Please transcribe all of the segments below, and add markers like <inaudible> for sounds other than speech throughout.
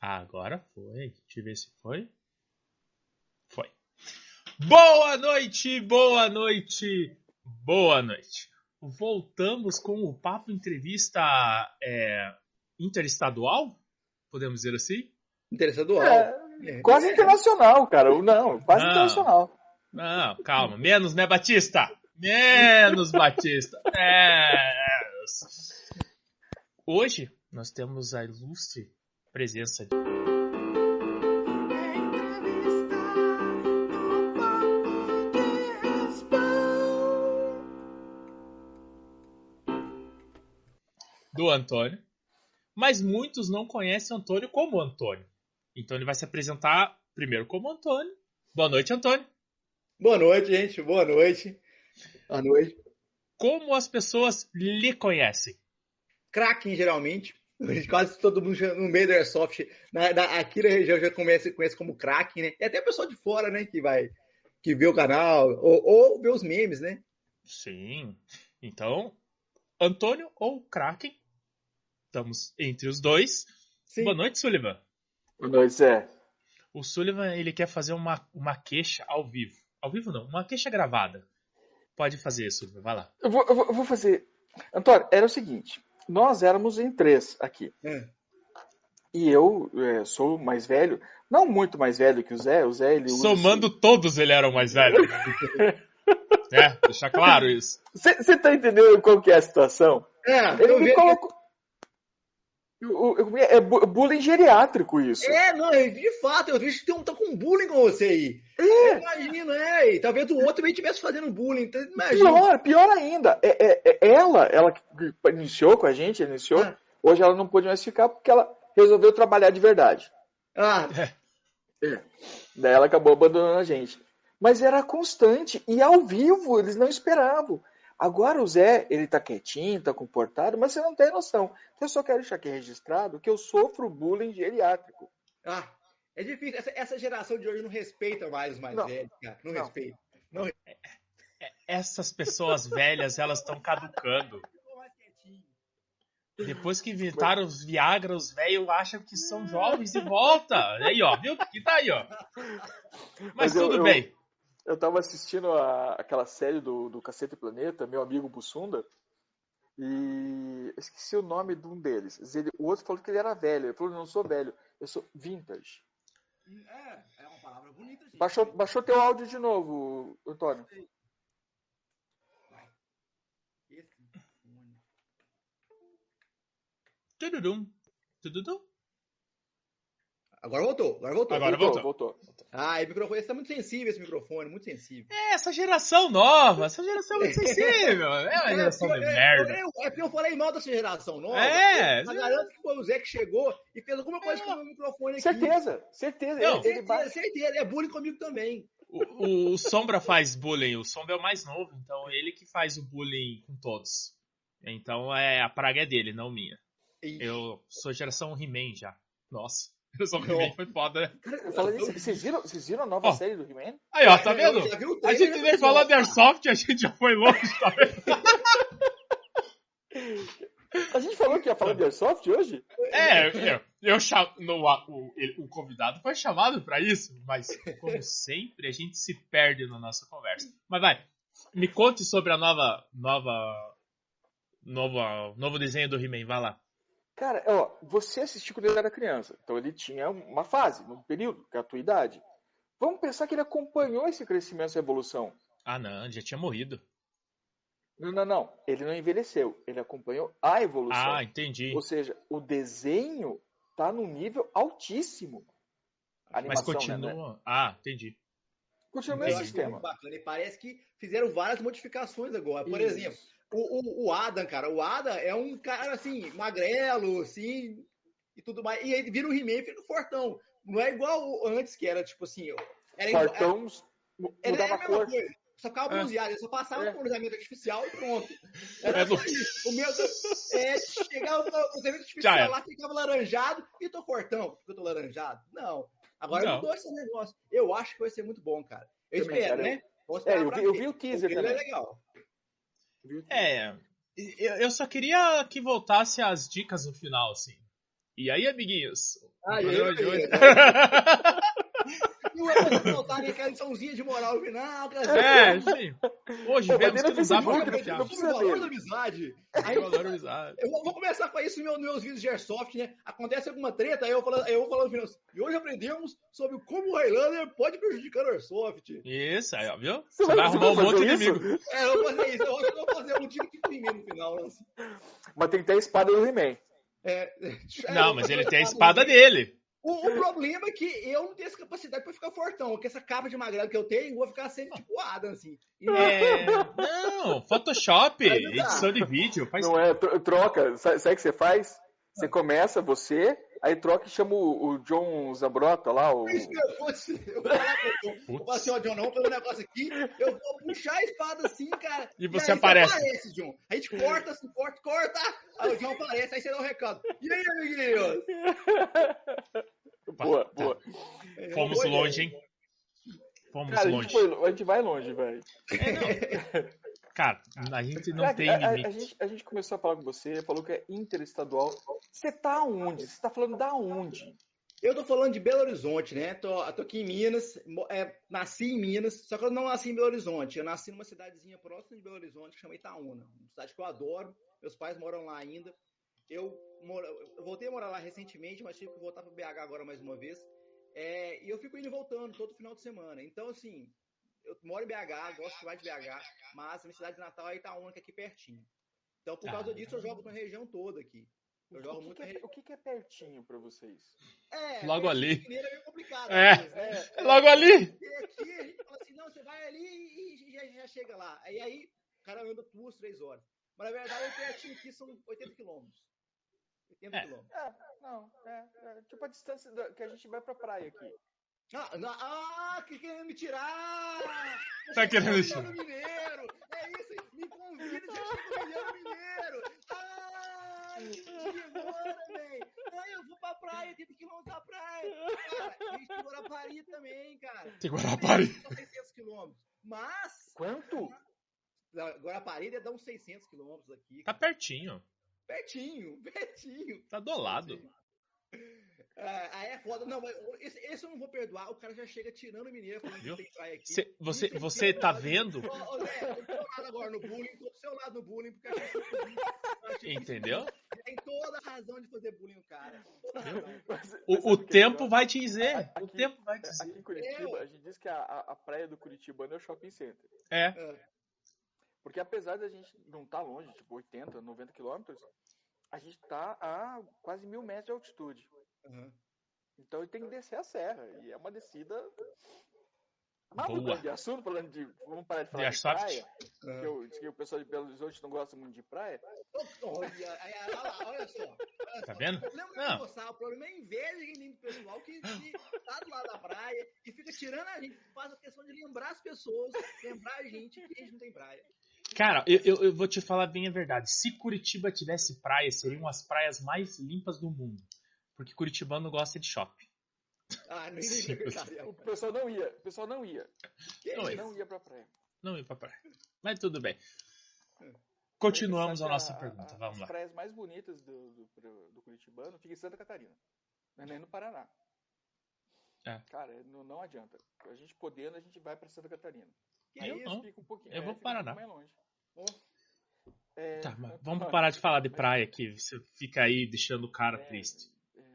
Agora foi. Deixa eu ver se foi. Foi. Boa noite, boa noite, boa noite. Voltamos com o Papo Entrevista é, Interestadual? Podemos dizer assim? Interestadual. É, quase internacional, cara. Não, quase Não. internacional. Não, calma. Menos, né, Batista? Menos, Batista. <laughs> Menos. Hoje nós temos a ilustre presença de do Antônio, mas muitos não conhecem o Antônio como Antônio. Então ele vai se apresentar primeiro como Antônio. Boa noite, Antônio. Boa noite, gente. Boa noite. Boa noite. Como as pessoas lhe conhecem? Kraken, geralmente. <laughs> Quase todo mundo já- no meio do Airsoft, na, na- aqui na região já conhece, conhece como Kraken, né? E até pessoal de fora, né, que vai, que vê o canal, ou, ou vê os memes, né? Sim. Então, Antônio ou Kraken? Estamos entre os dois. Sim. Boa noite, Sullivan. Boa noite, Zé. O Sullivan ele quer fazer uma, uma queixa ao vivo. Ao vivo não, uma queixa gravada. Pode fazer, Sullivan, vai lá. Eu vou, eu vou- eu vou fazer. Antônio, era o seguinte: nós éramos em três aqui. É. E eu é, sou mais velho, não muito mais velho que o Zé. O Zé, ele usa. Somando todos, ele era o mais velho. <laughs> é, deixar claro isso. Você tá entendendo qual que é a situação? É, Ele eu me colocou. É bu- bullying geriátrico isso. É, não, de fato, eu vi que tem um, tá com bullying com você aí. É. Eu imagino, é, e talvez o outro também estivesse fazendo bullying, então imagina. Pior, pior ainda. É, é- é ela, ela que iniciou com a gente, iniciou. Ah. Hoje ela não pôde mais ficar porque ela resolveu trabalhar de verdade. Ah, Daí ela acabou abandonando a gente. Mas era constante e ao vivo, eles não esperavam. Agora o Zé, ele tá quietinho, tá comportado, mas você não tem noção. Eu só quero deixar aqui registrado que eu sofro bullying geriátrico. ah, é difícil, essa, essa geração de hoje não respeita mais os mais Não. velhos, cara, não, Não. respeita. Essas pessoas velhas, elas estão caducando. Depois que inventaram os Viagra, os velhos acham que são jovens e volta. Aí, ó, viu? Que tá aí, ó. Mas, Mas eu- tudo eu- bem. Eu tava assistindo a- aquela série do, do Cacete Planeta, meu amigo Bussunda, e esqueci o nome de um deles. Ele- o outro falou que ele era velho. Ele falou, não sou velho, eu sou vintage. É, é uma palavra bonita, gente. Baixou, baixou teu áudio de novo, Antônio. Tududum. Tududum. Agora voltou, agora voltou. Agora voltou, voltou. voltou. Ah, esse microfone esse tá muito sensível, esse microfone, muito sensível. É, essa geração nova, essa geração muito <laughs> sensível. É uma geração de é, merda. É, é, porque eu falei mal dessa geração nova. É, Eu garanto que foi o Zé que chegou e fez alguma coisa É. com o meu microfone aqui. Certeza, certeza. Não. ele, ele Certeza, certeza. É bullying comigo também. O, o- o Sombra faz bullying, o Sombra é o mais novo, então ele que faz o bullying com todos. Então é a praga é dele, não minha. Ixi. Eu sou geração He-Man já. Nossa, <laughs> geração He-Man foi foda, né? Cara, falando nisso, vocês viram, vocês viram a nova Ó. série do He-Man? Aí, ó, tá Eu vendo? A gente nem falou de Airsoft, a gente já foi longe, tá vendo? <laughs> A gente falou que ia falar de Airsoft hoje? É, eu, eu cham... no, a- o, o convidado foi chamado pra isso, mas como sempre a gente se perde na nossa conversa. Mas vai, me conte sobre a nova, nova, nova, novo desenho do He-Man, vai lá. Cara, ó, você assistiu quando ele era criança. Então ele tinha uma fase, um período, que é a tua idade. Vamos pensar que ele acompanhou esse crescimento, essa evolução. Ah, não, já tinha morrido. Não, não, não. Ele não envelheceu. Ele acompanhou a evolução. Ah, entendi. Ou seja, o desenho tá num nível altíssimo. A Mas animação, né, continua. Ah, entendi. Continua o mesmo sistema. muito bacana. E parece que fizeram várias modificações agora. Por Isso. exemplo, o, o, o Adam, cara. O Adam é um cara assim, magrelo, assim, e tudo mais. E ele vira o He-Man e fica fortão. Não é igual antes, que era tipo assim. Era igual- Portão Era, mudava era a cor. coisa. Só ficava É. bronzeado, ele só passava É. com bronzeamento artificial e pronto. <laughs> Era É do-. O meu é, chegava o bronzeamento Já artificial era. lá, ficava laranjado e tô fortão, porque eu tô laranjado. Não. Agora Não. mudou esse negócio. Eu acho que vai ser muito bom, cara. Eu Também, espero, cara, né? É, esperar eu pra vi, eu vi o teaser é também. legal. É, eu, eu só queria que voltasse as dicas no final, assim. E aí, amiguinhos? Ah, O e aí, programa de hoje- <laughs> E o Emerson faltar aquela liçãozinha de moral no final. é, sim. Hoje Pô, vemos que não dá pra confiar. o valor da amizade. Aí, eu vou começar com isso nos meus, vídeos de Airsoft, né? Acontece alguma treta, aí eu falo, aí eu vou falando no final. E hoje aprendemos sobre como o Highlander pode prejudicar o Airsoft. Isso, aí, ó, viu? Você Você vai- vai arrumar um monte de inimigo. É, eu vou fazer isso. Eu acho que eu vou fazer um time que primeiro no final. Assim. Mas tem que ter a espada do He-Man. É, <laughs> Não, mas ele tem a espada dele. O, o problema é que eu não tenho essa capacidade pra ficar fortão, porque essa capa de magrelo que eu tenho, eu vou ficar sempre tipo o Adam, assim. E É, não, Photoshop, Mas não dá. edição de vídeo, faz Não é, tro- troca. Sabe o que você faz? Você começa, você, aí troca e chama o, o John Zabrota lá, o... Isso que eu, putz, eu vou falar com o John. Eu vou falar assim, ó, John, não um negócio aqui, eu vou puxar a espada assim, cara. E você aí aparece. John. A gente corta, assim, corta, corta. Aí o John aparece, aí você dá um recado. E aí, amiguinhos? Boa, Tá. boa. É, Fomos boa longe, ideia. hein? Fomos Cara, a longe. gente, foi- a gente vai longe, velho. Cara, a gente não Cara, tem a, a- a limite. gente, a gente começou a falar com você, falou que é interestadual. Você tá onde? Você tá falando da onde? Eu tô falando de Belo Horizonte, né? Tô, tô aqui em Minas, é, nasci em Minas, só que eu não nasci em Belo Horizonte. Eu nasci numa cidadezinha próxima de Belo Horizonte que chama Itaúna. Uma cidade que eu adoro. Meus pais moram lá ainda. Eu, moro, eu voltei a morar lá recentemente, mas tive que voltar para BH agora mais uma vez. É, e eu fico indo e voltando todo final de semana. Então, assim, eu moro em BH, gosto mais de BH, mas a minha cidade de Natal é Itaúna, que é aqui pertinho. Então, por causa Ah. disso, eu jogo na região toda aqui. Eu jogo O que, muito que é, o que, que é pertinho pra vocês? É, Logo ali. de É meio complicado. É. vezes, né? É Logo ali! E aqui a gente fala assim, não, você vai ali e já, já chega lá. Aí, aí o cara anda duas, três horas. Mas na verdade o pertinho aqui são 80 quilômetros. 80 É. quilômetros. É, não, é, é tipo a distância da- que a gente vai pra praia aqui. Ah, não, ah, que querendo me tirar! <laughs> Tá Eu querendo me tirar. no Mineiro! É isso, me convida, já chego no Mineiro, Mineiro! Ah, que agora, velho! Ah, eu vou pra praia, 80 quilômetros da praia! Cara, a gente tem Guarapari também, cara. Tem Guarapari. São 600 quilômetros. Mas, Quanto? Guarapari deve dar uns 600 quilômetros aqui. Tá pertinho. Pertinho, <laughs> pertinho. Tá do lado. Ah, aí é foda. Não, mas esse, esse eu não vou perdoar. O cara já chega tirando o mineiro falando Viu? que tem praia aqui. Cê- você, Isso é você tá verdade. vendo? Ô, ô, Zé, eu tô lado agora no bullying, tô do seu lado no bullying, porque eu achei que Entendeu? tem toda a razão de fazer bullying no cara. A. Mas- mas O, o é tempo vai te dizer. O Aqui- tempo vai te É, dizer. Aqui em Curitiba, a gente diz que a, a, a praia do Curitibano é o shopping center. É. É. Porque apesar da gente não estar longe, tipo 80, 90 quilômetros, a gente tá a quase mil metros de altitude. Aham. Então tem que descer a serra. E é uma descida. Mudando de assunto, falando de. Vamos parar de falar De de, praia. aham. Que, eu, que o pessoal de Belo Horizonte não gosta muito de praia. Olha, aí, olha só. Tá vendo? O problema não é gostar, o problema é a inveja do pessoal que, que tá do lado da praia e fica tirando a gente, faz a questão de lembrar as pessoas, lembrar a gente que a gente não tem praia. Cara, eu, eu, eu vou te falar bem a verdade. Se Curitiba tivesse praia, seriam as praias mais limpas do mundo. Porque Curitibano gosta de shopping. Ah, não <laughs> é verdade. O pessoal não ia. O pessoal não ia. Não? Não ia pra praia. Não ir pra praia. Mas tudo bem. Continuamos a nossa que pergunta. a- Vamos As lá. praias mais bonitas do, do, do Curitibano ficam em Santa Catarina. Não é nem no Paraná. É. Cara, não, não adianta. A gente podendo, a gente vai pra Santa Catarina. Que Eu isso? não. Fica um pouquinho, Eu vou fica um Paraná. É, Tá, mas vamos parar de falar de praia aqui. Você fica aí deixando o cara É. triste.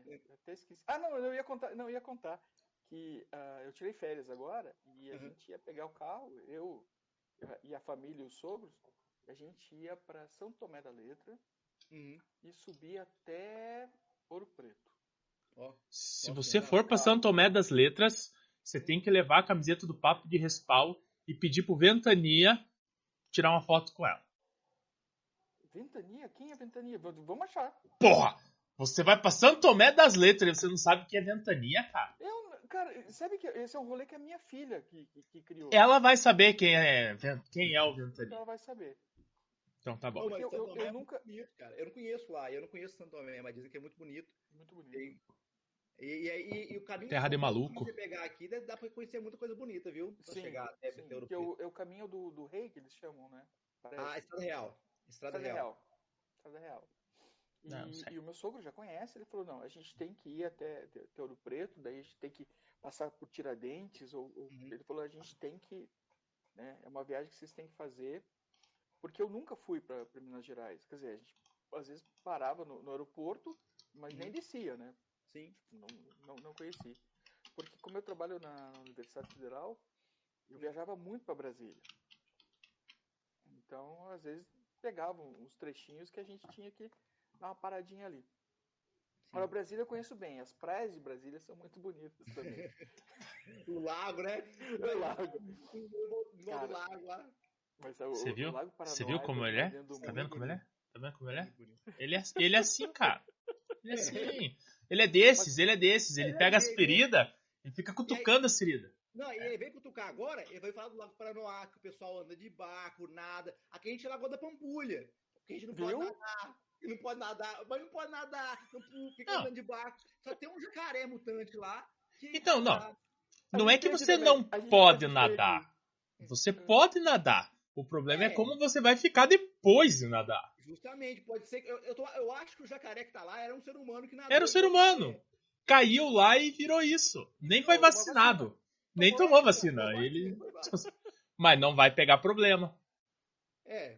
é, até esqueci. Ah, não, eu ia contar, não, eu ia contar que ah, eu tirei férias agora e a Uhum. gente ia pegar o carro, eu e a família e os sogros, a gente ia pra São Tomé da Letra uhum. e subir até Ouro Preto. Ó, Se você for pra cara. São Tomé das Letras, você tem que levar a camiseta do Papo de Respal e pedir pro Ventania tirar uma foto com ela. Ventania? Quem é Ventania? Vamos achar. Porra! Você vai pra São Tomé das Letras e você não sabe o que é Ventania, cara. Eu, cara, sabe que esse é um rolê que a minha filha que, que, que criou. Ela vai saber quem é, quem é o Ventania. Ela vai saber. Então tá bom. Eu- eu- eu é nunca- muito bonito, cara. Eu não conheço lá, eu não conheço Santo Tomé, mas dizem que é muito bonito. Muito bonito. E, e, e- e o caminho Terra de maluco. Se você pegar aqui, dá dá pra conhecer muita coisa bonita, viu? Pra Sim, chegar até sim, que é Preto. o, é o caminho do, do rei que eles chamam, né? Parece. Ah, Estrada Real. Estrada, Estrada Real. Real. Estrada Real. E, Não, e o meu sogro já conhece, ele falou, não, a gente tem que ir até, Ouro Preto, daí a gente tem que passar por Tiradentes, ou, ou- Uhum. ele falou, a gente tem que, né, é uma viagem que vocês têm que fazer, porque eu nunca fui para Minas Gerais, quer dizer, a gente às vezes parava no, no aeroporto, mas nem Uhum. descia, né, Sim. não, não, não conheci. Porque como eu trabalho na Universidade Federal, eu viajava muito para Brasília. Então, às vezes, pegava uns trechinhos que a gente tinha que dar uma paradinha ali. Agora, Brasília eu conheço bem. As praias de Brasília são muito bonitas também. <laughs> O lago, né? O lago. No Cara, lago lá. Mas o, Você o- viu? o Lago Você viu como é ele é? dentro do Tá mundo vendo como ele é? Tá vendo como ele é? Ele é, ele é assim, cara. Ele é assim. Ele é desses, ele é desses. Ele Ele é pega as feridas e fica cutucando as feridas. Não, e ele vem cutucar agora, ele vai falar do Lago Paranoá, que o pessoal anda de barco, nada. Aqui a gente é Lagoa da Pampulha. Porque a gente não pode Viu? nadar. Não pode nadar, mas não pode nadar, não fica Não. andando de barco. Só tem um jacaré mutante lá. Então, não. Ah, A Não é que você não pode nadar. Você pode nadar. O problema é É. como você vai ficar depois de nadar. Justamente, pode ser que. Eu, eu, tô- eu acho que o jacaré que tá lá era um ser humano que nadou. Era um ser humano. Caiu lá e virou isso. Nem foi Tomou vacinado. Nem Tomou tomou vacina, vacina. tomou Ele... <laughs> Mas não vai pegar problema, É.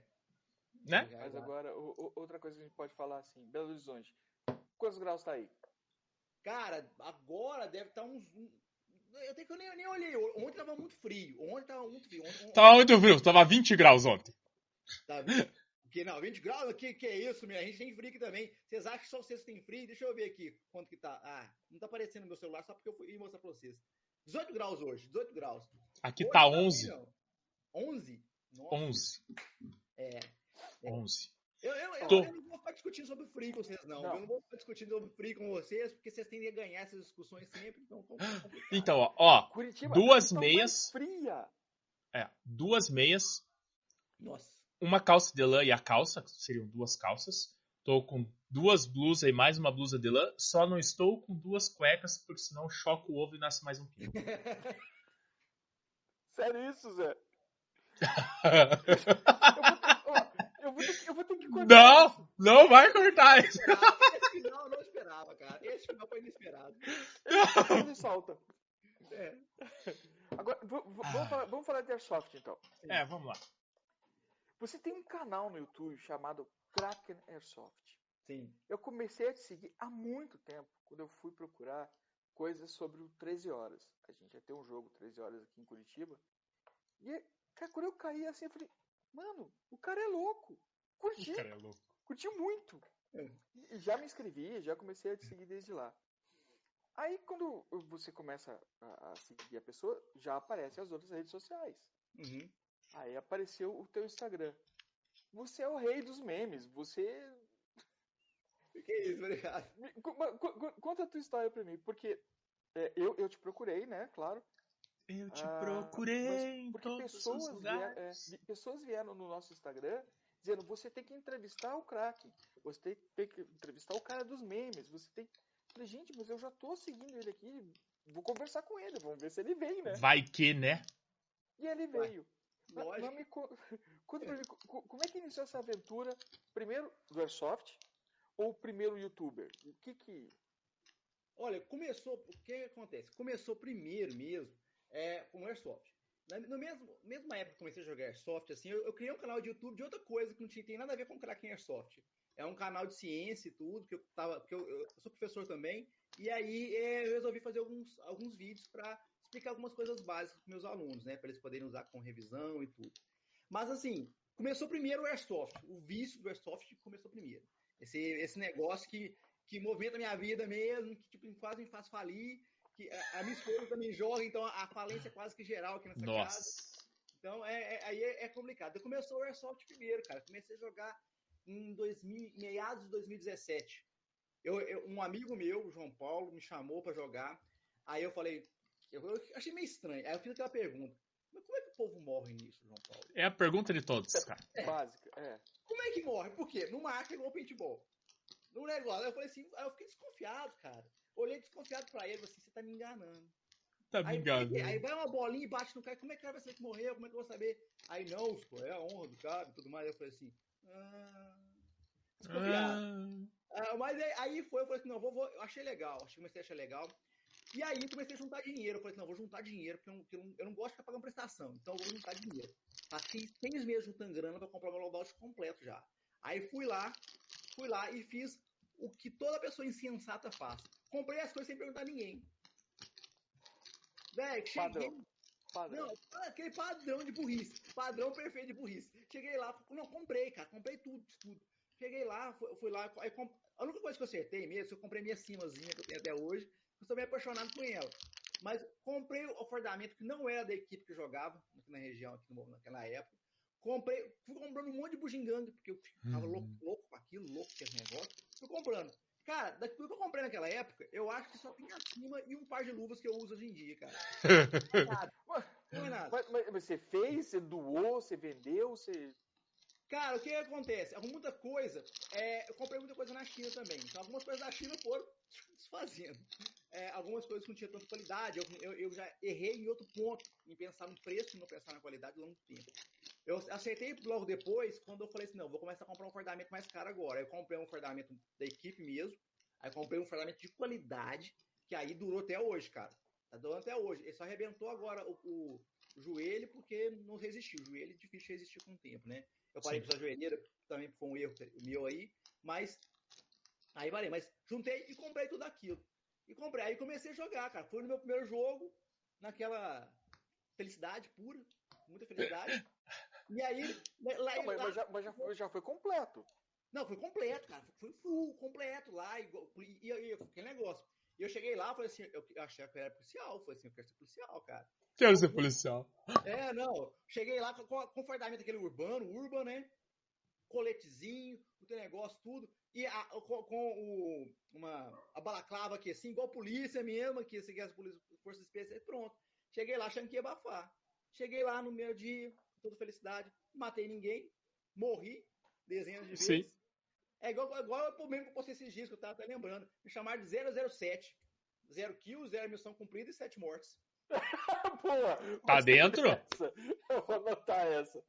né? Mas agora, o- o- outra coisa que a gente pode falar assim, Belo Horizonte. Quantos graus tá aí? Cara, agora deve estar uns. um- Eu tenho que eu nem, nem olhei. Ontem tava muito frio. Ontem tava muito frio. Ontem, Tava muito frio, tava 20 graus ontem. Tá vendo? <laughs> Que não, 20 graus? Que, que é isso, minha? A gente tem frio aqui também. Vocês acham que só vocês têm frio? Deixa eu ver aqui quanto que tá. Ah, não tá aparecendo no meu celular só porque eu fui ir mostrar pra vocês. 18 graus hoje, 18 graus. Aqui Hoje tá frio, 11. não. 11? Nossa, 11. É. 11. Eu, eu, eu, Tô. eu não vou ficar discutindo sobre frio com vocês, não. Não. Eu não vou ficar discutindo sobre frio com vocês, porque vocês tendem a ganhar essas discussões sempre. Então, então, complicado. <gasps> Então, ó, ó, Curitiba. Duas tá meias. Fria. é, duas meias, Nossa. Uma calça de lã e a calça, seriam duas calças. Tô com duas blusas e mais uma blusa de lã. Só não estou com duas cuecas, porque senão choca o ovo e nasce mais um pinto. <laughs> Sério isso, Zé? <laughs> Eu vou ter, eu vou ter, que- cortar não, isso. não vai cortar isso. Esse final eu não esperava, cara. Esse final foi inesperado. Ele solta. É. Agora, vamos, falar, vamos falar de Airsoft, então. É, vamos lá. Você tem um canal no YouTube chamado Kraken Airsoft. Sim. Eu comecei a te seguir há muito tempo, quando eu fui procurar coisas sobre o 13 Horas. A gente ia ter um jogo 13 Horas aqui em Curitiba. E, cara, quando eu caí assim, eu falei, mano, o cara é louco. Curti, O cara é louco. curti muito. É. E já me inscrevi, já comecei a te seguir desde lá. Aí, quando você começa a, a seguir a pessoa, já aparecem as outras redes sociais. Uhum. Aí apareceu o teu Instagram. Você é o rei dos memes. Você Que isso, obrigado. Me- Conta a tua história pra mim, porque é, eu, eu te procurei, né? Claro. Eu te Ah, procurei porque pessoas, vier- é, pessoas vieram no nosso Instagram dizendo: você tem que entrevistar o craque, você tem, tem que entrevistar o cara dos memes, você tem. Eu Falei, gente, mas eu já tô seguindo ele aqui, vou conversar com ele, vamos ver se ele vem, né? Vai que, né? E ele Vai. veio. Lógico. <laughs> co- como é que iniciou essa aventura? Primeiro do Airsoft ou primeiro youtuber? O que que. Olha, começou. O que acontece? Começou primeiro mesmo é, com o Airsoft. Na no mesmo, mesma época que comecei a jogar Airsoft, assim, eu, eu criei um canal de YouTube de outra coisa que não tinha, tem nada a ver com Kraken Airsoft. É um canal de ciência e tudo, que eu tava. Que eu, eu sou professor também. E aí é, eu resolvi fazer alguns, alguns vídeos para explicar algumas coisas básicas para meus alunos, né? Para eles poderem usar com revisão e tudo. Mas assim, começou primeiro o Airsoft. O vício do Airsoft começou primeiro. Esse, esse negócio que, que movimenta a minha vida mesmo, que tipo, quase me faz falir. Que a, a minha esposa também joga, então a falência é quase que geral aqui nessa casa. Nossa. Então é, é- aí é, é complicado. Eu começou o Airsoft primeiro, cara. Comecei a jogar em 2000, meados de 2017. Eu, eu- um amigo meu, o João Paulo, me chamou pra jogar. Aí eu falei, eu, eu achei meio estranho. Aí eu fiz aquela pergunta: mas como é que o povo morre nisso, João Paulo? É a pergunta de todos, cara. É. Básica, é. Como é que morre? Por quê? No marca é igual paintball. No negócio. Aí eu falei assim, aí eu fiquei desconfiado, cara. Olhei desconfiado pra ele, falei assim, você tá me enganando. Tá me Aí, enganando. aí vai uma bolinha e bate no cara, como é que o cara vai saber que morreu? Como é que eu vou saber? Aí não, pô, é a honra do cara e tudo mais. Aí eu falei assim, ah, desconfiado. Ah, Ah, mas aí, aí foi, eu falei assim, não, vou, vou, eu achei legal, achei comecei a achar legal. E aí comecei a juntar dinheiro. Eu falei assim, não, vou juntar dinheiro, porque eu não, eu não, eu não gosto de ficar pagando prestação. Então eu vou juntar dinheiro. Passei seis meses juntando grana pra comprar meu loadout completo já. Aí fui lá, fui lá e fiz o que toda pessoa insensata faz. Comprei as coisas sem perguntar a ninguém. Véi, cheguei. Padrão. Padrão. Não, aquele padrão de burrice. Padrão perfeito de burrice. Cheguei lá, não, comprei, cara. Comprei tudo, tudo. Cheguei lá, fui, fui lá. Aí, comp... A única coisa que eu acertei mesmo, eu comprei minha cimazinha que eu tenho até hoje. Eu sou meio apaixonado por ela. Mas comprei o fardamento que não era da equipe que jogava aqui na região, aqui no, naquela época. Comprei, fui comprando um monte de bugiganga, porque eu tava Uhum. louco, louco com aquilo, louco com esse negócio. Fui comprando. Cara, daquilo que eu comprei naquela época, eu acho que só tem acima e um par de luvas que eu uso hoje em dia, cara. Não é nada. <laughs> Não é nada. Mas, mas- mas você fez, você doou, você vendeu, você. Cara, o que acontece? Muita coisa, é, eu comprei muita coisa na China também. Então, algumas coisas da China foram <laughs> desfazendo. É, algumas coisas que não tinham tanta qualidade. Eu, eu, eu já errei em outro ponto, em pensar no preço e não pensar na qualidade ao longo do tempo. Eu acertei logo depois, quando eu falei assim, não, vou começar a comprar um fardamento mais caro agora. Eu comprei um fardamento da equipe mesmo, aí comprei um fardamento de qualidade, que aí durou até hoje, cara. Tá durando até hoje. Ele só arrebentou agora o, o joelho porque não resistiu. O joelho é difícil de resistir com o tempo, né? Eu parei Sim. com essa joelheira, também foi um erro meu aí, mas aí parei, mas juntei e comprei tudo aquilo. E comprei, aí comecei a jogar, cara. Foi no meu primeiro jogo, naquela felicidade pura, muita felicidade. E aí, né, lá, Não, mas, lá- mas já, mas já foi, já foi completo. não, foi completo, cara. Foi full, completo lá. igual- E, e, e aquele negócio. E eu cheguei lá, falei assim, eu, eu achei que eu era policial. Falei assim, eu quero ser policial, cara. Quero ser policial. É, não. Cheguei lá com, com o fardamento aquele urbano, urban, né? Coletezinho, o negócio, tudo. E a- com, com o, uma, a balaclava aqui, assim, igual polícia mesmo, aqui, assim, que as polícias, forças especiais, pronto. Cheguei lá achando que ia abafar. Cheguei lá no meu dia, com toda felicidade, não matei ninguém, morri dezenas de vezes. Sim. É igual, igual eu mesmo que eu postei esses dias, que eu tava até lembrando. Me chamaram de 007. Zero kills, zero missão cumprida e sete mortes. <laughs> Boa! Tá dentro? dessa. Eu vou anotar essa.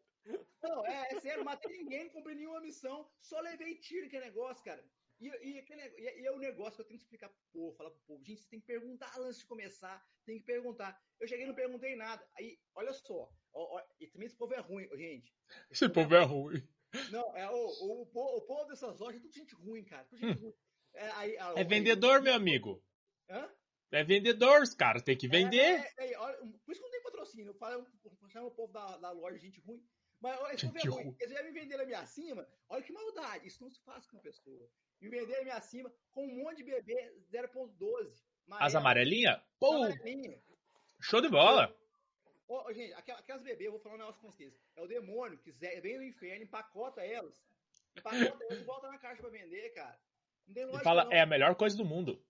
Não, é, é sério, matei ninguém, não cumpri nenhuma missão, só levei tiro que negócio, cara. E, e, aquele, e, e é o negócio que eu tenho que explicar pro povo, falar pro povo, gente, você tem que perguntar antes de começar, tem que perguntar. Eu cheguei e não perguntei nada. Aí, olha só, ó, ó, e também esse povo é ruim, gente. Esse povo é ruim. Não, é o, o, o, o povo dessas lojas é tudo gente ruim, cara. Tudo gente ruim. É, aí, ah, É aí- vendedor, meu amigo. Hã? É vendedor, os caras têm que vender. É, é, é, por isso que não tem patrocínio. Eu falo, eu chamo o povo da, da loja gente ruim. Mas olha, é <laughs> Gente ruim. Eles já me venderam a minha acima. Olha que maldade. Isso não se faz com uma pessoa. Me venderam a minha acima com um monte de bebê 0.12. As amarelinhas? Pô, Amarelinha. show de bola. Ó, ó, gente, aquelas, bebês, eu vou falar um negócio com vocês. É o demônio que vem do inferno, empacota elas. Empacota elas e volta na caixa pra vender, cara. Não tem Ele lógica, fala, não. é a melhor coisa do mundo.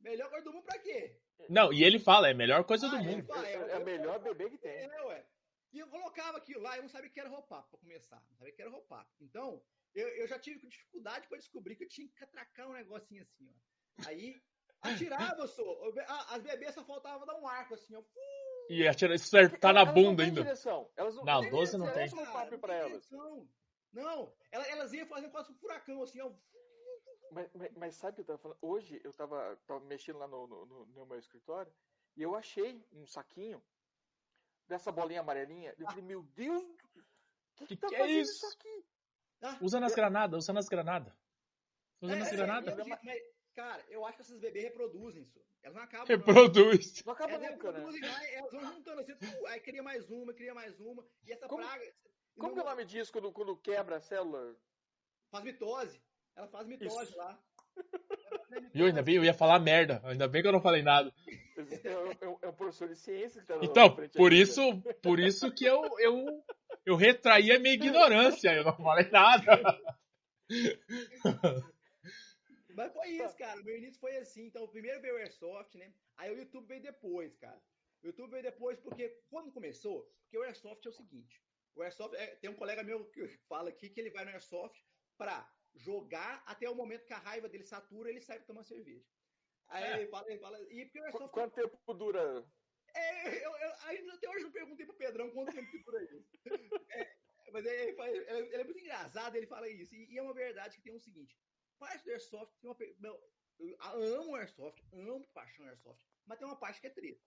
Melhor coisa do mundo pra quê? Não, e ele fala, é a melhor coisa do Ah, ele mundo. fala, É, é a eu- melhor bebê que tem. É, ué. E eu colocava aquilo lá, eu não sabia que era roupa, pra começar. Não sabia que era roupa. Então, eu, eu já tive dificuldade pra descobrir que eu tinha que atracar um negocinho assim, ó. Aí, atirava, só. As bebês só faltava dar um arco assim, ó. E atira, acertar na Elas não bunda ainda. direção. Elas não, Não, tem 12 não tem. Papo pra tem elas. direção. Não, elas, elas iam fazendo quase um furacão, assim, ó. Mas, mas, mas sabe o que eu tava falando? Hoje eu tava, tava mexendo lá no, no, no- no meu escritório e eu achei um saquinho dessa bolinha amarelinha. Eu falei, meu Deus, o que, Que que tá que é fazendo isso? isso aqui? Ah, Usa nas granadas, usa nas granadas. Usa é, nas é, granadas. eu- mas, cara, eu acho que essas bebês reproduzem isso. Elas não acabam. não. Reproduz. Não acaba Elas nunca, né? reproduzem mais, elas vão juntando assim, tu, aí cria mais uma, cria mais uma, e essa Como- praga. Como não- que é o nome disso quando, quando quebra a célula? Faz mitose. Ela faz mitose Isso. lá. Viu? Ainda bem, eu ia falar merda. Ainda bem que eu não falei nada. É, um- é um- é um professor de ciência que tá Então, por isso, por isso que eu, eu, eu retraí a minha ignorância. Eu não falei nada. Mas foi isso, cara. O meu início foi assim. Então, primeiro veio o Airsoft, né? Aí o YouTube veio depois, cara. O YouTube veio depois porque, quando começou, porque o Airsoft é o seguinte. O Airsoft, é, tem um colega meu que fala aqui que ele vai no Airsoft pra jogar até o momento que a raiva dele satura ele sai pra tomar cerveja. Aí É. ele fala, ele fala, e porque o Qu- Airsoft Quanto tempo dura? É, eu, eu, ainda até hoje não perguntei pro Pedrão quanto tempo que dura isso. <laughs> É, mas ele, fala- ele- ele é muito engraçado, ele fala isso. E, e é uma verdade que tem o seguinte: parte do Airsoft tem uma. Eu amo Airsoft, amo paixão Airsoft, mas tem uma parte que é treta.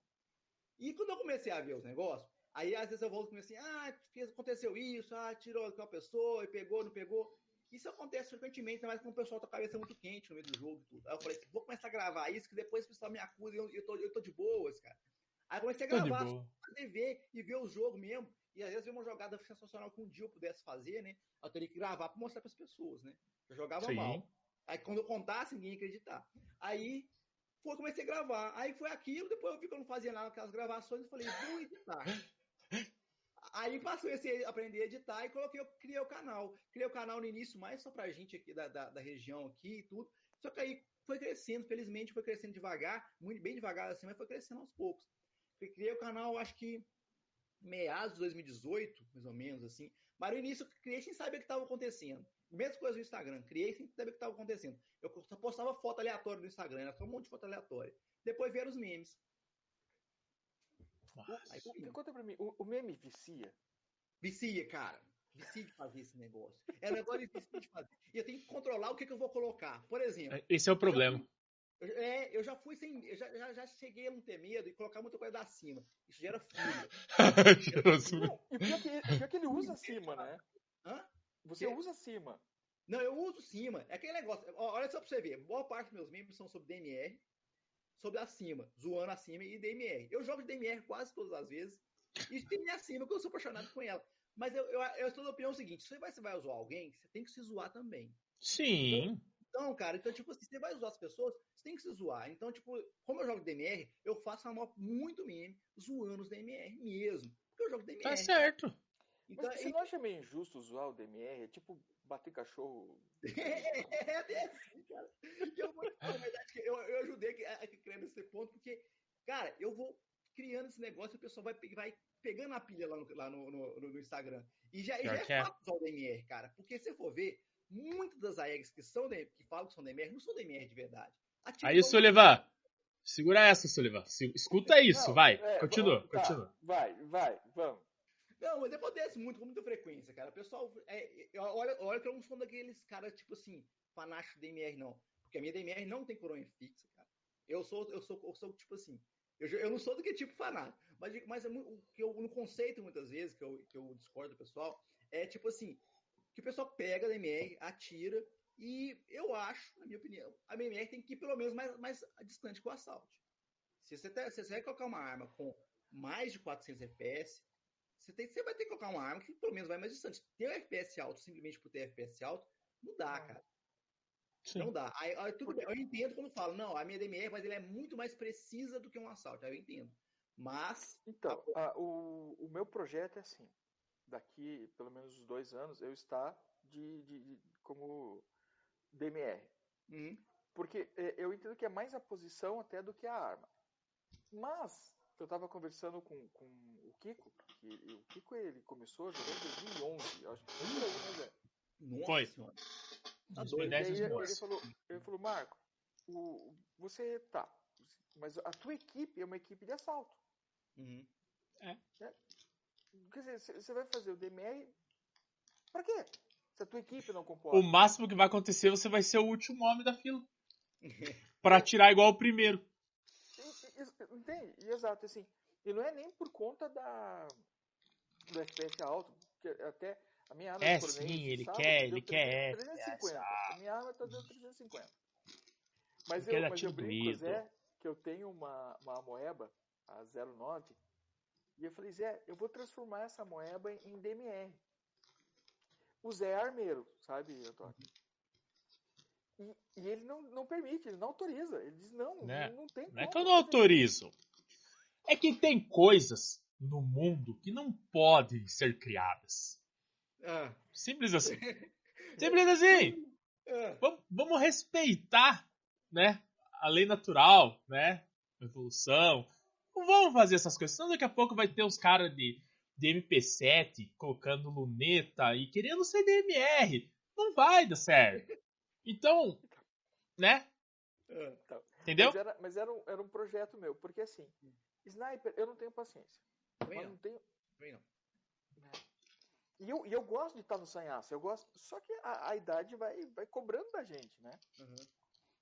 E quando eu comecei a ver os negócios, aí às vezes eu volto com assim, ah, aconteceu isso, ah, tirou aquela pessoa e pegou, não pegou. Isso acontece frequentemente, mas quando o pessoal tá com a cabeça muito quente no meio do jogo e tudo. Aí eu falei assim, vou começar a gravar isso, que depois o pessoal me acusa e eu, eu, tô, eu tô de boas, cara. Aí eu comecei a gravar, poder ver e ver o jogo mesmo. E às vezes ver uma jogada sensacional que um dia eu pudesse fazer, né? Eu teria que gravar para mostrar para as pessoas, né? Eu jogava Sim. mal. Aí quando eu contasse, ninguém ia acreditar. Aí foi, comecei a gravar. Aí foi aquilo, depois eu vi que eu não fazia nada com aquelas gravações e falei, vou editar. Aí passou esse aprender a editar e coloquei, criei o canal. Criei o canal no início mais só pra gente aqui da, da, da região aqui e tudo. Só que aí foi crescendo, felizmente foi crescendo devagar, muito bem devagar assim, mas foi crescendo aos poucos. Criei o canal, acho que meados de 2018, mais ou menos assim. Mas no início eu criei sem saber o que estava acontecendo. Mesma coisa no Instagram, criei sem saber o que estava acontecendo. Eu postava foto aleatória no Instagram, era só um monte de foto aleatória. Depois vieram os memes. Aí, conta pra mim, o, o, meme vicia? Vicia, cara. Vicia de fazer esse negócio. É um negócio difícil de fazer. E eu tenho que controlar o que, que eu vou colocar. Por exemplo. É, esse é o problema. Eu, é, eu já fui sem. Eu já, já, já, cheguei a não ter medo e colocar muita coisa da cima. Isso <laughs> gera fúria. não, e pior que, pior que ele usa acima, né? Hã? Você que? usa acima. Não, eu uso cima. É aquele negócio. Olha só pra você ver. Boa parte dos meus membros são sobre DMR sobre acima, zoando acima e DMR. Eu jogo de DMR quase todas as vezes e tem acima, porque eu sou apaixonado com ela. Mas eu, eu, eu estou da opinião seguinte: se você vai, você vai zoar alguém, você tem que se zoar também. Sim. Então, então, cara, então, tipo, se assim, você vai zoar as pessoas, você tem que se zoar. Então, tipo, como eu jogo DMR, eu faço uma muito meme zoando os DMR mesmo. Porque eu jogo DMR. Tá certo. Então, Mas você e... não acha meio injusto zoar o DMR? É tipo bater cachorro. é, é assim, cara. Eu, na verdade, eu, eu ajudei a, a criar esse ponto, porque, cara, eu vou criando esse negócio e o pessoal vai, vai pegando a pilha lá no, lá no, no, no Instagram. E já, já é, é fácil usar o DMR, cara. Porque se for ver, muitas das AEGs que, são de, que falam que são DMR não são DMR de verdade. Aí, Solivar, segura essa, Solivar. Escuta isso, não, vai. É, continua, vamos, tá, continua. Vai, vai, vamos. Não, mas acontece muito, com muita frequência, cara. O pessoal. É, olha, olha que eu não sou daqueles caras, tipo assim, fanático de DMR, não. Porque a minha DMR não tem coronha fixa, cara. Eu sou, eu sou, eu sou tipo assim. Eu, eu não sou do que tipo fanático. Mas, mas é o que eu, no conceito, muitas vezes, que eu, que eu discordo do pessoal, é tipo assim: que o pessoal pega a DMR, atira, e eu acho, na minha opinião, a DMR tem que ir pelo menos mais, mais distante que o assalto. Se você, tá, se você vai colocar uma arma com mais de 400 FPS, você, tem, você vai ter que colocar uma arma que pelo menos vai mais distante. Ter um FPS alto simplesmente por ter FPS alto, não dá, cara. Sim. Não dá. Aí, aí, tudo bem, eu entendo quando falo, não, a minha DMR, mas ele é muito mais precisa do que um assalto. Aí eu entendo. Mas. Então, a... A, o, o meu projeto é assim. Daqui, pelo menos uns dois anos, eu estar de, de, de como DMR. Uhum. Porque é, eu entendo que é mais a posição até do que a arma. Mas eu estava conversando com, com o Kiko, que o Kiko ele começou jogando em 2011, acho que foi aí, né, Nossa foi. Senhora. Tá 2010, ele, ele, falou, ele falou, Marco, o, você tá, mas a tua equipe é uma equipe de assalto. Uhum. É. é. Quer dizer, você vai fazer o DMR pra quê? Se a tua equipe não comporta. O máximo que vai acontecer, você vai ser o último homem da fila. <laughs> pra tirar igual o primeiro. Entende? Exato, assim. E não é nem por conta da do FPS alto, porque até a minha arma é sim, ele sábado, quer, ele 300, quer 350. A minha arma tá dando 350. Mas eu, mas eu brinco, Zé, que eu tenho uma, uma moeba, a 09, e eu falei, Zé, eu vou transformar essa moeba em DMR. O Zé é armeiro, sabe, Antônio? E, e, ele não, não permite, ele não autoriza. Ele diz, não, né? não, não tem Não é que eu não autorizo. É que tem coisas no mundo que não podem ser criadas. Ah. Simples assim. <laughs> Simples assim. Ah. Vamos, vamos, respeitar, né? A lei natural, né? A evolução. Não vamos fazer essas coisas. Senão daqui a pouco vai ter uns caras de, de MP7 colocando luneta e querendo ser DMR. Não vai dar certo. Então, né? Ah, tá. Entendeu? Mas, era, mas era, um, era um projeto meu, porque assim, sniper, eu não tenho paciência. Também não. não tenho. Também não. E eu, e eu gosto de estar no sanhaço, eu gosto. Só que a, a idade vai, vai cobrando da gente, né? Uhum.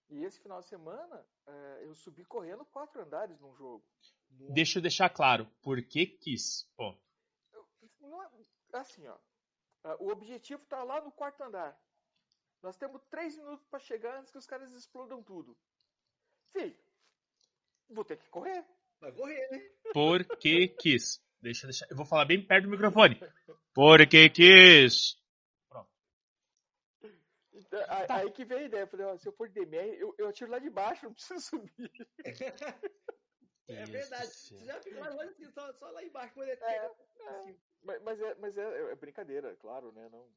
E esse final de semana é, eu subi correndo quatro andares num jogo. Deixa eu deixar claro, por que quis? Ponto. É, assim, ó. ah, O objetivo tá lá no quarto andar. Nós temos três minutos para chegar antes que os caras explodam tudo. Filho, vou ter que correr. Vai correr, né? Por que quis? Deixa eu deixar. Eu vou falar bem perto do microfone. Por que quis? Então, aí, aí que veio a ideia. Eu falei, ó, se eu for de DMR, eu, eu atiro lá de baixo, não preciso subir. <laughs> É Isso, verdade. sim. Você já olha assim, só, só lá embaixo. Quando ele É, assim, Mas, mas é, mas é, é brincadeira, claro, né? Não.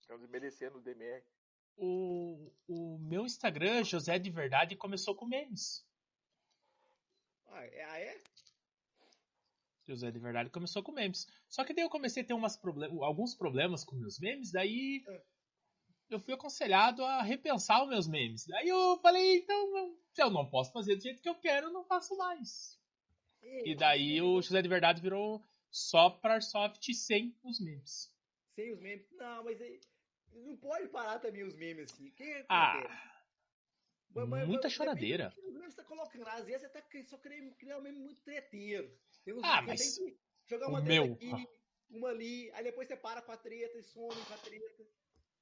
Estamos desmerecendo o DMR. O, o meu Instagram, José de Verdade, começou com memes. Ah, é, ah, é? José de Verdade começou com memes. Só que daí eu comecei a ter umas problem alguns problemas com meus memes, daí É. eu fui aconselhado a repensar os meus memes. Daí eu falei, então, se eu não posso fazer do jeito que eu quero, eu não faço mais. E daí o José de Verdade virou só pra Airsoft sem os memes. Sem os memes. Não, mas aí. Não pode parar também os memes assim. O que que Ah? Mas- mas- muita mas choradeira. que Os memes você tá colocando. Às vezes você tá só querendo criar um meme muito treteiro. Tem uns Ah, mas tem que jogar o uma meu- treta aqui, uma ali, aí depois você para com a treta e some com a treta.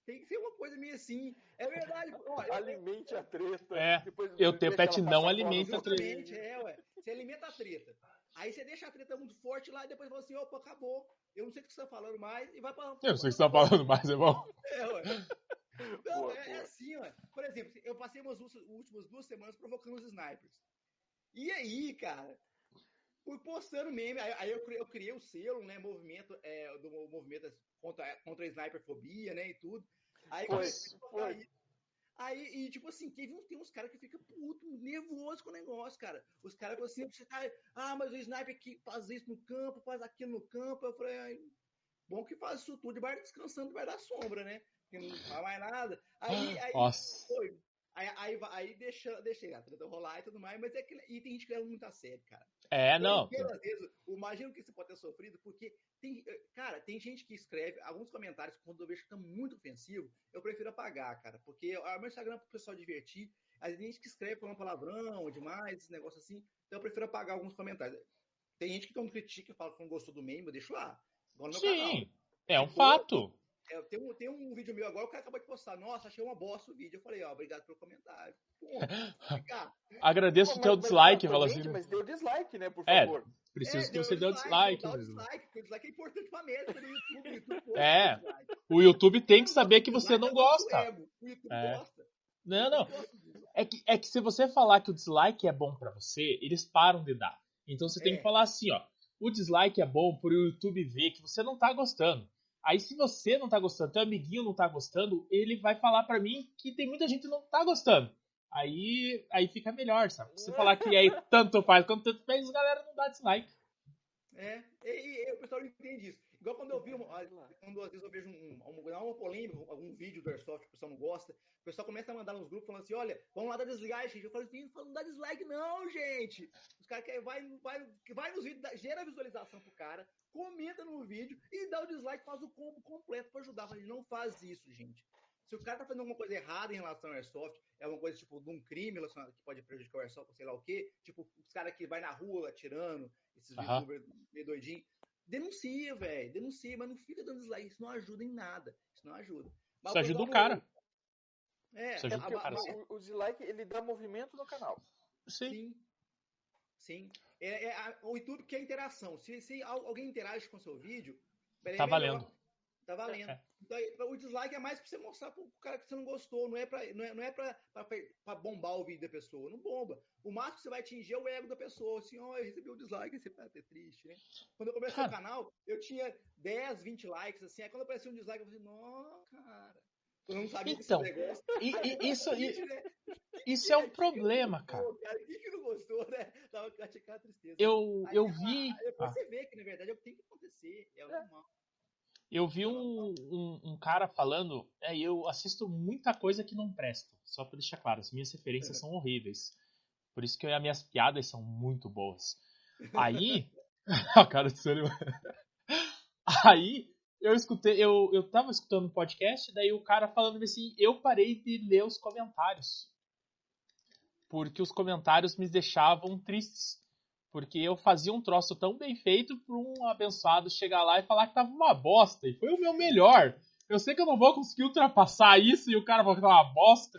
Tem que ser uma coisa meio assim. É verdade. Ó, eu- Alimente a treta. É, eu tenho pet não alimenta a treta. É, ué. Você alimenta a treta. Aí você deixa a treta muito forte lá e depois fala assim, opa, acabou. Eu não sei o que você tá falando mais e vai pra. Eu sei que você tá falando mais, é bom. É, ué. <laughs> Não, Boa, é, é boa. assim, ó. Por exemplo, eu passei umas últimas duas semanas provocando os snipers. E aí, cara, fui postando meme. Aí, eu, criei, eu criei o selo, né? Movimento é, do movimento contra, contra a sniperfobia, né? E tudo. Aí Foi. Aí, e tipo assim, teve um, tem uns caras que ficam puto, nervoso com o negócio, cara. Os caras falam assim, você tá, ah, mas o sniper que faz isso no campo, faz aquilo no campo. Eu falei, ai, bom que faz isso tudo, vai descansando, vai dar sombra, né? Porque não faz mais nada. Aí, aí, Nossa. foi. Aí, aí, aí deixa, deixei a treta rolar e tudo mais, mas é que. E tem gente que leva muito a sério, cara. É, não. Eu, às vezes, imagino que você pode ter sofrido, porque tem. eh, Cara, tem gente que escreve alguns comentários quando eu vejo que tá muito ofensivo, eu prefiro apagar, cara. Porque o meu Instagram é pro pessoal divertir. Às vezes tem gente que escreve falando palavrão demais, esse negócio assim. Então eu prefiro apagar alguns comentários. Tem gente que quando critica e fala que não gostou do meme, eu deixo lá. Meu canal. Sim, é um fato. É, tem, um, tem um vídeo meu agora, o cara acabou de postar. Nossa, achei uma bosta o vídeo. Eu falei, ó, obrigado pelo comentário. Pô. <laughs> Agradeço o teu dislike, fala assim. Mas deu dislike, né, por É, favor. Preciso que deu você dê o dislike, dislike. dá o mesmo. dislike, porque o dislike é importante pra métrica do YouTube. O YouTube É. dislike. O YouTube tem que saber que você Dislike não é gosta. O YouTube É. gosta. Não, não. É que, é que se você falar que o dislike é bom pra você, eles param de dar. Então você tem É. que falar assim, ó. O dislike é bom pro YouTube ver que você não tá gostando. Aí se você não tá gostando, teu amiguinho não tá gostando, ele vai falar pra mim que tem muita gente que não tá gostando. Aí, aí fica melhor, sabe? Você falar que aí tanto faz quanto tanto faz, a galera não dá dislike. É, e, e o pessoal entende isso. Igual quando eu vi, <laughs> uma, quando às vezes eu vejo um, uma, uma polêmica, algum vídeo do Airsoft que o pessoal não gosta, o pessoal começa a mandar nos grupos falando assim, olha, vamos lá dar dislike, gente. Eu falo assim, não dá dislike não, gente. Os caras querem, vai, vai, vai nos vídeos, gera visualização pro cara, comenta no vídeo e dá o dislike, faz o combo completo pra ajudar. Falei, não faz isso, gente. Se o cara tá fazendo alguma coisa errada em relação ao Airsoft, é uma coisa tipo de um crime relacionado que pode prejudicar o Airsoft, sei lá o quê, tipo os caras que vai na rua atirando, esses youtubers meio doidinhos, denuncia, velho, denuncia, mas não fica dando dislike, isso não ajuda em nada, isso não ajuda. Mas Isso ajuda o cara. É, Isso ajuda a- a- cara, o, o dislike, ele dá movimento no canal. Sim. Sim. Sim. É, é, a- o YouTube quer interação. Se, se al- alguém interage com o seu vídeo, Tá melhor. Tá valendo. É. <laughs> Então, o dislike é mais pra você mostrar pro cara que você não gostou. Não é pra, não é, não é pra, pra, pra bombar o vídeo da pessoa. Não bomba. O máximo que você vai atingir é o ego da pessoa. Assim, ó, eu recebi o dislike, você vai ter triste, né? Quando eu comecei o canal, eu tinha 10, 20 likes, assim. Aí quando apareceu um dislike, eu falei, nossa, cara. Eu não sabia Então, negócio. E, e- <laughs> isso, gente, e- né? isso é um problema, cara. cara. Que não gostou, né? Tava tristeza. Eu, Aí, eu vi. aí depois ah, você vê que, na verdade, é o que tem que acontecer. É o normal. Eu vi um, um, um cara falando. É, eu assisto muita coisa que não presta. Só pra deixar claro, as minhas referências são horríveis. Por isso que as minhas piadas são muito boas. Aí. <laughs> a cara do Sullivan. Aí, eu escutei, eu, eu tava escutando um podcast, daí o cara falando assim, eu parei de ler os comentários. Porque os comentários me deixavam tristes. Porque eu fazia um troço tão bem feito para um abençoado chegar lá e falar que tava uma bosta. E foi o meu melhor. Eu sei que eu não vou conseguir ultrapassar isso e o cara vai falar uma bosta.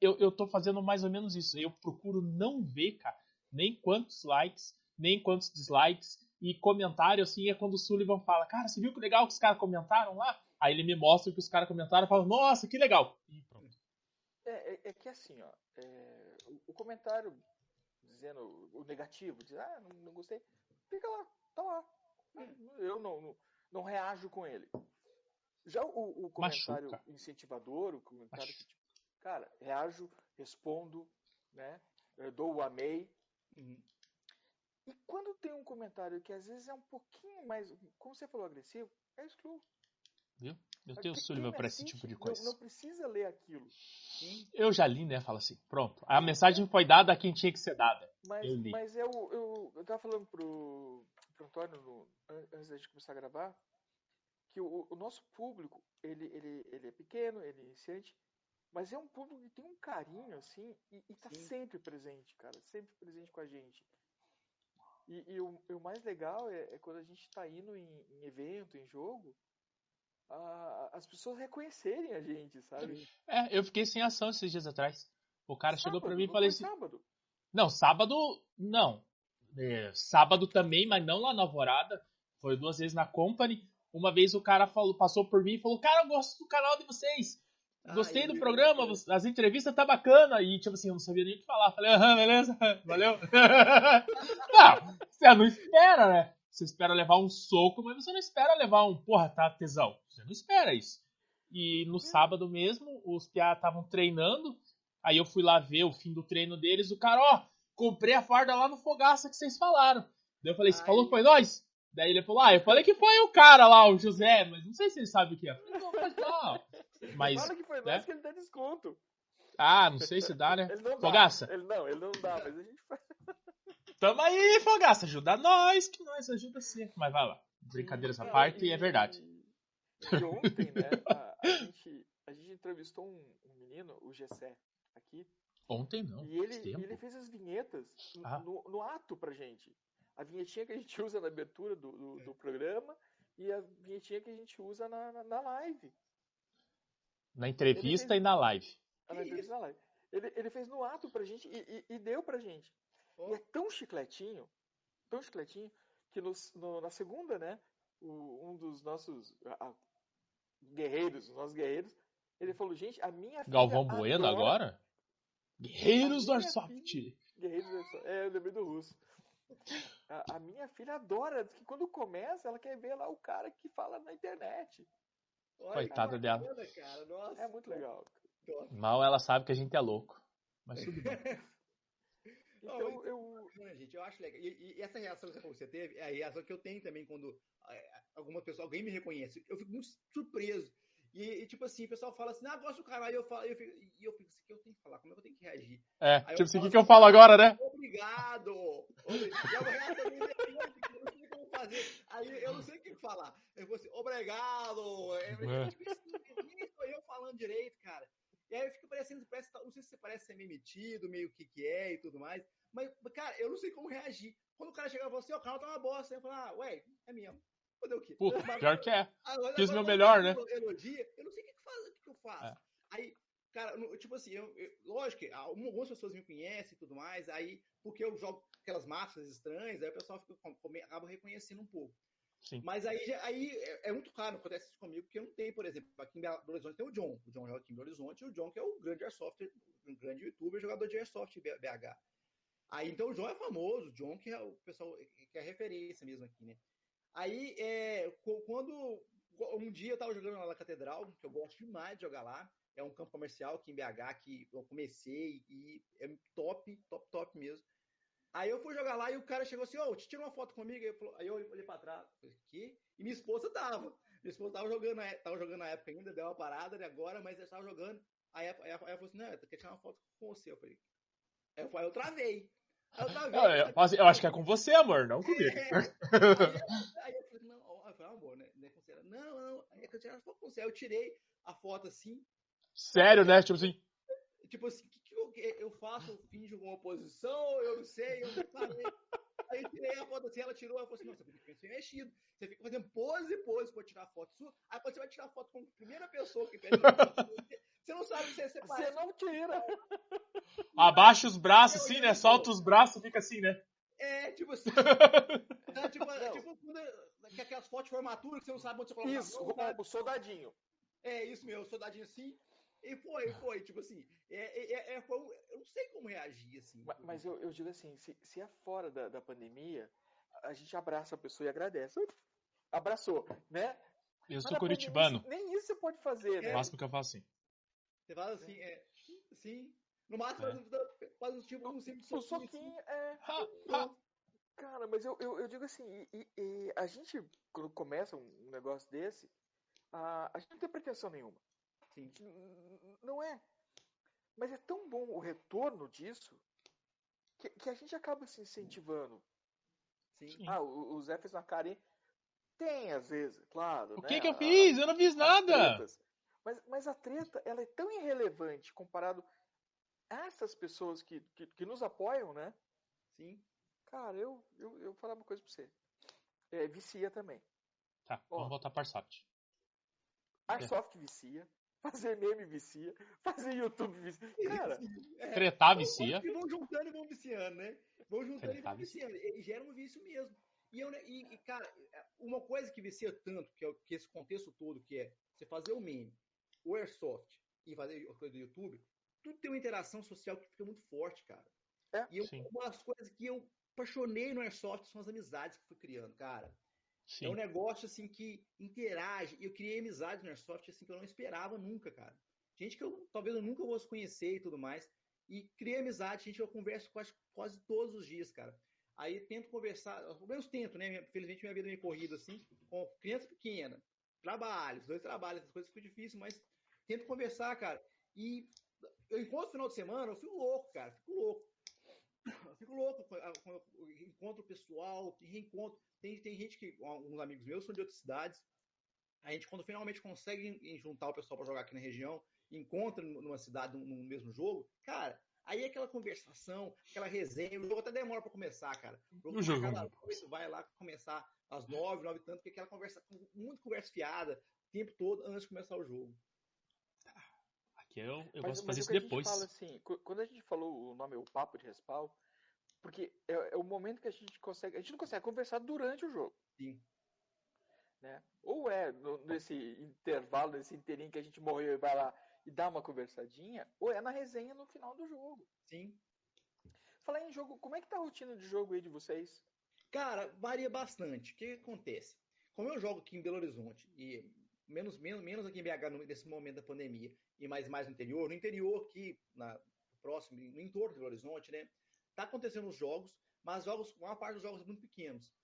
Eu, eu tô fazendo mais ou menos isso. Eu procuro não ver, cara, nem quantos likes, nem quantos dislikes. E comentário, assim, é quando o Sullivan fala, cara, você viu que legal que os caras comentaram lá? Aí ele me mostra o que os caras comentaram e fala, nossa, que legal. E pronto. É, é, é que assim, ó, é, o, comentário dizendo o negativo, diz, ah, não, não, gostei, fica lá, tá lá. Eu não, não, não reajo com ele. Já o, o comentário Machuca. incentivador, o comentário Machuca. que, tipo, cara, reajo, respondo, né? Eu dou o amei. Uhum. E quando tem um comentário que às vezes é um pouquinho mais, como você falou, agressivo, eu excluo. Viu? Eu tenho Sullivan para esse tipo de coisa. Não, não precisa ler aquilo. Eu já li, né? Fala assim, pronto. A mensagem foi dada a quem tinha que ser dada. Mas eu, li. mas eu, eu, eu tava falando pro, pro Antônio no, antes da gente começar a gravar que o, o, nosso público ele, ele, ele é pequeno, ele é iniciante, mas é um público que tem um carinho assim e, e tá Sim. sempre presente, cara, sempre presente com a gente. E, e, o, o, mais legal é, é, quando a gente está indo em, em, evento, em jogo, a, as pessoas reconhecerem a gente, sabe? É, eu fiquei sem ação esses dias atrás. O cara sábado, chegou para mim e falou assim. Sábado? Não, sábado não. É, sábado também, mas não lá na Alvorada. Foi duas vezes na Company. Uma vez o cara falou, passou por mim e falou: Cara, eu gosto do canal de vocês. Gostei do programa, as entrevistas tá bacana. E, tipo assim, eu não sabia nem o que falar. Falei, aham, beleza, <laughs> valeu. <laughs> não, você não espera, né? Você espera levar um soco, mas você não espera levar um, porra, tá tesão. Você não espera isso. E no sábado mesmo, os piá estavam treinando. Aí eu fui lá ver o fim do treino deles. O cara, ó, comprei a farda lá no Fogaça que vocês falaram. Daí eu falei, você falou que foi nós? Daí ele falou, ah, eu falei que foi o cara lá, o José, mas não sei se ele sabe o que é. Não, mas <laughs> não. Mas, Fala que foi né? nós que ele dá desconto. Ah, não sei se dá, né? Ele não Fogaça? Dá. Ele não, ele não dá, mas a gente faz. Tamo aí, Fogaça, ajuda nós, que nós ajuda sim. Mas vai lá, brincadeiras à parte, e, é verdade. E ontem, né, a, a, gente, a gente entrevistou um, um menino, o Gessé, aqui. Ontem não. E ele, ele fez as vinhetas ah. no, no, ato pra gente a vinhetinha que a gente usa na abertura do, do, do programa e a vinhetinha que a gente usa na, na, na live. Na entrevista fez, e na live. Na entrevista e na live. Ele, ele fez no ato pra gente e, e, e deu pra gente. Oh. E é tão chicletinho, tão chicletinho, que no, no, na segunda, né, o, um dos nossos a, guerreiros, os nossos guerreiros, ele falou, gente, a minha filha Galvão Bueno adora... agora? Guerreiros do Airsoft. Guerreiros do Airsoft. É, eu lembrei do russo. A, a, minha filha adora, que quando começa, ela quer ver lá o cara que fala na internet. Olha, Coitada dela. é muito legal. Mal ela sabe que a gente é louco. Mas tudo bem. <laughs> então, eu. Gente, eu acho legal. E, e, essa reação que você teve é a reação que eu tenho também quando é, alguma pessoa, alguém me reconhece. Eu fico muito surpreso. E, e, tipo assim, o pessoal fala assim, ah, gosto do canal. E eu, falo, eu fico, e eu fico assim, que eu tenho que falar? Como é que eu tenho que reagir? É, Aí tipo assim, o que, que eu falo agora, né? Obrigado! obrigado. E a fazer. Aí eu não sei o que falar. Eu vou assim, obrigado! É, é. Tipo assim, nem sou eu falando direito, cara. E aí eu fico parecendo, parece, não sei se você parece ser meio metido, meio que que é e tudo mais. Mas, cara, eu não sei como reagir. Quando o cara chega e fala assim, ó, o canal tá uma bosta. Eu falo, ah, ué, é mesmo. Fazer o quê? Pior que é. Agora, Fiz meu melhor, né? Elogia, eu não sei o que, que, faz, o que eu faço. É. Aí, cara, tipo assim, eu, eu, lógico que algumas pessoas me conhecem e tudo mais, aí, porque eu jogo aquelas máscaras estranhas, aí o pessoal fica, acaba reconhecendo um pouco. Sim. Mas aí, aí é, é, muito claro, acontece isso comigo, porque eu não tenho, por exemplo, aqui em Belo Horizonte tem o John. O John joga aqui em Belo Horizonte, e o John que é o grande airsoft, um grande youtuber, jogador de airsoft BH. Aí, então, o John é famoso, o John que é o pessoal, que é referência mesmo aqui, né? Aí, é, quando um dia eu tava jogando lá na Catedral, que eu gosto demais de jogar lá, é um campo comercial aqui em BH que eu comecei e é top, top, top mesmo. Aí eu fui jogar lá e o cara chegou assim, ô, oh, te tira uma foto comigo. Aí eu, olhei pra trás, aqui, e minha esposa tava. Minha esposa tava jogando, tava jogando na época ainda, deu uma parada né, agora, mas ela tava jogando. Aí, aí, aí ela falou assim, não, eu quero tirar uma foto com você. Eu falei, aí eu, aí eu travei. Eu, eu, eu, acho que é com você, amor, não comigo. É, aí, aí, eu falei, não, eu falei, amor, né? né não, tirar foto com você. Aí eu tirei a foto assim. Sério, né? Tipo assim. Tipo assim, o que, que eu, eu faço? Eu finjo alguma posição, eu não sei, eu não parei. Aí eu tirei a foto assim, ela tirou, ela falou assim, não, você fica mexido. Você fica fazendo pose e pose pra tirar foto sua. Aí quando você vai tirar foto com a primeira pessoa que pede você não sabe se você Você não tira. Abaixa os braços assim, né? Solta os braços, fica assim, né? É, tipo assim. <laughs> é, tipo, é, tipo quando, aquelas fotos de formatura que você não sabe onde você coloca Isso, o soldadinho. É, isso mesmo, soldadinho assim. E foi, foi, tipo assim, é, é, é, foi, eu não sei como reagir, assim. Mas, mas eu, eu, digo assim, se, se é fora da, da pandemia, a gente abraça a pessoa e agradece. Abraçou, né? Eu sou curitibano. Pandemia, nem isso você pode fazer, né? O máximo que eu faço assim. Você fala assim, é, sim. No máximo, é. faz um tipo um simples soquinho. soquinho é. Ha, ha. Cara, mas eu, eu, eu digo assim, e, e, a gente, quando começa um negócio desse, a, a gente não tem pretensão nenhuma. Sim. Não é. Mas é tão bom o retorno disso que, que a gente acaba se incentivando. Sim. Ah, o, o Zé fez uma cara Tem, às vezes, claro. O né? que, que eu fiz? Eu não fiz nada. Mas, mas a treta, ela é tão irrelevante comparado a essas pessoas que, que, que nos apoiam, né? Sim. Cara, eu, eu, eu vou falar uma coisa pra você. É, vicia também. Tá, Ó, vamos voltar para Arsoft. Airsoft vicia. Fazer meme vicia. Fazer YouTube vicia. Cara, é, tretar vicia. E vão juntando e vão viciando, né? Vão juntando tretar e vão viciando. E gera um vício mesmo. E, eu, e, e, cara, uma coisa que vicia tanto, que é que esse contexto todo, que é você fazer o meme, o Airsoft e fazer a coisa do YouTube, tudo tem uma interação social que fica muito forte, cara. É, e eu, uma das coisas que eu apaixonei no Airsoft são as amizades que fui criando, cara. Sim. É um negócio assim que interage. Eu criei amizades no Airsoft assim que eu não esperava nunca, cara. Gente que eu talvez eu nunca fosse conhecer e tudo mais. E criei amizade, gente, eu converso quase, quase todos os dias, cara. Aí tento conversar, pelo menos tento, né? Felizmente minha vida é meio corrida assim, com criança pequena, trabalhos, dois trabalhos, essas coisas ficam difíceis, mas tento conversar, cara. E eu encontro no final de semana, eu fico louco, cara, fico louco. Fico louco quando eu encontro o pessoal, reencontro. Tem, tem gente que, alguns amigos meus são de outras cidades. A gente, quando finalmente consegue juntar o pessoal para jogar aqui na região, encontra numa cidade, no mesmo jogo, cara, aí é aquela conversação, aquela resenha, o jogo até demora para começar, cara. O jogo, cada vai lá começar às nove, nove e tanto, porque aquela conversa, muito conversa fiada, o tempo todo antes de começar o jogo. Que eu, eu mas, gosto de fazer isso depois. Fala assim, quando a gente falou o nome, o papo de respawn, porque é, é, o momento que a gente consegue. A gente não consegue conversar durante o jogo. Sim. Né? Ou é no, nesse intervalo, nesse inteirinho que a gente morreu e vai lá e dá uma conversadinha, ou é na resenha no final do jogo. Sim. Falar em jogo, como é que tá a rotina de jogo aí de vocês? Cara, varia bastante. O que, que acontece? Como eu jogo aqui em Belo Horizonte e menos, menos, menos aqui em BH nesse momento da pandemia e mais mais no interior. No interior aqui, na, próximo, no entorno do Horizonte, né? Tá acontecendo os jogos, mas jogos, uma parte dos jogos muito pequenos.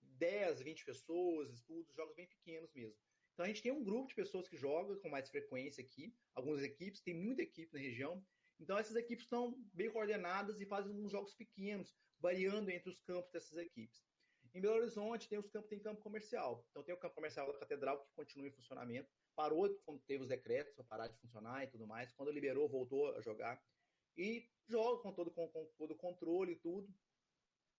10, 20 pessoas, estudos, jogos bem pequenos mesmo. Então a gente tem um grupo de pessoas que jogam com mais frequência aqui, algumas equipes, tem muita equipe na região. Então essas equipes estão bem coordenadas e fazem uns jogos pequenos, variando entre os campos dessas equipes. Em Belo Horizonte tem os campos, tem campo comercial. Então tem o campo comercial da Catedral que continua em funcionamento. Parou quando teve os decretos para parar de funcionar e tudo mais. Quando liberou, voltou a jogar. E joga com todo com, com todo controle e tudo.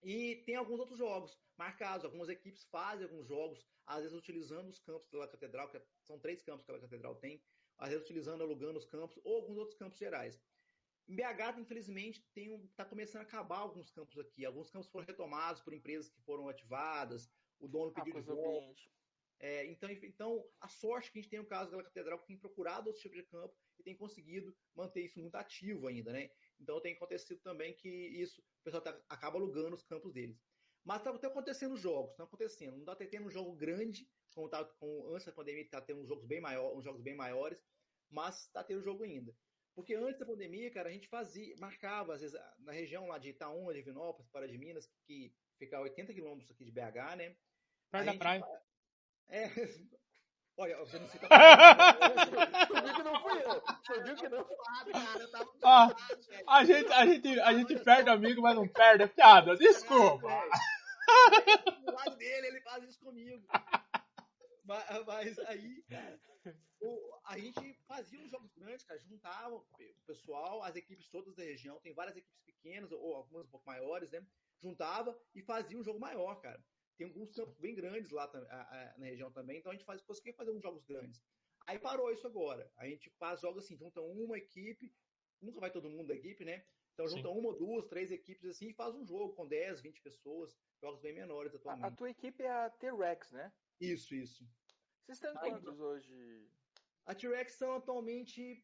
E tem alguns outros jogos marcados. Algumas equipes fazem alguns jogos, às vezes utilizando os campos da Catedral, que são três campos que a Catedral tem, às vezes utilizando, alugando os campos, ou alguns outros campos gerais. Em BH, infelizmente, está começando a acabar alguns campos aqui. Alguns campos foram retomados por empresas que foram ativadas, o dono ah, pediu de volta. É, então, então, a sorte que a gente tem no caso da Catedral, que tem procurado outros tipos de campo e tem conseguido manter isso muito ativo ainda, né? Então tem acontecido também que isso, o pessoal tá, acaba alugando os campos deles. Mas está até acontecendo jogos, estão acontecendo. Não está tendo um jogo grande, como, tá, como antes da pandemia, está tendo uns jogos bem, maior, jogos bem maiores, mas está tendo jogo ainda. Porque antes da pandemia, cara, a gente fazia, marcava, às vezes, na região lá de Itaúna, de Vinópolis, para de Minas, que fica a 80 quilômetros aqui de BH, né? Perto da praia. É. <laughs> Olha, você não cita. Você viu que não fui eu. Você viu que não. Ah, a, gente, a, gente, a gente perde amigo, mas não perde a piada. Desculpa. Do lado dele, ele faz isso comigo. Mas, mas aí, cara, o- a gente fazia uns jogos grandes, cara, juntava o pessoal, as equipes todas da região, tem várias equipes pequenas, ou algumas um pouco maiores, né? Juntava e fazia um jogo maior, cara. Tem alguns campos bem grandes lá a- a- na região também, então a gente faz, conseguia fazer uns jogos grandes. Aí parou isso agora. A gente faz jogos assim, junta uma equipe, nunca vai todo mundo da equipe, né? Então Sim. junta uma, duas, três equipes assim e faz um jogo com 10, 20 pessoas, jogos bem menores A, a atualmente. tua equipe é a T-Rex, né? Isso, isso. Vocês estão Aí, quantos hoje? A T-Rex são atualmente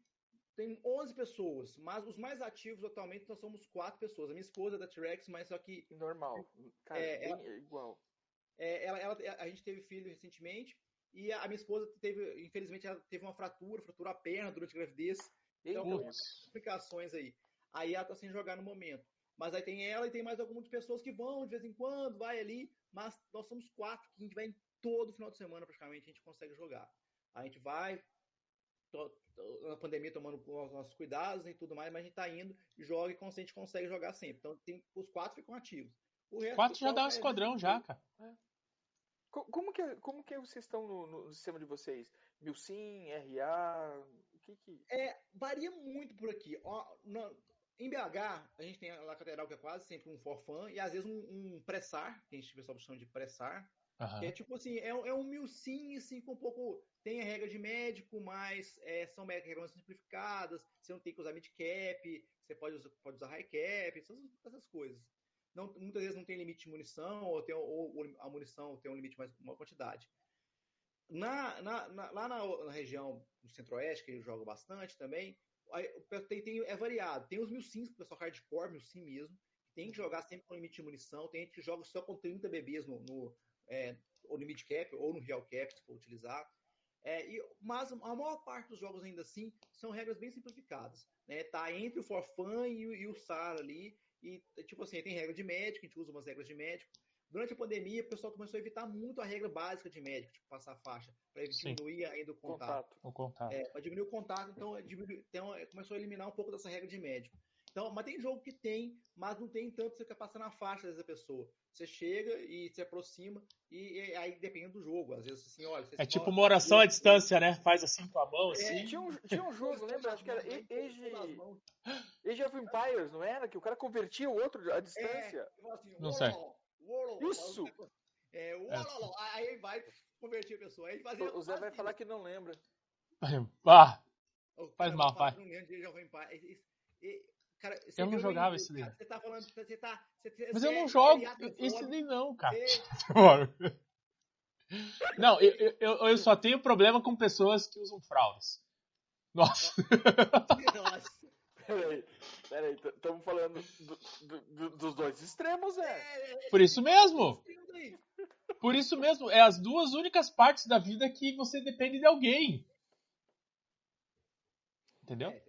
tem 11 pessoas, mas os mais ativos atualmente nós somos quatro pessoas. A minha esposa é da T-Rex, mas só que Normal. Cara, É, ela- igual. É, ela, ela- a gente teve filho recentemente e a minha esposa teve, infelizmente, ela teve uma fratura, fraturou a perna durante a gravidez. Então, complicações aí. Aí ela tá sem jogar no momento. Mas aí tem ela e tem mais algumas pessoas que vão de vez em quando, vai ali, mas nós somos quatro que a gente vai em todo final de semana praticamente, a gente consegue jogar. A gente vai, na pandemia tomando os nossos cuidados e tudo mais, mas a gente tá indo, joga e a gente consegue jogar sempre. Então tem, os quatro ficam ativos. O resto Quatro do já dá um é- esquadrão já, cara. Co- Como que, como que vocês estão no, no sistema de vocês? Milsim, RA, o que que... É, varia muito por aqui. Ó, na- em BH, a gente tem a lateral que é quase sempre um forfã e às vezes um, um pressar, que a gente pessoal chama de pressar, Aham. que é tipo assim, é, um- é um mil sim, assim, com um pouco. Tem a regra de médico, mas é, são regras simplificadas, você não tem que usar mid-cap, você pode usar, pode usar high cap, essas, essas coisas. Não, muitas vezes não tem limite de munição, ou, tem, ou, a munição tem um limite mais uma quantidade. Na, na- na- lá na, região do centro-oeste, que eu jogo bastante também, tem, tem- é variado. Tem os mil sims, que o pessoal hardcore, mil sim mesmo, que tem que jogar sempre com limite de munição, tem gente que joga só com 30 bebês no, no, é, ou no mid cap, ou no real cap, se for utilizar. É, e, mas a maior parte dos jogos ainda assim são regras bem simplificadas. Né? Tá entre o for fun e, o- e o SAR ali. E, tipo assim, tem regra de médico, a gente usa umas regras de médico. Durante a pandemia, o pessoal começou a evitar muito a regra básica de médico, tipo passar faixa, para diminuir ainda o contato. Contato. O contato. É, para diminuir o contato, então, é, então é, começou a eliminar um pouco dessa regra de médico. Então, mas tem jogo que tem, mas não tem tanto você quer passar na faixa dessa pessoa. Você chega e se aproxima, e, e aí depende do jogo. Às vezes assim, olha. você É tipo uma oração à distância, né? Faz assim com a mão, É, assim. Tinha um, tinha um jogo, lembra? Acho que era Age. Age of Empires, não era? Que o cara convertia o outro à distância. Fala assim, Não sei. Isso. É, uololó. aí vai convertir a pessoa. Aí fazia O o Zé vai assim, falar que não lembra. <laughs> Ah, Faz cara mal, que não lembra de Age of Empires. Cara, você Eu não jogava esse cara, Você tá falando. Você tá, você, mas você eu é não jogo geriatra esse nem não, cara. você- <laughs> Não, eu, eu- eu, só tenho problema com pessoas que usam fraldas. Nossa. <laughs> Nossa. Peraí, peraí, estamos falando do- do- do- dos dois extremos, é. É, é, Por isso mesmo. é. Por isso mesmo. É as duas únicas partes da vida que você depende de alguém. Entendeu? É,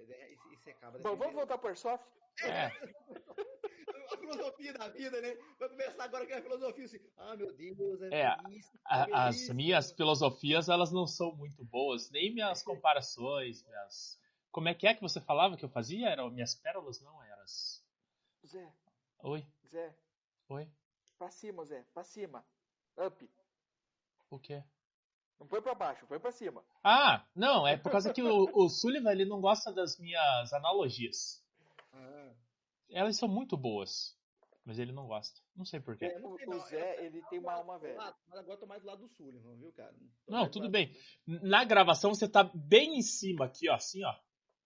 é, acaba Bom, vamos voltar pro Airsoft? É. A filosofia da vida, né? Vai começar agora com a filosofia assim. Ah, meu Deus, é, É, é A- as velhice. minhas filosofias, elas não são muito boas. Nem minhas <laughs> comparações, minhas... Como é que é que você falava que eu fazia? Eram minhas pérolas? Não, eram as... Zé, Oi? Zé, Oi? pra cima, Zé, pra cima. Up. O quê? Não põe pra baixo, põe pra cima. Ah, não, é por causa que o, o Sullivan ele não gosta das minhas analogias. Ah, Elas são muito boas, mas ele não gosta. Não sei porquê. é, não O, o Zé, ele tem uma alma velha. Mas agora eu tô mais do lado do Sullivan, viu, cara? Tô Não, tudo bem. Na gravação você tá bem em cima aqui, ó, assim, ó.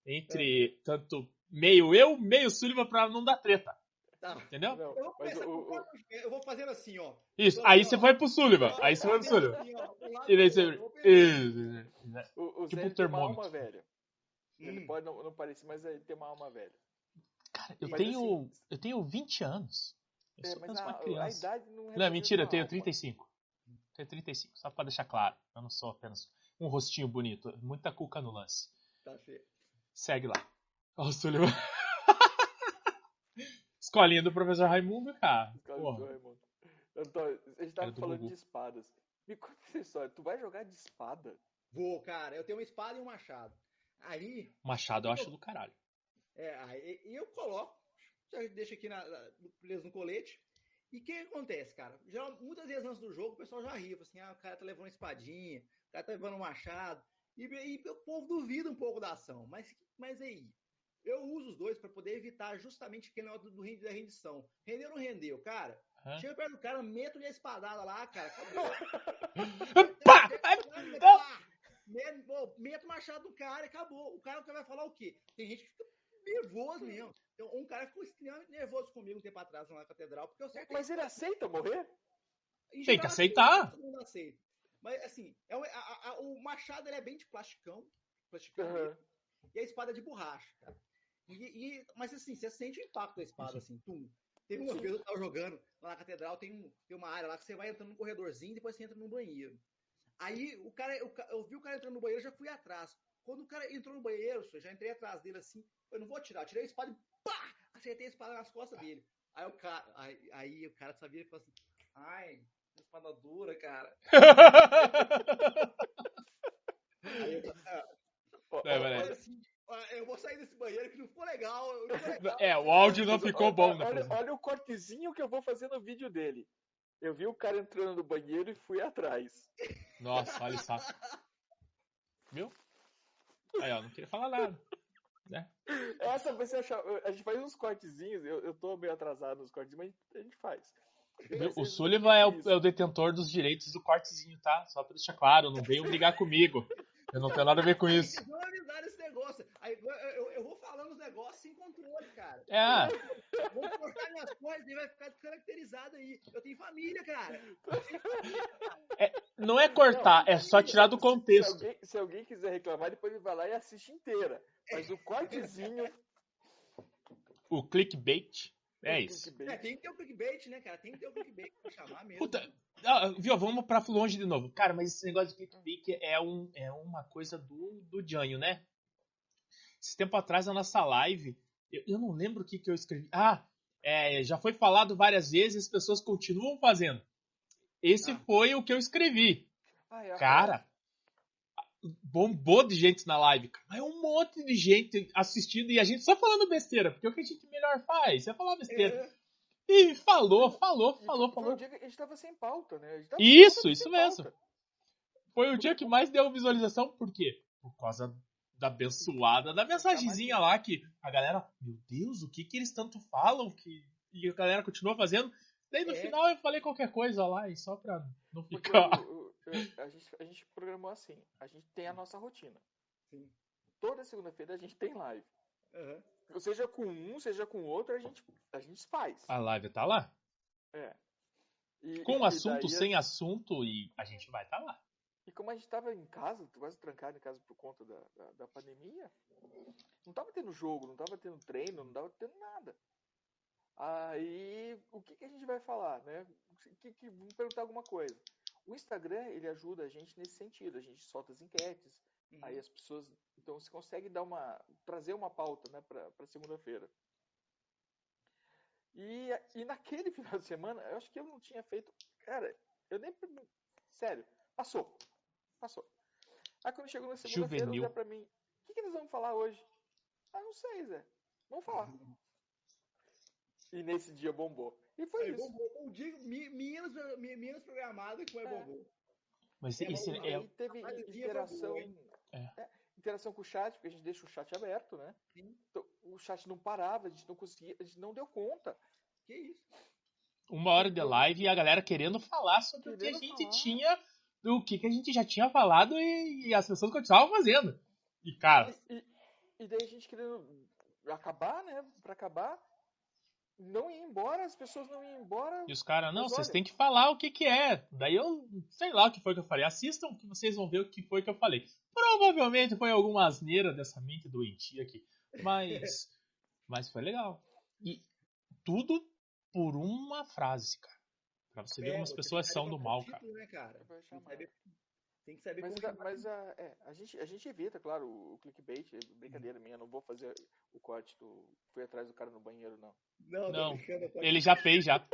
Entre tanto meio eu, meio Sullivan pra não dar treta. Tá. Entendeu? Não, Eu vou, o, com- o- eu vou fazendo assim, ó. Isso, aí você foi pro Sullivan. Aí você foi pro Sullivan. E daí você. Isso. o, o Tipo Zé um ele tem uma termômetro. alma velha. Ele Hum. pode não, não parecer, mas ele tem uma alma velha. Cara, eu Mas tenho. assim- Eu tenho 20 anos. Eu É, sou mas apenas a, uma a criança. idade não Não, mentira, eu tenho alma. 35. Tenho 35, só pra deixar claro. Eu não sou apenas um rostinho bonito. Muita cuca no lance. Tá feio. Segue lá. Ó, o Sullivan. Escolinha do professor Raimundo, cara. Escola Porra. do Raimundo. Antônio, a gente tava falando Gugu. de espadas. Me conta essa história. Tu vai jogar de espada? Vou, cara. Eu tenho uma espada e um machado. Aí, Machado eu acho do caralho. é, aí eu coloco, já deixo aqui na, na- preso no colete, E o que acontece, cara? Geral, muitas vezes antes do jogo o pessoal já ria, assim, ah, o cara tá levando uma espadinha, o cara tá levando um machado. E, e o povo duvida um pouco da ação. Mas, mas aí, eu uso os dois para poder evitar justamente aquele negócio do, do da rendição. Rendeu ou não rendeu, cara? Hã? Chega perto do cara, meto-lhe a espadada lá, cara. <laughs> pá! Meto o machado do cara e acabou. O cara vai falar o quê? Tem gente que fica nervoso mesmo. Então, um cara ficou extremamente nervoso comigo um tempo atrás lá na catedral, porque eu sei Mas ele aceita morrer? Tem que aceitar. Todo mundo aceita. Mas assim, é a, a, a, o machado ele é bem de plasticão, plasticão uhum. e a espada é de borracha, cara. E, e, mas assim, você sente o impacto da espada, assim, tum. Teve uma vez eu tava jogando lá na catedral, tem, um, tem uma área lá que você vai entrando num corredorzinho e depois você entra no banheiro. Aí o cara, eu, eu vi o cara entrando no banheiro, já fui atrás. Quando o cara entrou no banheiro, eu já entrei atrás dele assim, eu não vou tirar, tirei a espada e pá! Acertei a espada nas costas dele. Aí o cara, aí, aí o cara sabia e falou assim: ai, espada dura, cara. <laughs> aí eu, ah, é, assim, eu vou sair desse banheiro que não ficou legal. Não ficou legal. É, o áudio não ficou bom, né? Olha, olha o cortezinho que eu vou fazer no vídeo dele. Eu vi o cara entrando no banheiro e fui atrás. Nossa, olha só. Viu? Aí, ó, não queria falar nada. Né? Essa vai ser a, a gente faz uns cortezinhos, eu, eu tô meio atrasado nos cortes, mas a gente faz. O Sullivan é o, é o, detentor dos direitos do cortezinho, tá? Só pra deixar claro, não venham brigar comigo. Eu não tenho nada a ver com isso. Vou avisar esse negócio. Aí, eu, eu, eu, vou falando os negócios sem controle, cara. É. Eu vou cortar minhas coisas e vai ficar descaracterizado aí. Eu tenho família, cara. É, não é cortar, não, é só tirar do contexto. Se alguém, se alguém, quiser reclamar, depois ele vai lá e assiste inteira. Mas o cortezinho. O clickbait. É isso. É, tem que ter o clickbait, né, cara? Tem que ter o clickbait pra chamar mesmo. Puta, ah, viu, vamos pra longe de novo. Cara, mas esse negócio de clickbait é, um, é uma coisa do, do Janho, né? Esse tempo atrás, na nossa live, eu, eu não lembro o que, que eu escrevi. Ah, é, já foi falado várias vezes, as pessoas continuam fazendo. Esse ah. foi o que eu escrevi. Ah, é cara, bombou de gente na live, cara. Mas é um monte de gente assistindo e a gente só falando besteira, porque é o que a gente melhor faz é falar besteira. É. E falou, falou, falou, falou. Um dia que a gente tava sem pauta, né? isso, isso mesmo. Pauta. Foi o dia que mais deu visualização, por quê? Por causa da abençoada, da mensagenzinha lá que a galera, meu Deus, o que que eles tanto falam que e a galera continua fazendo. Daí no é. final eu falei qualquer coisa lá e só pra não ficar. A, gente, a gente programou assim: a gente tem a nossa rotina. Sim. Toda segunda-feira a gente tem live. Uhum. Seja com um, seja com outro, a gente, a gente faz. A live tá lá? É. E, com e assunto, sem a... assunto, e a gente vai estar tá lá. E como a gente tava em casa, quase trancado em casa por conta da, da, da, pandemia, não tava tendo jogo, não tava tendo treino, não tava tendo nada. Aí, o que, que a gente vai falar, né? Que, que, vamos perguntar alguma coisa. O Instagram, ele ajuda a gente nesse sentido. A gente solta as enquetes, uhum. aí as pessoas... Então, você consegue dar uma... trazer uma pauta, né, para segunda-feira. E, e naquele <laughs> final de semana, eu acho que eu não tinha feito... Cara, eu nem... Sério, passou. Passou. Aí quando chegou na segunda-feira, olha pra mim, o que, que nós vamos falar hoje? Ah, não sei, Zé. Vamos falar. <laughs> E nesse dia bombou. E foi isso. Bombou. Um dia menos, menos programado que foi é. bombou. Mas é, isso é... Aí teve interação... É. É, interação com o chat, porque a gente deixa o chat aberto, né? Então, o chat não parava, a gente não conseguia, a gente não deu conta. Que isso? Uma hora de live e a galera querendo falar sobre o que a gente falar. tinha, do que, que a gente já tinha falado e, e as pessoas continuavam fazendo. E, cara. E, e daí a gente querendo acabar, né? Pra acabar, não ia embora, as pessoas não iam embora. E os caras, não, vocês têm que falar o que que é. Daí eu, sei lá o que foi que eu falei. Assistam que vocês vão ver o que foi que eu falei. Provavelmente foi alguma asneira dessa mente doentia aqui. Mas, <laughs> mas foi legal. E tudo por uma frase, cara. Pra você ver é, como as pessoas são do mal, cara. Né, cara? Tem que saber mas, a, mas a, é, a, gente, a gente evita, claro, o clickbait, é brincadeira minha, não vou fazer o corte do. Fui atrás do cara no banheiro, não. Não, não. Ele já fez, já.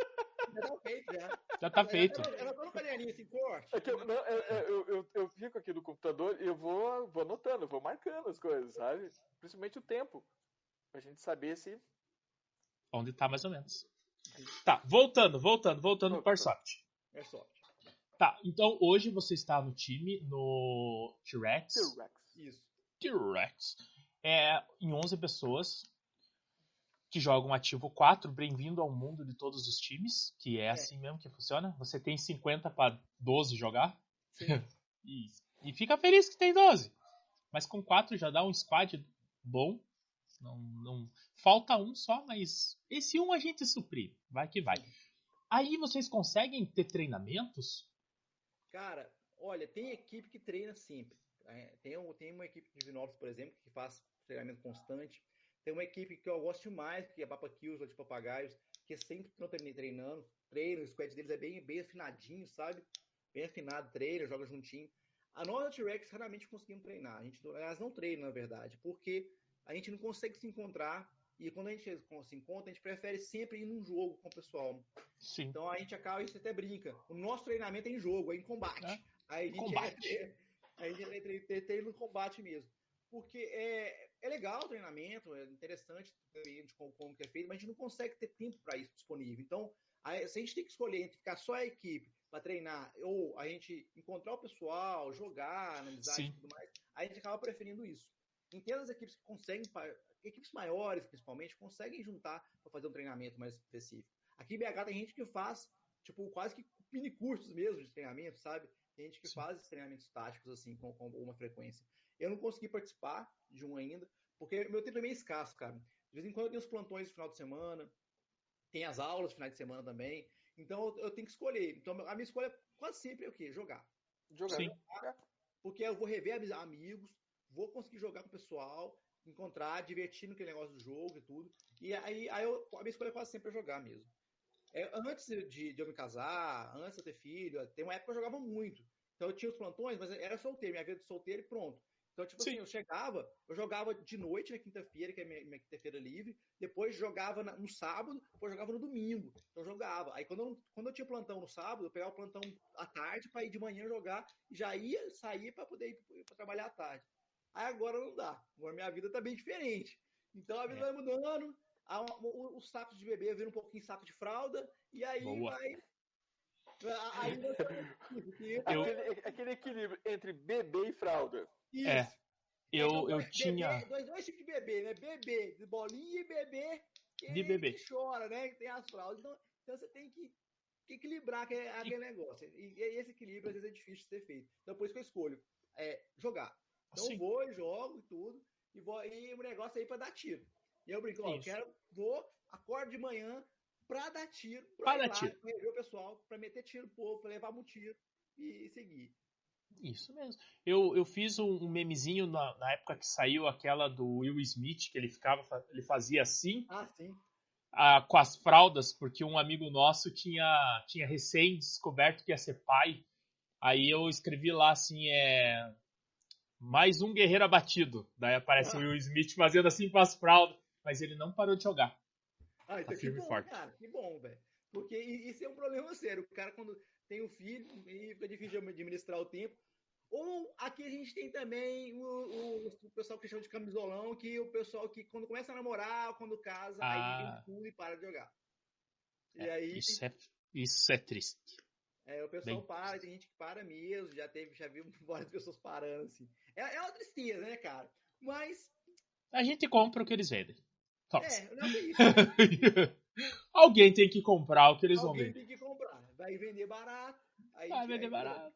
Já tá feito, já. Já tá feito. Ela tá no caderninho assim, corte. É que eu, não, é, é, eu, eu, eu, fico aqui no computador e eu vou, vou anotando, vou marcando as coisas, sabe? Principalmente o tempo. Pra gente saber se. Onde tá mais ou menos. Tá, voltando, voltando, voltando pro Airsoft. Airsoft. Tá, então hoje você está no time, no T-Rex. T-Rex. Isso. T-Rex. É, em 11 pessoas que jogam ativo 4. Bem-vindo ao mundo de todos os times, que é, É. assim mesmo que funciona. Você tem 50 para 12 jogar. Sim. <laughs> E, e fica feliz que tem 12. Mas com 4 já dá um squad bom. Não, não falta um só, mas esse um a gente suprir. Vai que vai. Aí vocês conseguem ter treinamentos? Cara, olha, tem equipe que treina sempre. É, tem, tem uma equipe de Vinópolis, por exemplo, que faz treinamento constante. Tem uma equipe que eu gosto demais, que é a Papa Kills, de Papagaios, que sempre estão treinando. Treino, o squad deles é bem, bem afinadinho, sabe? Bem afinado, treina, joga juntinho. A nossa T-Rex raramente conseguimos treinar. A gente, elas não treinam, na verdade, porque a gente não consegue se encontrar. E quando a gente se encontra, a gente prefere sempre ir num jogo com o pessoal. Sim. Então a gente acaba, isso até brinca. O nosso treinamento é em jogo, é em combate. É. Aí a gente Combate. É, a gente é tre- tre- treino no combate mesmo. Porque é, é legal o treinamento, é interessante como, como que é feito, mas a gente não consegue ter tempo para isso disponível. Então, aí, se a gente tem que escolher entre ficar só a equipe para treinar ou a gente encontrar o pessoal, jogar, analisar Sim. e tudo mais, a gente acaba preferindo isso. Entendo as equipes que conseguem, equipes maiores principalmente, conseguem juntar para fazer um treinamento mais específico. Aqui em BH tem gente que faz, tipo, quase que mini cursos mesmo de treinamento, sabe? Tem gente que Sim. faz treinamentos táticos, assim, com, com uma frequência. Eu não consegui participar de um ainda, porque meu tempo é meio escasso, cara. De vez em quando eu tenho os plantões no final de semana, tem as aulas no final de semana também. Então eu, tenho que escolher. Então a minha escolha quase sempre é o quê? Jogar. Jogar. Sim. Porque eu vou rever ami- amigos, vou conseguir jogar com o pessoal, encontrar, divertir no aquele negócio do jogo e tudo. E aí, aí eu, a minha escolha quase sempre é jogar mesmo. É, antes de, de eu me casar, antes de eu ter filho, tem uma época que eu jogava muito. Então eu tinha os plantões, mas era solteiro, minha vida de solteiro e pronto. Então, tipo Sim. assim, eu chegava, eu jogava de noite na quinta-feira, que é minha, minha quinta-feira livre, depois jogava na- no sábado, depois jogava no domingo. Então eu jogava. Aí quando eu, quando eu tinha plantão no sábado, eu pegava o plantão à tarde para ir de manhã jogar, e já ia sair para poder ir para trabalhar à tarde. Aí agora não dá. Agora minha vida tá bem diferente. Então a vida É. vai mudando, a- o, o saco de bebê vira um pouquinho saco de fralda, e aí Boa. vai. Aí <laughs> eu, Aquele, aquele equilíbrio entre bebê e fralda. Isso. É. Eu, Então, eu bebê- tinha. Dois, dois tipos de bebê, né? Bebê de bolinha e bebê que, De bebê. que chora, né? Que tem as fraldas. Então, então você tem que, que equilibrar aquele, aquele negócio. E, e esse equilíbrio às vezes é difícil de ser feito. Então por isso que eu escolho é, jogar. Então Sim. eu vou e jogo e tudo. E, vou, e o negócio aí pra dar tiro. E eu brinco, ó, Isso. quero, vou, acordo de manhã pra dar tiro, Pra ir dar lá, tiro. pra o pessoal, pra meter tiro no povo, pra levar um tiro e seguir. Isso mesmo. Eu, eu fiz um, um memezinho na, na época que saiu aquela do Will Smith, que ele ficava, ele fazia assim, Ah, sim. ah, com as fraldas, porque um amigo nosso tinha, tinha recém descoberto que ia ser pai. Aí eu escrevi lá assim, é. Mais um guerreiro abatido. Daí aparece o Will Smith fazendo assim com as fraldas. Mas ele não parou de jogar. Ah, então Tá que firme bom, forte. cara, que bom, velho. Porque isso é um problema sério. O cara, quando tem um filho, e fica difícil de administrar o tempo. Ou aqui a gente tem também o, o- o pessoal que chama de camisolão, que o pessoal que quando começa a namorar, quando casa, aí Ah. tem tudo e para de jogar. E É, aí isso, é, isso é triste. É, o pessoal bem- para, tem gente que para mesmo, já teve, já viu <laughs> várias pessoas parando, assim. É, é uma tristeza, né, cara? Mas, A gente compra o que eles vendem. Só. é, não é isso. <laughs> Alguém tem que comprar o que eles vão Alguém vender. tem que comprar. Vai vender barato. Aí Vai vender aí- barato.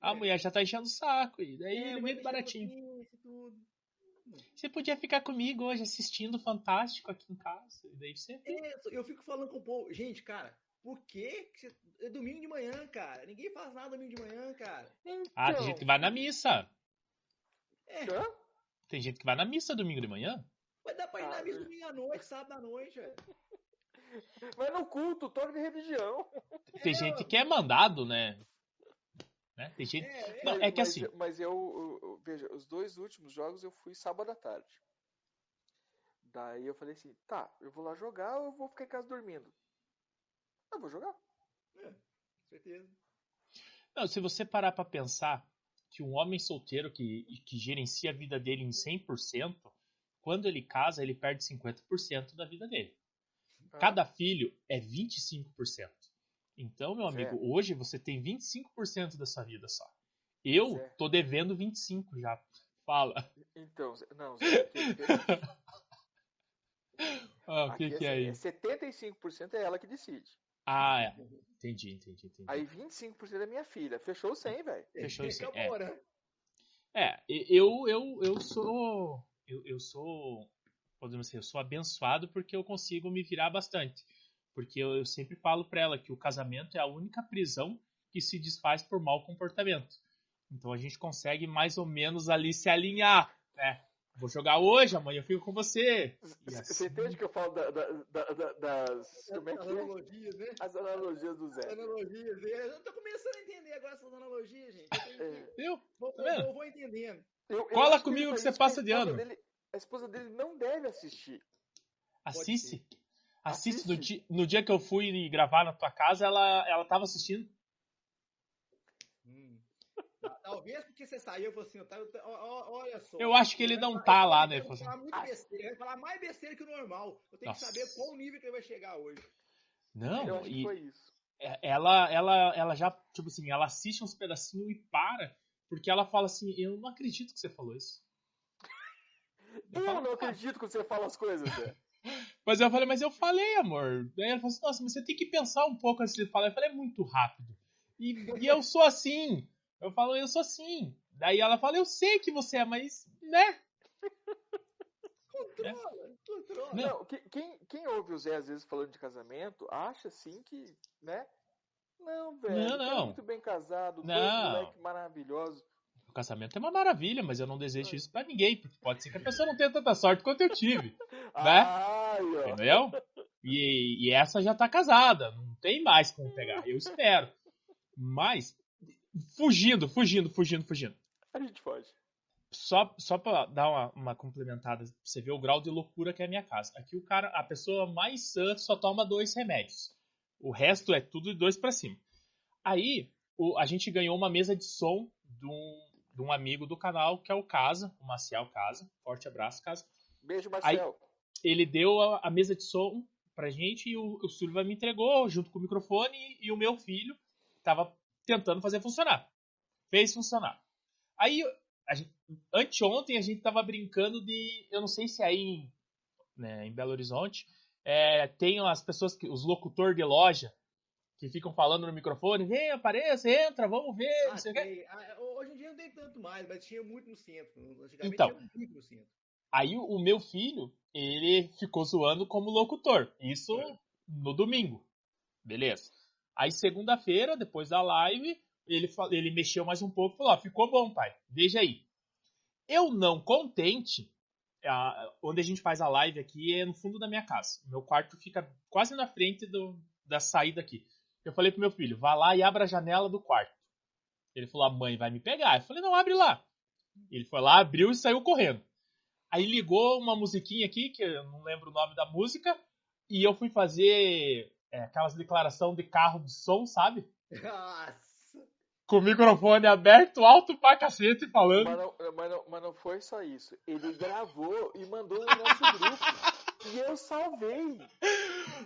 A É. mulher já tá enchendo o saco. E daí É, ele vai vende mexer baratinho. Você podia ficar comigo hoje assistindo Fantástico aqui em casa. E daí você. É, eu fico falando com o povo, gente, cara, por que é domingo de manhã, cara? Ninguém faz nada domingo de manhã, cara. Ah, tem gente que vai na missa. É, Hã? Tem gente que vai na missa domingo de manhã. vai dar pra ir na Ah, missa domingo à noite, sábado à noite, velho. Vai no culto, toque de religião. Tem É, gente que é mandado, né? Né? Tem gente. É, é, Não, é que mas, assim- Mas eu, eu- eu- veja, os dois últimos jogos eu fui sábado à tarde. Daí eu falei assim, tá, eu vou lá jogar ou eu vou ficar em casa dormindo? Eu vou jogar. com certeza. Não, se você parar pra pensar que um homem solteiro que, que gerencia a vida dele em 100%, quando ele casa, ele perde 50% da vida dele. Ah. cada filho é 25%. Então, meu amigo, Zé. hoje você tem 25% da sua vida só. Eu Zé. tô devendo 25 já. Fala. Então, não, Zé, <laughs> Ah, o que que é assim, isso? 75% é ela que decide. Ah, é. Entendi, entendi, entendi. Aí 25% é minha filha. Fechou 100, velho. Fechou isso. É. Acabou, né? É, eu, eu, eu sou. Eu, eu sou. Podemos dizer, eu sou abençoado porque eu consigo me virar bastante. Porque eu, eu sempre falo pra ela que o casamento é a única prisão que se desfaz por mau comportamento. Então a gente consegue mais ou menos ali se alinhar, né? Vou jogar hoje, amanhã eu fico com você. E Você assim- entende que eu falo da- da- da- da- das. Como é As que é? analogias, né? As analogias do Zé. Analogias. Eu tô começando a entender agora essas analogias, gente. Eu É, vou, Tá vou- vendo? vou- entendendo. eu- eu Cola comigo que você passa de ano. dele- a esposa dele não deve assistir. Assiste. Assiste no Assiste. dia, no dia que eu fui gravar na tua casa, ela, ela tava assistindo. Talvez porque você saiu, eu falei assim, tá, olha só. Eu acho que ele vai não falar- tá lá, vai né? Ele falar falou assim, muito "Ah, besteira, ele vai falar mais besteira que o normal. Eu tenho Nossa. que saber qual nível que ele vai chegar hoje. eu Não, acho que e foi isso. é- ela, ela, ela já, tipo assim, ela assiste uns pedacinhos e para, porque ela fala assim, eu não acredito que você falou isso. Eu <laughs> Eu falo, não "Ah." acredito quando você fala as coisas, Zé. <laughs> Mas eu falei, mas eu falei, amor. Daí ela falou assim, nossa, mas você tem que pensar um pouco antes de falar. Eu falei, é muito rápido. E, e eu sou assim. Eu falo, eu sou assim. Daí ela fala, eu sei que você é, mas, né? <laughs> Controla, controla. Não. Não, que- quem, quem ouve o Zé às vezes falando de casamento, acha assim que, né? Não, velho. Não, tá não. muito bem casado, dois Não. moleques maravilhosos. O casamento é uma maravilha, mas eu não desejo isso pra ninguém, porque pode ser que a pessoa não tenha tanta sorte quanto eu tive. <laughs> Né? Ai. Entendeu? E, e essa já tá casada, não tem mais como pegar, eu <laughs> espero. Mas, fugindo, fugindo, fugindo, fugindo. A gente foge. Só, só pra dar uma, uma complementada, pra você ver o grau de loucura que é a minha casa. Aqui o cara, a pessoa mais sã só toma dois remédios. O resto é tudo de dois pra cima. Aí, o- a gente ganhou uma mesa de som de um, de um amigo do canal, que é o Casa, o Maciel Casa. Forte abraço, Casa. Beijo, Marcel. ele deu a, a mesa de som pra gente e o, o Sullivan me entregou junto com o microfone e, e o meu filho tava tentando fazer funcionar. Fez funcionar. Aí, a gente, anteontem a gente tava brincando de, eu não sei se aí em, né, em Belo Horizonte, é, tem as pessoas, que, os locutores de loja, que ficam falando no microfone, vem, apareça, entra, vamos ver, Ah, não sei tem. Ah, hoje em dia não tem tanto mais, mas tinha muito no centro. Antigamente Então. tinha muito no centro. Aí o o meu filho, ele ficou zoando como locutor. Isso no domingo. Beleza. Aí segunda-feira, depois da live, ele, ele mexeu mais um pouco e falou: ó, ficou bom, pai. Veja aí. Eu não contente, a- onde a gente faz a live aqui é no fundo da minha casa. Meu quarto fica quase na frente do, da saída aqui. Eu falei pro meu filho, vá lá e abra a janela do quarto. Ele falou, a mãe vai me pegar. Eu falei, não, abre lá. Ele foi lá, abriu e saiu correndo. Aí ligou uma musiquinha aqui, que eu não lembro o nome da música, e eu fui fazer é, aquelas declaração de carro de som, sabe? Nossa. Com o microfone aberto, alto pra cacete, falando. Mas não, mas, não, mas não foi só isso. Ele gravou e mandou no nosso grupo. e eu salvei.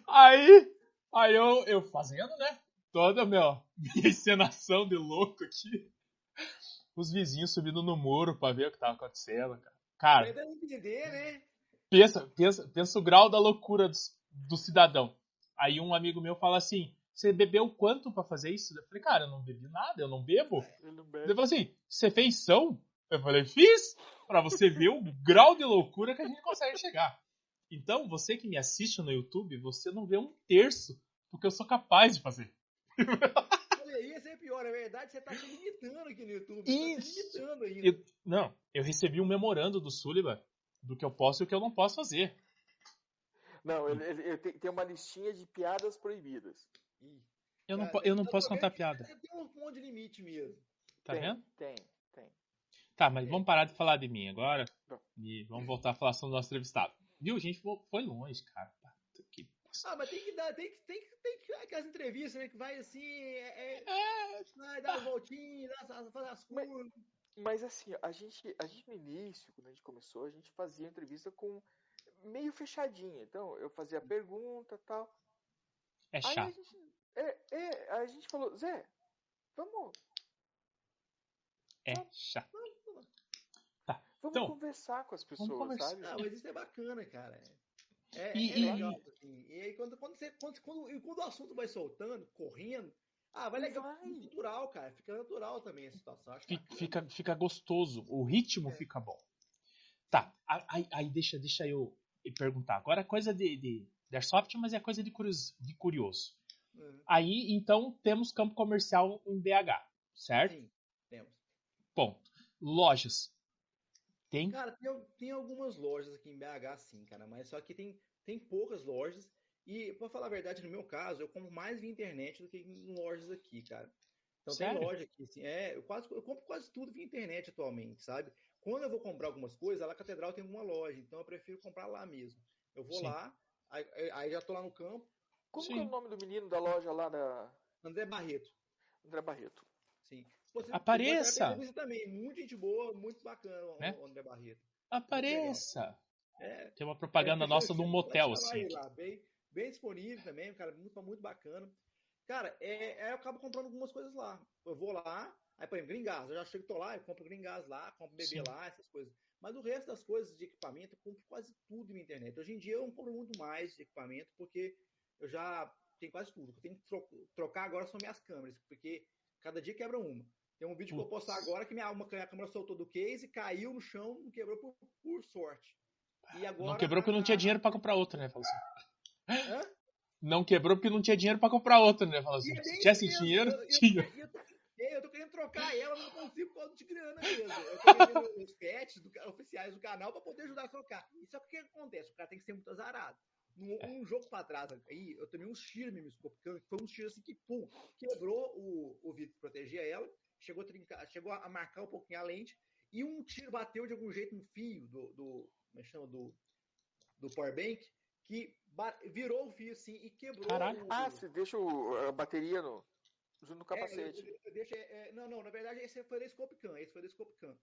Aí, aí eu, eu fazendo, né? Toda a minha, encenação de louco aqui. Os vizinhos subindo no muro pra ver o que tava acontecendo, cara. Cara, Tentando entender, né? pensa, pensa, pensa o grau da loucura do, do cidadão. Aí um amigo meu fala assim: Você bebeu quanto pra fazer isso? Eu falei, cara, eu não bebi nada, eu não bebo. Ele não Ele bebe. falou assim: Você fez som? Eu falei, fiz! Pra você ver o grau de loucura que a gente consegue chegar. Então, você que me assiste no YouTube, você não vê um terço do que eu sou capaz de fazer. Isso é pior. Na verdade, você tá se limitando aqui no YouTube. Você tá Isso. se limitando ainda. Eu- não, eu recebi um memorando do Sullivan do que eu posso e o que eu não posso fazer. Não, ele, ele- ele tem, tem uma listinha de piadas proibidas. Ih, Eu não, cara, eu não posso contar piada. Tem um ponto de limite mesmo. Tá tem, vendo? Tem, tem. Tá, mas vamos parar de falar de mim agora. E vamos voltar a falar sobre o nosso entrevistado. Viu, gente? Fo- Foi longe, cara. Que. Ah, mas tem que dar, tem que, tem que, tem que aquelas entrevistas, né? Que vai assim, é, é, É, vai dar as voltinhas, dar as- fazer as Mas- curvas. Mas assim, a gente, a gente no início, quando a gente começou, a gente fazia entrevista com meio fechadinha. Então, eu fazia pergunta e tal. É Aí a chato. gente, é, é, a gente falou, Zé, vamos, É chato. vamos Então, conversar com as pessoas, sabe? Ah, mas isso é bacana, cara. É, E- é e- legal, assim. E aí, quando, quando, você, quando, quando, e quando o assunto vai soltando, correndo, ah, vai legal, Vai. fica natural, cara. Fica natural também a situação. Acho Fica, bacana. fica, fica gostoso. O ritmo É. fica bom. Tá, aí, aí deixa, deixa eu perguntar. Agora é coisa de, de, de Airsoft, mas é coisa de, curios- de curioso. Uhum. Aí, então, temos campo comercial em BH, certo? Sim, temos. Ponto. Lojas. Tem? Cara, tem, tem algumas lojas aqui em BH, sim, cara, mas só que tem, tem poucas lojas. E, pra falar a verdade, no meu caso, eu compro mais via internet do que em lojas aqui, cara. Então Sério? tem loja aqui, assim, é, eu, quase, eu compro quase tudo via internet atualmente, sabe? Quando eu vou comprar algumas coisas, lá na Catedral tem uma loja, então eu prefiro comprar lá mesmo. Eu vou Sim. lá, aí, aí já tô lá no campo, Como Sim. que é o nome do menino da loja lá da André Barreto, André Barreto? sim. Você, Apareça! você também, muita gente boa, muito bacana Né? o André Barreto. Apareça! É, Tem uma propaganda É, nossa de um motel, assim. lá, bem, bem disponível também, um cara muito, muito bacana. Cara, é, é, eu acabo comprando algumas coisas lá. Eu vou lá, aí, por exemplo, Green Gas, eu já chego, tô lá, eu compro Green Gas lá, compro bebê Sim. lá, essas coisas. Mas o resto das coisas de equipamento, eu compro quase tudo na internet. Hoje em dia eu não compro muito mais de equipamento, porque eu já tenho quase tudo. O que eu tenho que tro- trocar agora são minhas câmeras, porque cada dia quebra uma. Tem um vídeo que eu vou postar Putz. agora que minha, uma, minha câmera soltou do case, caiu no chão, não quebrou por, por sorte. E agora, Não quebrou porque não tinha dinheiro pra comprar outra, né? Falou assim. Hã? Não quebrou porque não tinha dinheiro pra comprar outra, né? Falou assim. É Se tivesse dinheiro, Eu- eu- tinha. Eu, é, eu tô querendo trocar ela, mas não consigo por causa de grana mesmo. Eu tô <laughs> os pets do oficiais do canal pra poder ajudar a trocar. E só que o que acontece? O cara tem que ser muito azarado. Num, É. um jogo pra trás aí, eu tomei uns tiros mesmo, que foi uns tiros assim que, pum, quebrou o, o vidro que protegia ela, chegou a, trincar, chegou a marcar um pouquinho a lente, e um tiro bateu de algum jeito no fio do, do como é que chama, do, do powerbank, que virou o fio assim e quebrou Caralho. o, Ah, você deixa o- a bateria no, junto no é, capacete. eu- eu- eu deixo- é, é, não, não, na verdade esse foi da Scopecam, esse foi da Scopecam.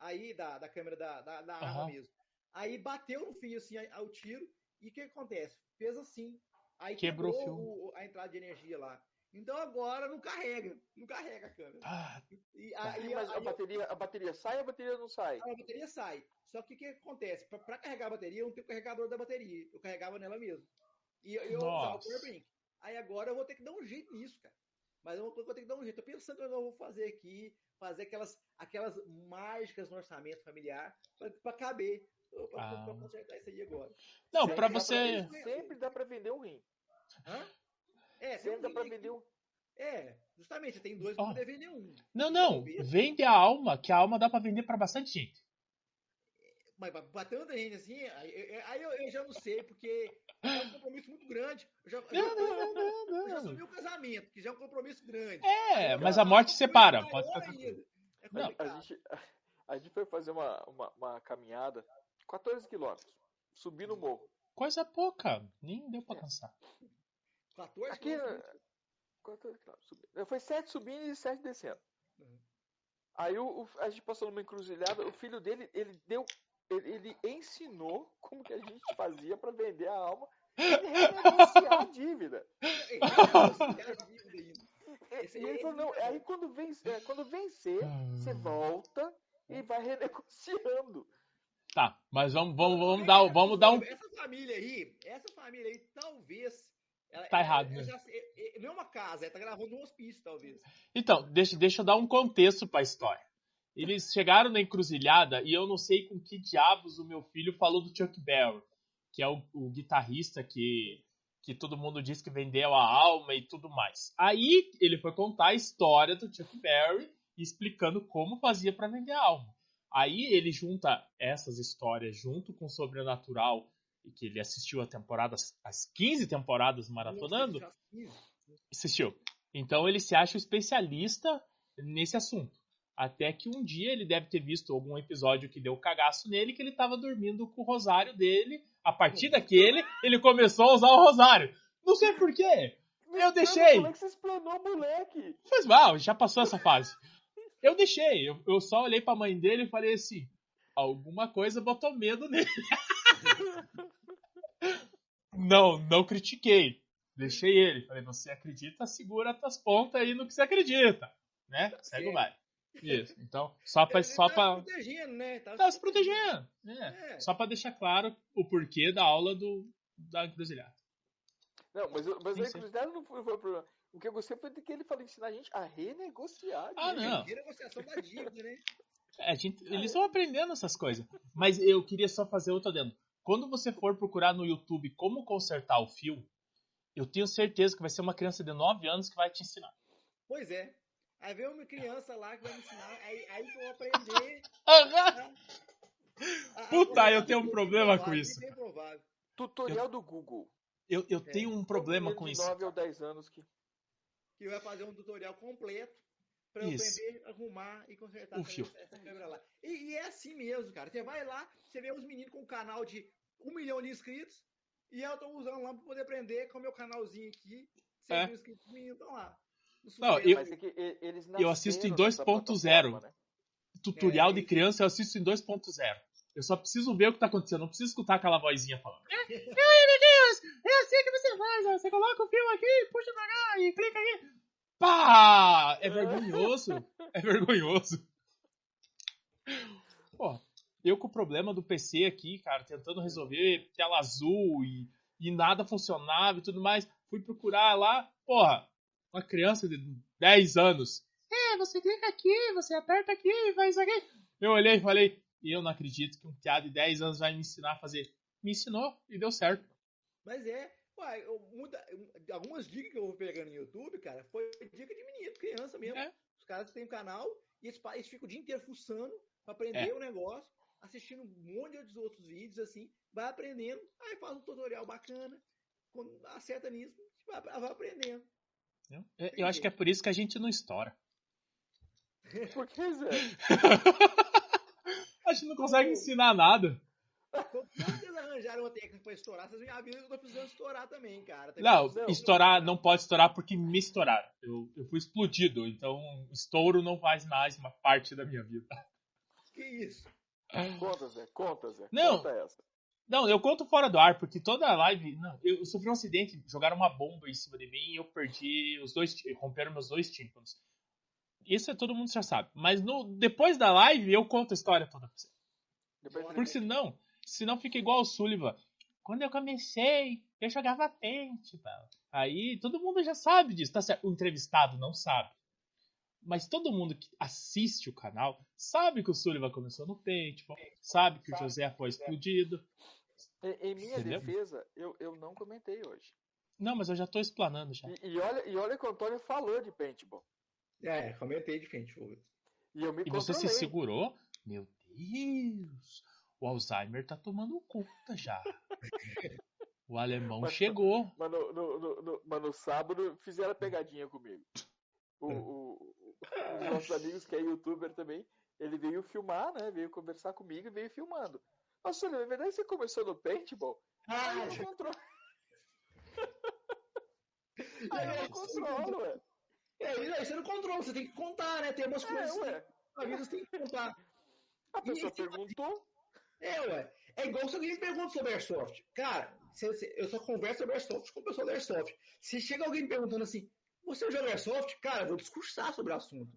Aí, da, da câmera da, da, da arma Aham. mesmo. Aí bateu no fio, assim, ao tiro, e o que acontece? Fez assim. Aí Quebrou quebrou, o a entrada de energia lá. Então agora não carrega, não carrega a câmera. Ah, E aí, Mas aí a eu- bateria, a bateria sai ou a bateria não sai? a bateria sai. Só que o que acontece? Pra, pra carregar a bateria, eu não tenho carregador da bateria. Eu carregava nela mesmo. E eu, eu usava o Nossa. powerbank. Aí agora eu vou ter que dar um jeito nisso, cara. Mas eu vou, vou ter que dar um jeito. Tô pensando que eu vou fazer aqui, fazer aquelas, aquelas mágicas no orçamento familiar pra, pra caber. Pra, pra- Ah. consertar isso aí agora. Não, dá você. sempre dá pra vender um rim. Hã? É, Sempre dá pra link vender um. É, justamente, tem dois pra Ó. poder vender um. Não, não. Vende a alma, que a alma dá pra vender pra bastante gente. Mas pra tanta gente assim, aí, aí eu, eu já não sei, porque é um compromisso muito grande. Eu já, Não, não, não, Eu já não. assumi o casamento, que já é um compromisso grande. É, mas a morte separa. maior Pode ficar ainda. tranquilo. É Não, A gente, a gente foi fazer uma, uma, uma caminhada, 14 quilômetros, subir no morro. Coisa pouca. Nem deu pra cansar. 14 Aqui, quilômetros. 14 quilômetros, subindo. Foi 7 subindo e 7 descendo. Uhum. Aí o, o- a gente passou numa encruzilhada, o filho dele, ele deu, ele, ele ensinou como que a gente fazia pra vender a alma e renegociar a dívida. <laughs> E, ele aí- falou, não, aí quando, vence, é, quando vencer, você volta e vai renegociando. Tá, mas vamos, vamos, vamos dar, vamos dar um. Essa família aí, essa família aí, talvez. ela- Tá errado, ela né? já- não é uma casa, ela tá gravando um hospício, talvez. Então, deixa, deixa eu dar um contexto pra história. Eles chegaram na encruzilhada e eu não sei com que diabos o meu filho falou do Chuck Berry, que é o, o guitarrista que, que todo mundo diz que vendeu a alma e tudo mais. Aí ele foi contar a história do Chuck Berry explicando como fazia pra vender a alma. Aí ele junta essas histórias junto com o Sobrenatural, e que ele assistiu a temporada, as 15 temporadas maratonando, assistiu. Então ele se acha um especialista nesse assunto. Até que um dia ele deve ter visto algum episódio que deu cagaço nele, que ele estava dormindo com o rosário dele. A partir daquele, ele começou a usar o rosário. Não sei porquê. Eu deixei. Como é que você explanou o moleque? Faz mal, já passou essa fase. Eu deixei. Eu, eu só olhei pra mãe dele e falei assim: alguma coisa botou medo nele. <laughs> Não, não critiquei. Deixei ele. Falei, você acredita, segura as tuas pontas aí no que você acredita. Né? Segue o baile. Isso. Então, só pra. Ele Só tá pra... se protegendo, né? Tá Tá se protegendo. É. É. Só pra deixar claro o porquê da aula do, da encruzilhada. Não, mas, mas Sim, a encruzilhada não foi, foi o problema. O que eu gostei foi de que ele falou ensinar a gente a renegociar. Ah, dívida. não. Renegociação da dívida, né? <laughs> É, a gente, eles estão aprendendo essas coisas. Mas eu queria só fazer outro adendo. Quando você for procurar no YouTube como consertar o fio, eu tenho certeza que vai ser uma criança de 9 anos que vai te ensinar. Pois é. Aí vem uma criança lá que vai me ensinar, aí, aí que eu vou aprender. A- <laughs> a- Puta, a- eu tenho um problema com isso. Tutorial do Google. Eu, eu tenho um problema com isso. 9 ou 10 anos que. Que vai fazer um tutorial completo pra eu Isso. aprender arrumar e consertar O essa, fio. essa câmera lá. E, e é assim mesmo, cara. Você vai lá, você vê uns meninos com um canal de um milhão de inscritos e eu tô usando lá pra poder aprender com o meu canalzinho aqui. 100 É. mil inscritos, os meninos estão lá. Não, eu- Mas é que eles eu assisto em nasceram nessa 2.0. plataforma, né? Tutorial É, de criança eu assisto em 2.0. Eu só preciso ver o que tá acontecendo, não preciso escutar aquela vozinha falando. <laughs> Ai, meu Deus, é assim que você faz, ó. você coloca o fio aqui, puxa pra cá e clica aqui. Pá! É vergonhoso. É vergonhoso. Pô, eu com o problema do PC aqui, cara, tentando resolver tela azul e, e nada funcionava e tudo mais, fui procurar lá, porra, uma criança de 10 anos. É, você clica aqui, você aperta aqui, faz isso aqui. Eu olhei e falei, eu não acredito que um piada de 10 anos vai me ensinar a fazer. Me ensinou e deu certo. Mas é, uai, eu, muda, algumas dicas que eu vou pegando no YouTube, cara, foi dica de menino, criança mesmo. É. Os caras têm um canal e eles, eles ficam o dia inteiro fuçando pra aprender É. o negócio, assistindo um monte de outros vídeos assim, vai aprendendo, aí faz um tutorial bacana, quando acerta nisso, vai, vai aprendendo. Eu- Eu acho que é por isso que a gente não estoura. <laughs> Por que, Zé? <laughs> A gente não consegue ensinar nada. Quando vocês arranjaram uma técnica pra estourar, vocês me avisam que eu tô precisando estourar também, cara. Tá Não, precisando- estourar não pode estourar porque me estouraram. Eu, eu fui explodido, então estouro não faz mais uma parte da minha vida. Que isso? Conta, Zé. Conta, Zé. Não. Conta essa. Não, eu conto fora do ar, porque toda a live. Não, eu sofri um acidente, jogaram uma bomba em cima de mim e eu perdi os dois. Romperam meus dois tímpanos. Isso é todo mundo já sabe. Mas no, depois da live eu conto a história toda pra você. Depois Porque senão, senão fica igual o Sullivan. Quando eu comecei, eu jogava pente, pá. Aí todo mundo já sabe disso, tá certo? O entrevistado não sabe. Mas todo mundo que assiste o canal sabe que o Sullivan começou no paintball, sabe que o José foi explodido. Em, em minha Entendeu? defesa, eu, eu não comentei hoje. Não, mas eu já tô explanando já. E, e olha, e olha que o Antônio falou de paintball. É, comentei de fogo. E eu me E você se segurou? Meu Deus! O Alzheimer tá tomando conta já. <laughs> O alemão Mas- chegou. Mas no, no, no, no- mas no sábado fizeram pegadinha comigo. O, o, o- os nossos amigos que é youtuber também, ele veio filmar, né? Veio conversar comigo e veio filmando. Nossa, na verdade você começou no paintball? Ah, Aí eu não controlo. <laughs> Aí eu não controlo, ué. É, isso aí você não controla, você tem que contar, né? Tem umas É, coisas ué. na vida você tem que contar. A pessoa perguntou. É, ué. É igual se alguém me pergunta sobre Airsoft. Cara, se- se- eu só converso sobre Airsoft com o pessoal da Airsoft. Se chega alguém me perguntando assim, você joga Airsoft? Cara, eu vou discursar sobre o assunto.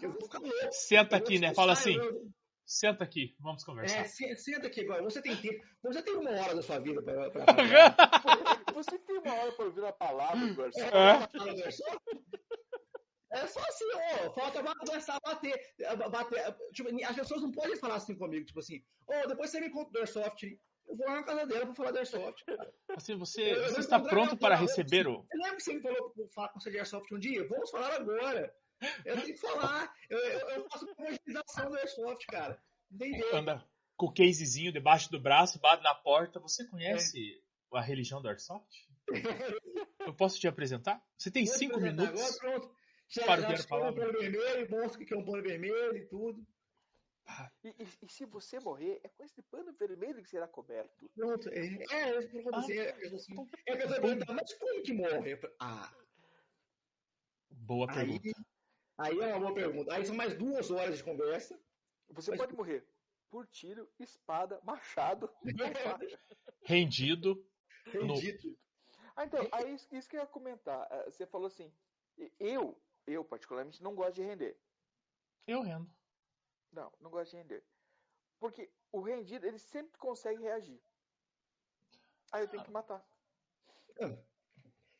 Eu vou ficar louco. Senta aqui, né? Fala assim, eu- senta aqui, vamos conversar. É, se- senta aqui agora. Você tem tempo. Você tem uma hora da sua vida pra, pra. <laughs> Você tem uma hora pra ouvir a palavra do Airsoft? É. Fala do Airsoft? É só assim, ó, falta ba- começar a bater. bater. Tipo, as pessoas não podem falar assim comigo, tipo assim, ô, depois você me conta do Airsoft. Eu vou lá na casa dela pra falar do Airsoft. Assim, você, Eu- eu você vou está pronto para eu- receber o. Você lembra que você me falou pra falar com você de Airsoft um dia? Vamos falar agora. Eu tenho que falar. Eu, eu, eu faço uma evangelização do Airsoft, cara. Entendeu? Anda com o casezinho debaixo do braço, bate na porta. Você conhece a religião do Airsoft? <laughs> Eu posso te apresentar? Você tem Vou cinco minutos. Agora, pronto. Já, para o já um palavra. pano vermelho, mostra o que é um pano vermelho e tudo. E, e- e se você morrer, é com esse pano vermelho que será coberto. Pronto. É, é. Ah, É, eu é pergunta, mas como que morre? Ah, Boa pergunta. aí é uma boa pergunta. Aí são mais duas horas de conversa. Você Mas- pode morrer por tiro, espada, machado. <laughs> Rendido. Rendido. Ah, então, aí isso, isso que eu ia comentar. Ah, Você falou assim, eu, eu particularmente não gosto de render. Eu rendo. Não, não gosto de render. Porque o rendido, ele sempre consegue reagir. Aí eu tenho que matar.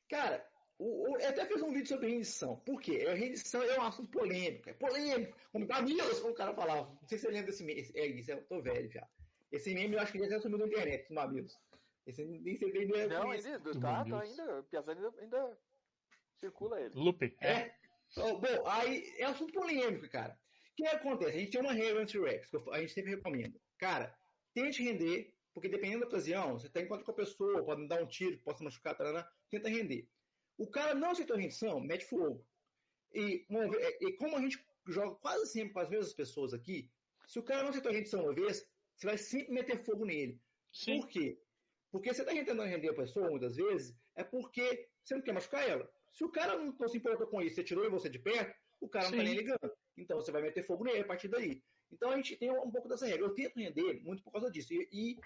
Cara, o, o- eu até fiz um vídeo sobre rendição. Por quê? A rendição é um assunto polêmico. É polêmico. Como amigos, como o cara falava. Não sei se você lembra desse meme. É isso, eu tô velho já. Esse meme eu acho que já até sumiu na internet, os mamilos. Esse nem sei bem Não, ainda, tá, tá ainda, o Piazza ainda, ainda circula ele. Lupe. É. É. Bom, aí é assunto polêmico, cara. O que acontece? A gente tem uma regra anti-rex, que eu- a gente sempre recomenda. Cara, tente render, porque dependendo da ocasião, você tá em contato com a pessoa, pode dar um tiro, pode se machucar, tarana, tenta render. O cara não aceitou a rendição, mete fogo. E, ve- e como a gente joga quase sempre com as mesmas pessoas aqui, se o cara não aceitou a rendição uma vez, você vai sempre meter fogo nele. Sim. Por quê? Porque você está tentando render a pessoa, muitas vezes, é porque você não quer machucar ela. Se o cara não, não se importou com isso, você tirou você de perto, o cara não Sim. tá nem ligando. Então você vai meter fogo nele a partir daí. Então a gente tem um pouco dessa regra. Eu tento render muito por causa disso. E, e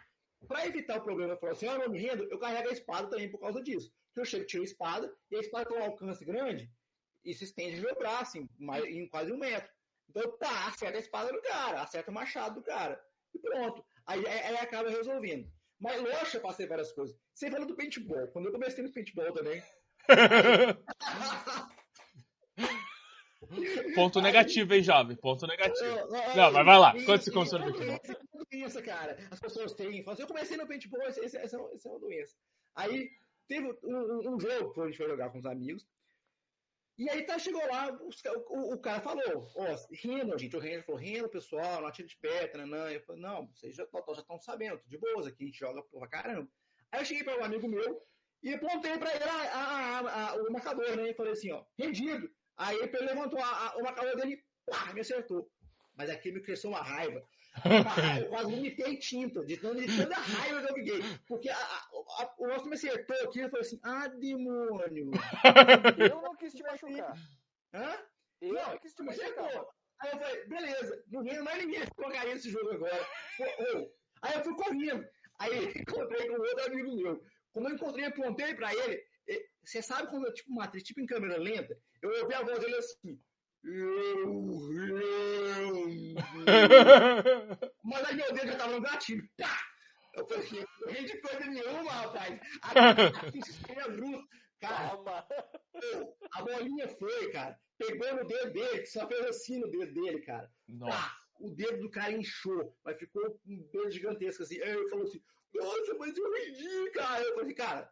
para evitar o problema, falo assim, ah, eu não me rendo, eu carrego a espada também por causa disso. Porque eu chego, tiro a espada, e a espada tem um alcance grande, e se estende no meu braço, em, mais- em quase um metro. Então, pá, acerta a espada do cara, acerta o machado do cara. E pronto. Aí, aí, acaba resolvendo. Mas lógico, eu passei várias coisas. Você falou do paintball. Quando eu comecei no paintball também. <laughs> Ponto negativo, hein, jovem? Ponto negativo. Não, mas vai lá. Quanto você e- começou no e- paintball? Essa é uma doença, cara. As pessoas têm. Falam assim, eu comecei no paintball, essa, essa, essa, é uma doença. Aí teve um, um- jogo que a gente foi jogar com os amigos. E aí tá, chegou lá, os o, o cara falou, ó, renda, gente. O Renner falou, renda, pessoal, não atira de pé, nanã. Eu falei, não, vocês já estão sabendo, de boas aqui, a gente joga porra caramba. Aí eu cheguei para um amigo meu e apontei pra ele a- a- a- o marcador, né? E falei assim, ó, rendido. Aí ele levantou a- a- o marcador dele e pá, me acertou. Mas aqui me cresceu uma raiva. <laughs> Eu quase vomitei tinta, de tanta de tanta raiva que eu fiquei. Porque a- a- a- o nosso me acertou aqui e falou assim: ah, demônio. <laughs> Eu não quis te machucar. Hã? Eu Não, não quis te machucar. acertou. Aí eu falei: beleza, não vem mais ninguém colocar esse jogo agora. Aí eu fui correndo. Aí <laughs> encontrei com outro amigo meu. Como eu encontrei, apontei pra ele. Você sabe quando é tipo matriz, tipo em câmera lenta? Eu ouvi a voz dele assim. Eu <laughs> rendo. Mas aí meu dedo já tava no gatilho. Pá! Eu falei assim, não rende coisa nenhuma, rapaz. Aqui é bruto. Cara, Calma. a bolinha foi, cara. Pegou no dedo dele, que só fez assim no dedo dele, cara. Nossa. Pá! O dedo do cara inchou, mas ficou um dedo gigantesco assim. Aí ele falou assim, nossa, mas eu rendi, cara. Eu falei, cara,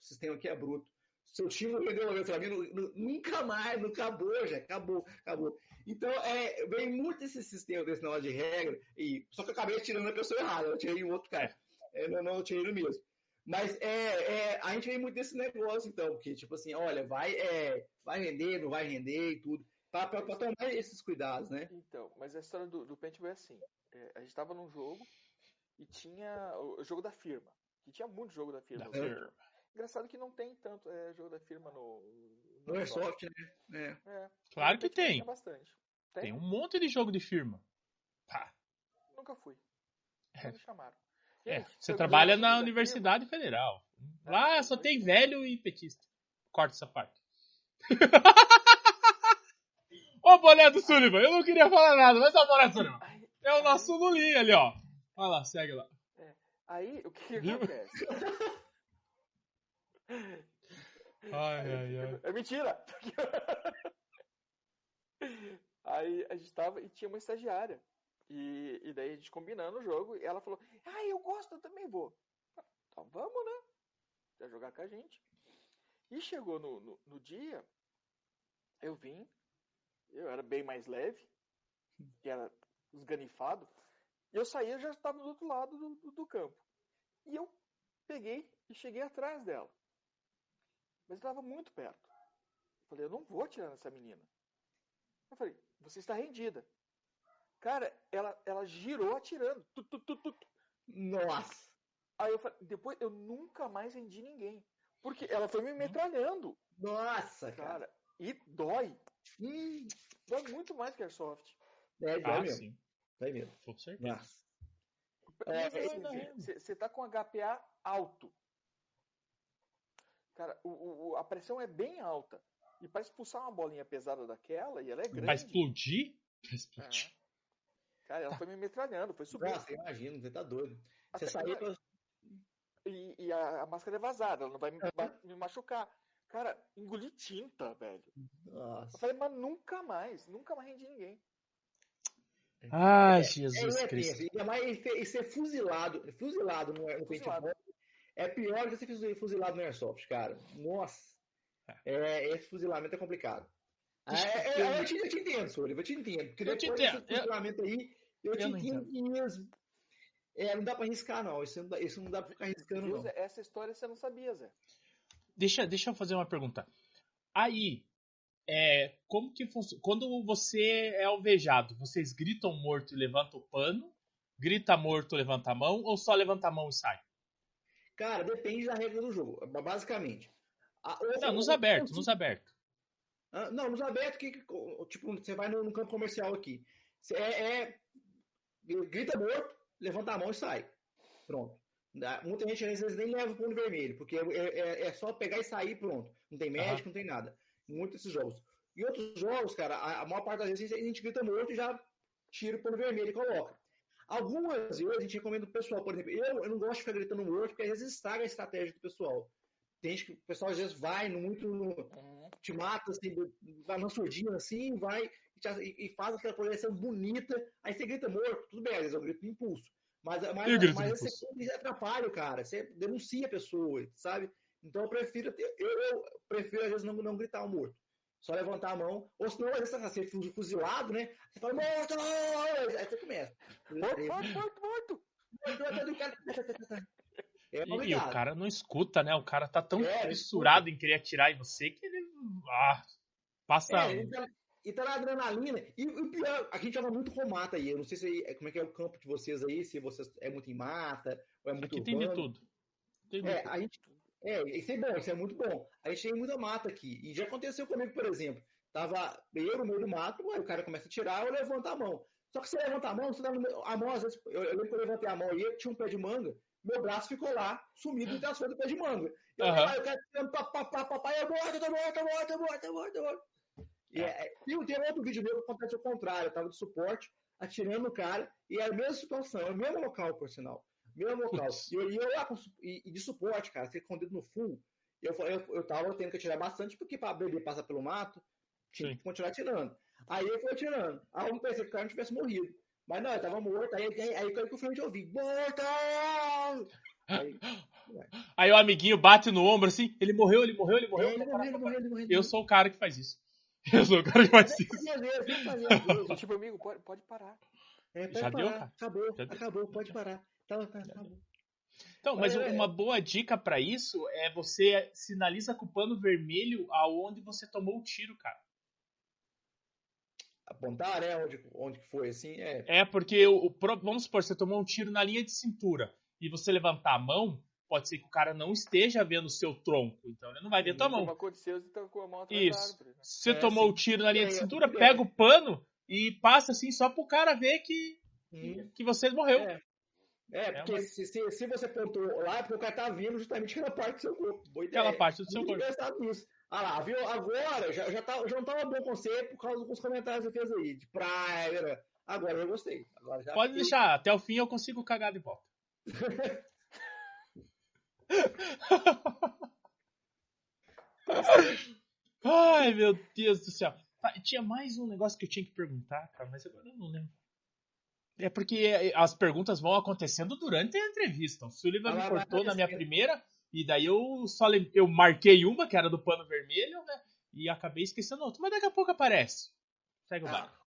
o sistema aqui é bruto. Seu time não rendeu uma vez pra mim, nu- nu- nunca mais, não acabou, já, acabou, acabou. Então, é, vem muito esse sistema desse negócio de regra, e, só que eu acabei tirando a pessoa errada, eu tirei o outro cara. É, não, não, eu tirei ele mesmo. Mas é, é, a gente vem muito desse negócio, então, porque, tipo assim, olha, vai, é, vai render, não vai render e tudo, pra tomar esses cuidados, né? Então, mas a história do, do paintball é assim. É, a gente tava num jogo e tinha o, o jogo da firma. Que tinha muito jogo da firma. Da no jogo. firma. Engraçado que não tem tanto é, jogo da firma no. No Airsoft, né? É. É. Claro No que tem. Tinha bastante. Tem? Tem um monte de jogo de firma. Pá. Nunca fui. É. Me chamaram. É, você trabalha na Universidade Federal. Lá só tem velho e petista. Corta essa parte. <laughs> Ô, boné do Sullivan, eu não queria falar nada, mas é o boné do Sullivan. É o nosso Lulinha ali, ó. Olha lá, segue lá. aí, o que, que acontece? <laughs> Ai, ai, ai. É mentira! Aí a gente tava e tinha uma estagiária. E, e daí a gente combinando o jogo e ela falou: Ah, eu gosto, eu também vou. Então vamos, né? Quer jogar com a gente. E chegou no, no, no dia, eu vim, eu era bem mais leve, que era esganifado, e eu saí, eu já estava do outro lado do, do, do campo. E eu peguei e cheguei atrás dela. Mas eu estava muito perto. Eu falei, eu não vou atirar nessa menina. Eu falei, você está rendida. Cara, ela, ela girou atirando. Tu, tu, tu, tu, tu. Nossa! Aí eu falei, depois eu nunca mais rendi ninguém. Porque ela foi me metralhando, Nossa, cara! cara. E dói. Hum, Dói muito mais que Airsoft. é, dói Ah, mesmo. sim. Dói mesmo. Com certeza. Nossa. É, é, Você tá com HPA alto. Cara, o, o, a pressão é bem alta. E para expulsar uma bolinha pesada daquela, e ela é grande. Vai explodir? Vai explodir. É. Cara, ela tá. foi me metralhando, foi subindo. Nossa, imagina, você tá doido. Você saiu. Pra... E, e a, a, máscara é vazada, ela não vai me, vai me machucar. Cara, engoli tinta, velho. Nossa. Eu falei, mas nunca mais, nunca mais rendi ninguém. Ai, é, Jesus é, é, Cristo. E ser fuzilado, fuzilado no, no fuzilado. É pior que você ser fuzilado no Airsoft, cara. Nossa. É. é, esse fuzilamento é complicado. Ah, é, é, eu, te, eu te entendo, Sônia, eu te entendo. Porque eu depois desse fuzilamento aí, eu, eu te entendo mesmo. É, não dá pra arriscar, não. Isso não dá, isso não dá pra ficar arriscando, Deus, não. Essa história você não sabia, Zé. Deixa, deixa eu fazer uma pergunta. Aí, é, como que funciona? Quando você é alvejado, vocês gritam morto e levantam o pano? Grita morto, levanta a mão? Ou só levanta a mão e sai? Cara, depende da regra do jogo, basicamente. A, não, nos abertos, nos abertos. Ah, não, nos abertos, que, tipo, você vai no, no campo comercial aqui. É, é, grita morto, levanta a mão e sai. Pronto. Muita gente às vezes nem leva o ponto vermelho, porque é, é, é, só pegar e sair pronto. Não tem médico, uhum. não tem nada. Muitos desses jogos. E outros jogos, cara, a, a, maior parte das vezes a gente grita morto e já tira o ponto vermelho e coloca. Algumas vezes a gente recomenda o pessoal, por exemplo, eu, eu não gosto de ficar gritando morto, porque às vezes estraga a estratégia do pessoal. Tem gente que o pessoal às vezes vai no muito. Uhum. te mata, assim, vai na surdinha assim, vai e, e faz aquela progressão bonita, aí você grita morto, tudo bem, às vezes eu grito impulso. Mas, mas, mas você atrapalha o cara, você denuncia a pessoa, sabe? Então eu prefiro, eu, eu prefiro às vezes não, não gritar o morto. Só levantar a mão, ou senão às vezes você tá sendo fuzilado, né? Você fala, morto! Aí você começa. Morto, morto, morto, morto! <laughs> É e, o cara não escuta, né? O cara tá tão é, fissurado em querer atirar em você que ele ah, passa. É, ele tá, e tá na adrenalina. E o pior, a gente joga muito com mata aí. Eu não sei se é, como é que é o campo de vocês aí, se vocês é muito em mata, ou é muito Aqui tem de tudo. Tem é, tudo. a gente. É, isso é bom, isso é muito bom. A gente tem muita mata aqui. E já aconteceu comigo, por exemplo. Tava eu no meio do mato, aí o cara começa a tirar, eu levanto a mão. Só que você levanta a mão, você dá no, a mão, às vezes, eu, eu lembro que eu levantei a mão aí, tinha um pé de manga, meu braço ficou lá, sumido entre as folhas do pé de manga. Eu, uhum. eu quero, papai, eu morto, eu tô morto, eu morto, eu morto, eu morto, eu morto. E, é, tem, tem outro vídeo meu que acontece o contrário. Eu tava de suporte, atirando no cara, e é a mesma situação, é o mesmo local, por sinal. Mesmo local. E eu, eu lá e, e, de suporte, cara, você com o dedo no full, eu, eu, eu tava tendo que atirar bastante, porque pra abrir passar pelo mato, tinha que continuar atirando. Aí eu fui atirando. Aí eu pensei que o cara não tivesse morrido. Mas não, eu tava morto. Aí, aí, aí que eu finalmente ouvi, morto! Aí, aí, o amiguinho bate no ombro assim, ele morreu, ele morreu, ele morreu. Ele morreu, ele morreu, ele morreu. Eu sou o cara que faz isso. <laughs> Eu sou o cara que faz isso. Tipo, amigo, pode, pode parar. É, pode Já parar. deu, cara. Acabou, Já acabou, deu. pode parar. Tá, tá, acabou. Então, mas é, uma boa dica para isso é você sinaliza com o pano vermelho aonde você tomou o tiro, cara. Apontar, né? Onde, onde foi, assim, é. É, porque o, o, vamos supor, você tomou um tiro na linha de cintura e você levantar a mão, pode ser que o cara não esteja vendo o seu tronco, então ele não vai ver tua mão. aconteceu, você tá com a mão Isso. Você é, tomou o tiro na linha de cintura, pega o pano e passa assim só pro cara ver que, hum. que você morreu. É. É, é porque uma... se, se, se, você pontou lá, é porque o cara tá vindo justamente aquela parte do seu corpo. Boa ideia. Aquela parte do seu corpo. nisso. Ah lá, viu? Agora já, já, tá, já não tava bom com você por causa dos comentários que você fez aí, de praia. Agora eu gostei. Agora já Pode deixar, até o fim eu consigo cagar de volta. <laughs> Ai, meu Deus do céu. Tá, tinha mais um negócio que eu tinha que perguntar, cara, mas agora eu não lembro. É porque as perguntas vão acontecendo durante a entrevista. O Sullivan me cortou na minha primeira, e daí eu só eu marquei uma, que era do pano vermelho, né? E acabei esquecendo outra. Mas daqui a pouco aparece. Segue o ah, barco.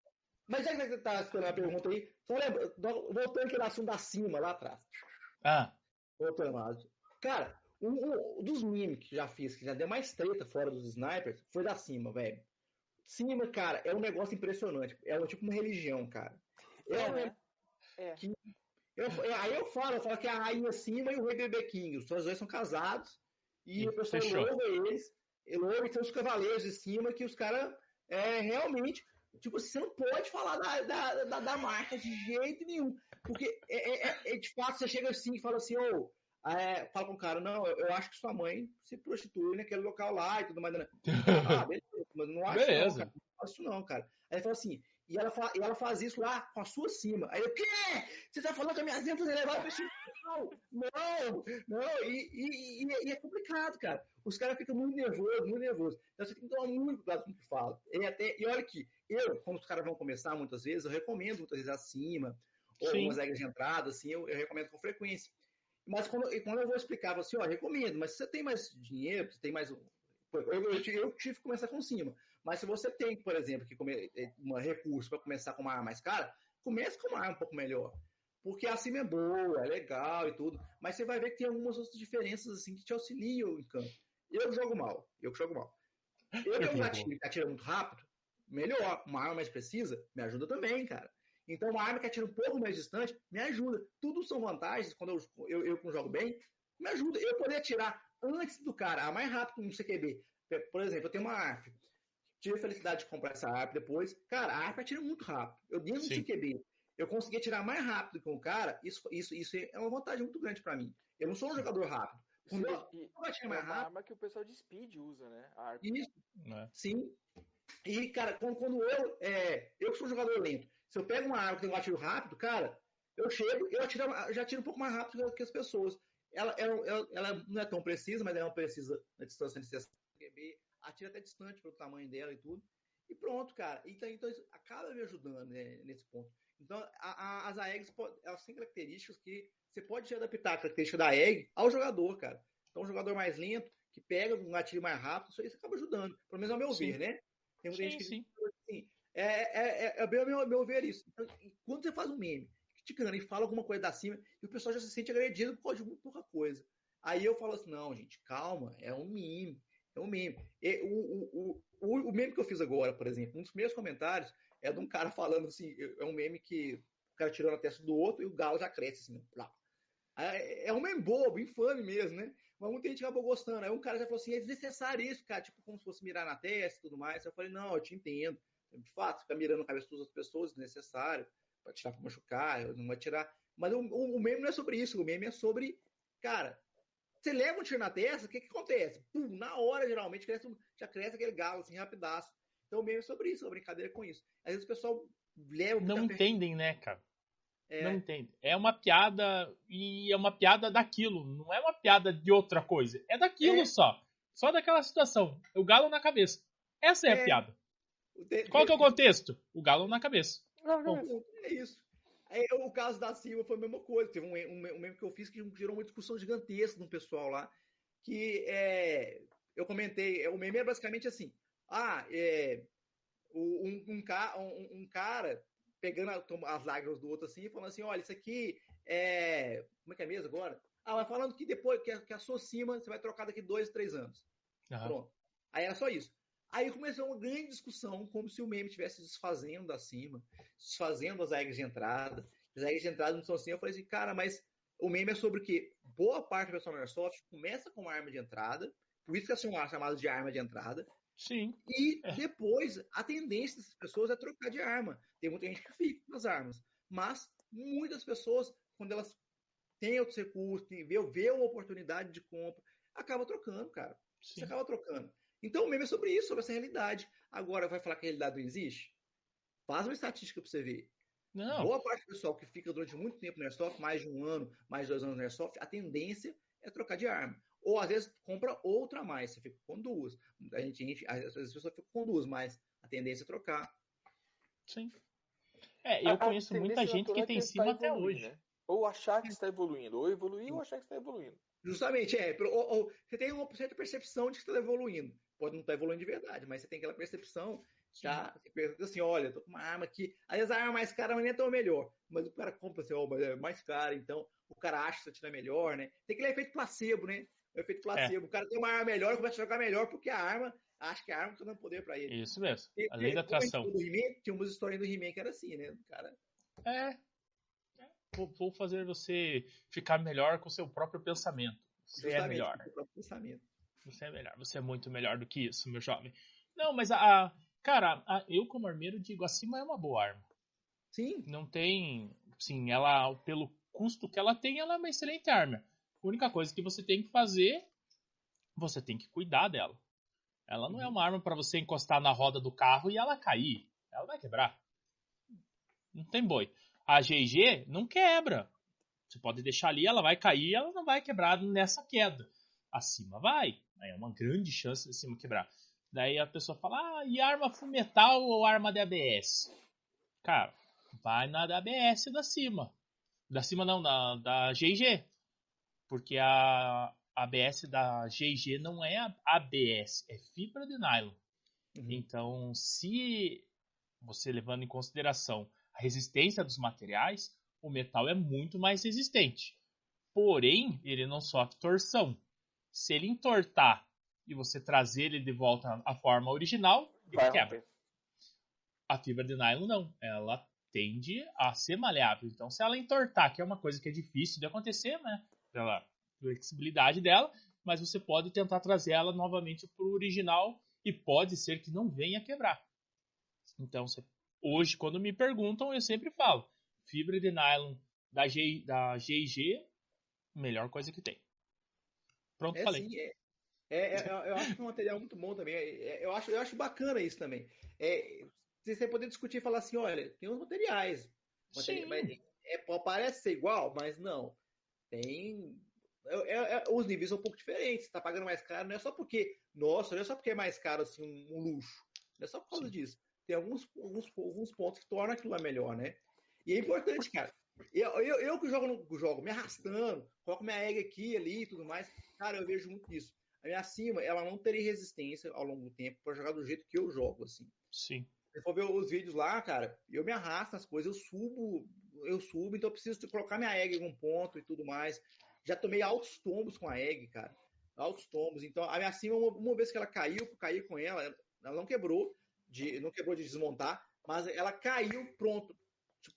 Mas já que você tá esperando a pergunta aí, só lembra, voltando aquele assunto da cima lá atrás. Ah. Voltando lá. Cara, um, um, dos memes que já fiz, que já deu mais treta fora dos snipers, foi da cima, velho. Cima, cara, é um negócio impressionante. É tipo uma religião, cara. É, né? É. Que, eu, aí eu falo, eu falo que é a rainha cima e o rei Bebequinho. Os dois são casados. E, e o pessoal louva eles. Louva e são os cavaleiros de cima que os caras é, realmente. Tipo, você não pode falar da, da, da, da marca de jeito nenhum. Porque é, é, é, é de fato você chega assim e fala assim, ô. Oh, é, fala com o cara, não, eu, eu, acho que sua mãe se prostitui naquele local lá e tudo mais. Né? <laughs> ah, beleza, mas não acho beleza. não, cara. Não acho não, cara. Aí ele falou assim, e ela, e ela faz isso lá com a sua cima. Aí eu, o quê? Você tá falando que a minha ventas elevadas Não, não, não. E, e, e, e, é complicado, cara. Os caras ficam muito nervosos, muito nervosos. Então você tem que tomar muito cuidado com o que fala. E, até, e olha aqui, eu, quando os caras vão começar muitas vezes, eu recomendo muitas vezes acima, ou Sim. umas regras de entrada, assim, eu, eu recomendo com frequência. Mas quando, quando eu vou explicar, assim, ó, recomendo, mas se você tem mais dinheiro, você tem mais. Eu, eu, eu, tive que começar com cima. Mas se você tem, por exemplo, que comer, é, um recurso para começar com uma arma mais cara, comece com uma arma um pouco melhor. Porque a cima é boa, é legal e tudo. Mas você vai ver que tem algumas outras diferenças assim que te auxiliam em campo. Eu jogo mal, eu que jogo mal. Eu tenho um <laughs> gatilho que atira muito rápido, melhor. Uma arma mais precisa, me ajuda também, cara. Então, uma arma que atira um pouco mais distante, me ajuda. Tudo são vantagens, quando eu, eu, eu, jogo bem, me ajuda. Eu poder atirar antes do cara, a mais rápido no CQB. Por exemplo, eu tenho uma ARP. Tive a felicidade de comprar essa ARP depois. Cara, a ARP atira muito rápido. Eu dentro do CQB, eu consegui atirar mais rápido que o cara. Isso, isso, isso é uma vantagem muito grande para mim. Eu não sou um jogador rápido. Quando eu, e, é mais rápido, arma que o pessoal de speed usa, né? A. Isso. É. Sim. E, cara, quando, quando eu, é, eu que sou um jogador lento, se eu pego uma arma que tem um atiro rápido, cara, eu chego, eu atiro, já atiro um pouco mais rápido que as pessoas. Ela, ela, ela, ela não é tão precisa, mas ela é precisa na distância necessária atira até distante pelo tamanho dela e tudo. E pronto, cara. Então, então isso acaba me ajudando né, nesse ponto. Então, a, a, as AEGs, elas têm características que você pode adaptar a característica da AEG ao jogador, cara. Então, um jogador mais lento, que pega um gatilho mais rápido, isso aí você acaba ajudando. Pelo menos ao meu sim. ver, né? Tem muita sim, gente que sim. assim, é, é, é, é bem ao meu, meu ver isso. Então, quando você faz um meme, criticando e fala alguma coisa da cima, e o pessoal já se sente agredido por causa de pouca coisa. Aí eu falo assim, não, gente, calma, é um meme. É um meme. E, o, o, o, o meme que eu fiz agora, por exemplo, um dos meus comentários é de um cara falando assim, é um meme que o cara tirando a testa do outro e o galo já cresce assim, lá. É um meme bobo, infame mesmo, né? Mas muita gente acabou gostando. Aí um cara já falou assim, é desnecessário isso, cara, tipo como se fosse mirar na testa e tudo mais. Eu falei, não, eu te entendo. De fato, ficar mirando na cabeça das outras pessoas é desnecessário, para tirar para machucar, não vai tirar. Mas o, o meme não é sobre isso, o meme é sobre, cara, você leva um tiro na testa, o que, que acontece? Pum, na hora, geralmente, cresce, já cresce aquele galo, assim, rapidaço. Então, o meme é sobre isso, é uma brincadeira com isso. Às vezes o pessoal leva... Não entendem, né, cara? É. Não entendem. É uma piada e é uma piada daquilo, não é uma piada de outra coisa. É daquilo é. só. Só daquela situação. O galo na cabeça. Essa é, é. a piada. Qual que é o contexto? O galo na cabeça. É isso. É, o caso da Silva foi a mesma coisa. Teve um, um, um meme que eu fiz que gerou uma discussão gigantesca no pessoal lá. Que é, eu comentei, é, o meme é basicamente assim: ah, é, um, um, um, um cara pegando as lágrimas do outro assim, falando assim: olha, isso aqui é. Como é que é mesmo agora? Ah, mas falando que depois que a, que a sua cima você vai trocar daqui dois, três anos. Uhum. Pronto. Aí era só isso. Aí começou uma grande discussão, como se o meme estivesse desfazendo acima, desfazendo as regras de entrada. As regras de entrada não são assim. Eu falei assim, cara, mas o meme é sobre o quê? Boa parte da versão Airsoft começa com uma arma de entrada, por isso que é chamado de arma de entrada. Sim. E depois, a tendência dessas pessoas é trocar de arma. Tem muita gente que fica com as armas. Mas muitas pessoas, quando elas têm outros recursos, vê, vê uma oportunidade de compra, acaba trocando, cara. Sim. Você acaba trocando. Então o meme é sobre isso, sobre essa realidade. Agora, vai falar que a realidade não existe? Faz uma estatística para você ver. Não. Boa parte do pessoal que fica durante muito tempo no Airsoft, mais de um ano, mais de dois anos no Airsoft, a tendência é trocar de arma. Ou às vezes compra outra a mais, você fica com duas. A gente, a gente, às vezes a pessoa fica com duas, mas a tendência é trocar. Sim. É, eu a, conheço a muita gente que tem cima até hoje. Né? Ou achar que está evoluindo, ou evoluir ou achar que está evoluindo. Justamente, é. Ou, ou, você tem uma certa percepção de que está evoluindo. Pode não estar tá evoluindo de verdade, mas você tem aquela percepção já. Você pensa assim, olha, tô com uma arma aqui. Às vezes a arma mais cara nem é tão melhor. Mas o cara compra assim, ó, mas é mais cara, então o cara acha que você tira melhor, né? Tem aquele efeito placebo, né? O efeito placebo. É. O cara tem uma arma melhor, começa a jogar melhor porque a arma acha que a arma está dando poder para ele. Isso mesmo. E, a lei da atração. tinha umas histórias do He-Man que era assim, né? O cara. É. Vou, fazer você ficar melhor com o seu próprio pensamento. Você é melhor. Você é melhor. Você é muito melhor do que isso, meu jovem. Não, mas a. a cara, a, eu como armeiro digo, acima é uma boa arma. Sim. Não tem. Sim, ela, pelo custo que ela tem, ela é uma excelente arma. A única coisa que você tem que fazer, você tem que cuidar dela. Ela não é uma arma para você encostar na roda do carro e ela cair. Ela vai quebrar. Não tem boi. A GG não quebra. Você pode deixar ali, ela vai cair, ela não vai quebrar nessa queda. Acima vai. É uma grande chance de cima quebrar. Daí a pessoa fala, ah, e arma fumetal ou arma de ABS? Cara, vai na da ABS da cima. Da cima não, da, da GG. Porque a ABS da GG não é ABS, é fibra de nylon. Uhum. Então, se você levando em consideração a resistência dos materiais, o metal é muito mais resistente. Porém, ele não sofre torção. Se ele entortar e você trazer ele de volta à forma original, ele Vai quebra. Romper. A fibra de nylon não. Ela tende a ser maleável. Então, se ela entortar, que é uma coisa que é difícil de acontecer, né? Pela flexibilidade dela, mas você pode tentar trazer ela novamente para o original e pode ser que não venha quebrar. Então, hoje, quando me perguntam, eu sempre falo: fibra de nylon da, G, da GIG, melhor coisa que tem. Pronto, é, falei. Sim, é, é, é, eu acho que é um material muito bom também. É, é, eu, acho, eu acho bacana isso também. É, você poder discutir e falar assim: olha, tem uns materiais. materiais mas, é, parece ser igual, mas não. Tem. os níveis são um pouco diferentes. Você está pagando mais caro, não é só porque. Nossa, não é só porque é mais caro assim, um, um luxo. Não é só por causa Sim. disso tem alguns, alguns, alguns pontos que tornam aquilo lá melhor, né? E é importante, cara. Eu, eu, eu que jogo, no, jogo me arrastando, coloco minha egg aqui ali e tudo mais, cara, eu vejo muito isso. A minha cima, ela não teria resistência ao longo do tempo para jogar do jeito que eu jogo, assim. Sim. Se for ver os vídeos lá, cara, eu me arrasto nas coisas, eu subo, eu subo, então eu preciso colocar minha egg em um ponto e tudo mais. Já tomei altos tombos com a egg, cara. Altos tombos. Então, a minha cima, uma, uma vez que ela caiu, eu caí com ela, ela não quebrou, de, não quebrou de desmontar, mas ela caiu, pronto,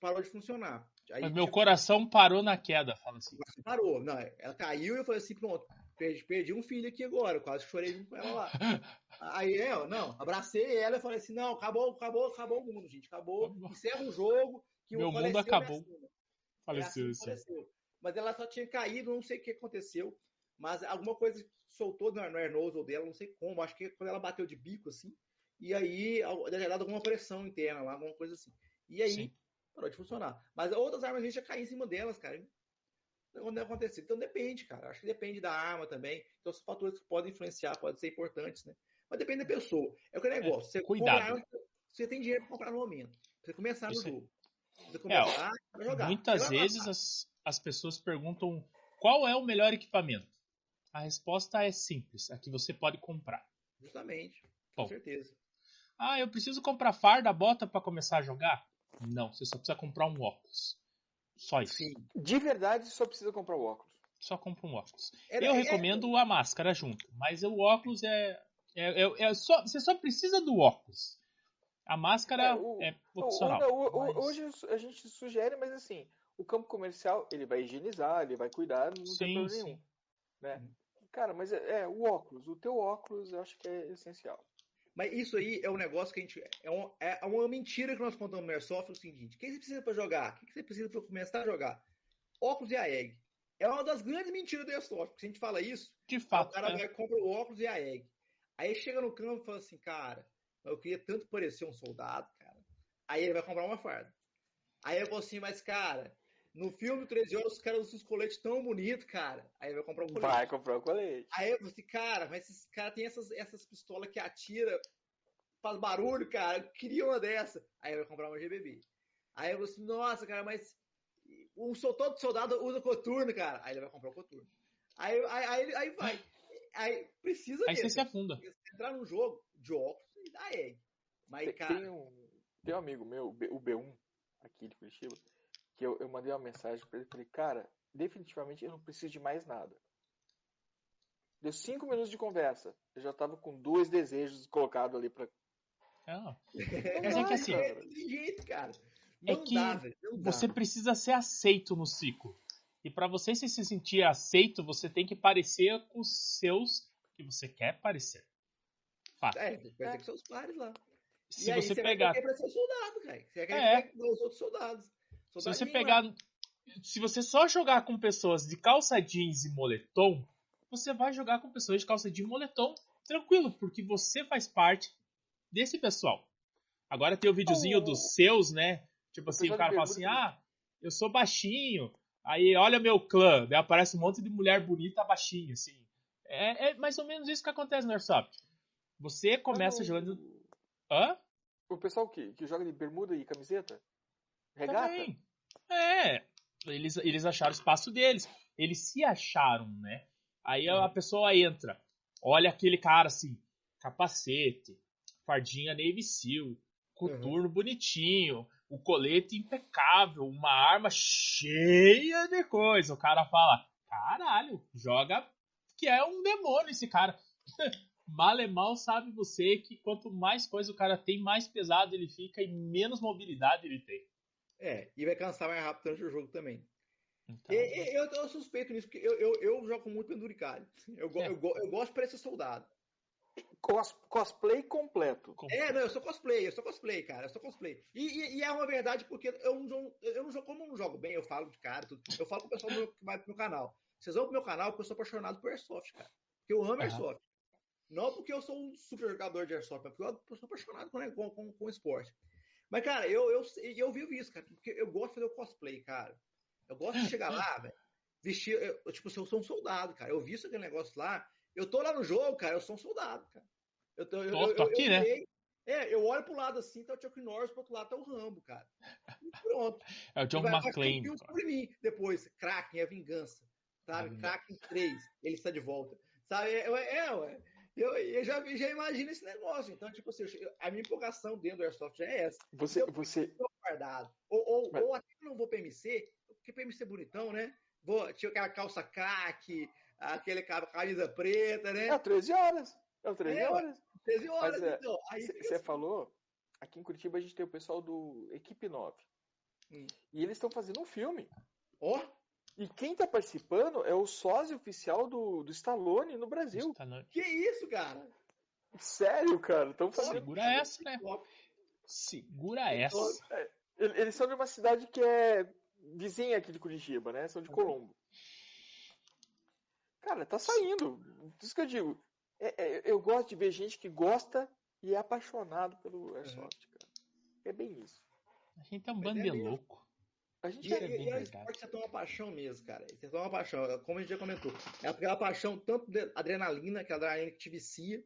parou de funcionar. Aí, mas meu tipo, coração parou na queda, fala assim. Parou, não, ela caiu e eu falei assim, pronto, perdi, perdi um filho aqui agora, quase chorei junto com ela lá. <laughs> Aí eu, não, abracei ela e falei assim, não, acabou, acabou, acabou o mundo, gente, acabou, encerra o jogo. Que meu mundo acabou. Faleceu, assim, faleceu. Mas ela só tinha caído, não sei o que aconteceu, mas alguma coisa soltou no, no airnozzle dela, não sei como, acho que quando ela bateu de bico assim, e aí deve ter dado alguma pressão interna lá, alguma coisa assim. E aí Sim. Parou de funcionar. Mas outras armas a gente já caiu em cima delas, cara. Quando acontecer. Então depende, cara. Acho que depende da arma também. Então, os fatores que podem influenciar, podem ser importantes, né? Mas depende da pessoa. É o que é negócio. Você Cuidado. Arma, você tem dinheiro para comprar no momento. Você começar no jogo. Você começar é, a jogar. Muitas vezes as, as pessoas perguntam qual é o melhor equipamento. A resposta é simples, a que você pode comprar. Justamente, com Bom, certeza. Ah, eu preciso comprar farda, bota para começar a jogar? Não, você só precisa comprar um óculos. Só isso. Sim. De verdade, só precisa comprar o óculos. Só compra um óculos. eu é, recomendo é... a máscara junto, mas o óculos é, é, é, é, só, você só precisa do óculos. A máscara é, o, é opcional. O, o, mas... Hoje a gente sugere, mas assim, o campo comercial ele vai higienizar, ele vai cuidar, não sim, tem problema sim. nenhum. Né? Cara, mas é, é, o óculos, o teu óculos eu acho que é essencial. Mas isso aí é um negócio que a gente. É, um, é uma mentira que nós contamos no Airsoft. É o seguinte: o que você precisa para jogar? O que você precisa para começar a jogar? Óculos e a egg. É uma das grandes mentiras do Airsoft. Porque se a gente fala isso, de fato, o cara é. vai compra o óculos e a egg. Aí chega no campo e fala assim: cara, eu queria tanto parecer um soldado, cara. Aí ele vai comprar uma farda. Aí eu falo assim: mas cara, no filme 13 horas, os caras usam os coletes tão bonitos, cara. Aí vai comprar um colete. Vai comprar um colete. Aí eu falei assim, cara, mas esses caras têm essas, essas pistolas que atira, faz barulho, cara. Eu queria uma dessa. Aí vai comprar uma GBB. Aí eu falei assim, nossa, cara, mas um todo soldado usa coturno, cara. Aí ele vai comprar o coturno. Aí, aí, aí, aí vai. Aí precisa Aí você se afunda. Entrar num jogo de óculos e dá egg. Mas, tem, cara... Tem um, tem um amigo meu, o B1, aqui de Curitiba, que eu, eu mandei uma mensagem para ele e falei, cara, definitivamente eu não preciso de mais nada. Deu cinco minutos de conversa. Eu já tava com dois desejos colocados ali para. Ah. Mas é que assim. É, jeito, cara. Não é que dá, você precisa ser aceito no ciclo. E para você se sentir aceito, você tem que parecer com os seus que você quer parecer. Fato. É, tem que parecer é. com seus pares lá. Se você, você pegar. Vai ser soldado, cara. Você quer é. os outros soldados. Se você pegar se você só jogar com pessoas de calça jeans e moletom, você vai jogar com pessoas de calça jeans e moletom tranquilo, porque você faz parte desse pessoal. Agora tem o videozinho oh. dos seus, né? Tipo assim, o cara fala assim: ah, eu sou baixinho, aí olha meu clã, daí aparece um monte de mulher bonita baixinho, assim. É, é mais ou menos isso que acontece no Airsoft. Você começa jogando. Hã? O pessoal que, que joga de bermuda e camiseta? Regata? Também. É. Eles, eles acharam o espaço deles. Eles se acharam, né? Aí a pessoa entra, olha aquele cara assim, capacete, fardinha Navy Seal, coturno uhum. bonitinho, o colete impecável, uma arma cheia de coisa. O cara fala: caralho, joga que é um demônio esse cara. mal e mal sabe você que quanto mais coisa o cara tem, mais pesado ele fica e menos mobilidade ele tem. É, e vai cansar mais rápido durante o jogo também. Então... Eu, eu, eu, suspeito nisso, porque eu, eu, eu jogo muito penduricalho. Eu, é. eu, eu, gosto de parecer soldado. Cos, cosplay completo. É, não, eu sou cosplay, eu sou cosplay, cara, eu sou cosplay. E, e, e é uma verdade porque eu não, eu não jogo, como eu não jogo bem, eu falo de cara, tudo, eu falo com o pessoal que vai pro meu canal. Vocês vão pro meu canal porque eu sou apaixonado por Airsoft, cara. Porque eu amo uhum. Airsoft. Não porque eu sou um super jogador de Airsoft, mas porque eu sou apaixonado com, com, com, com esporte. Mas, cara, eu, eu, eu vivo isso, cara, porque eu gosto de fazer o cosplay, cara. Eu gosto de chegar <laughs> lá, velho, vestir, eu, tipo, eu sou um soldado, cara. Eu vi isso aquele negócio lá. Eu tô lá no jogo, cara, eu sou um soldado, cara. Eu tô, eu, tô, tô aqui, né? É, eu olho pro lado assim, tá o Chuck Norris, pro outro lado tá o Rambo, cara. E pronto. É o John McClane. Um sobre mim depois. Kraken, é vingança. Sabe? Kraken 3, ele está de volta. Sabe? É, é, é ué. Eu, eu já, já imagino esse negócio. Então, tipo assim, a minha empolgação dentro do Airsoft é essa. Você. Eu, você... guardado. Ou, ou, Mas... ou até não vou PMC, porque PMC é bonitão, né? Vou, tinha aquela calça caque, aquele camisa preta, né? É 13 horas. É 13 é, horas. 13 horas, Mas, então. Você assim. falou, aqui em Curitiba a gente tem o pessoal do Equipe 9. Hum. E eles estão fazendo um filme. Ó! Oh? E quem tá participando é o sócio oficial do, do Stallone no Brasil. Stallone. Que isso, cara? Sério, cara? Tão fazendo... Segura essa, né? Segura essa. É, eles são de uma cidade que é vizinha aqui de Curitiba, né? São de Colombo. Cara, tá saindo. Isso que eu digo. É, é, eu gosto de ver gente que gosta e é apaixonado pelo Airsoft, cara. É bem isso. A gente é um bando de louco. A gente e, é e, e a esporte você tem uma paixão mesmo, cara. Você tem uma paixão, como a gente já comentou. É aquela paixão tanto de adrenalina, que é a adrenalina que te vicia,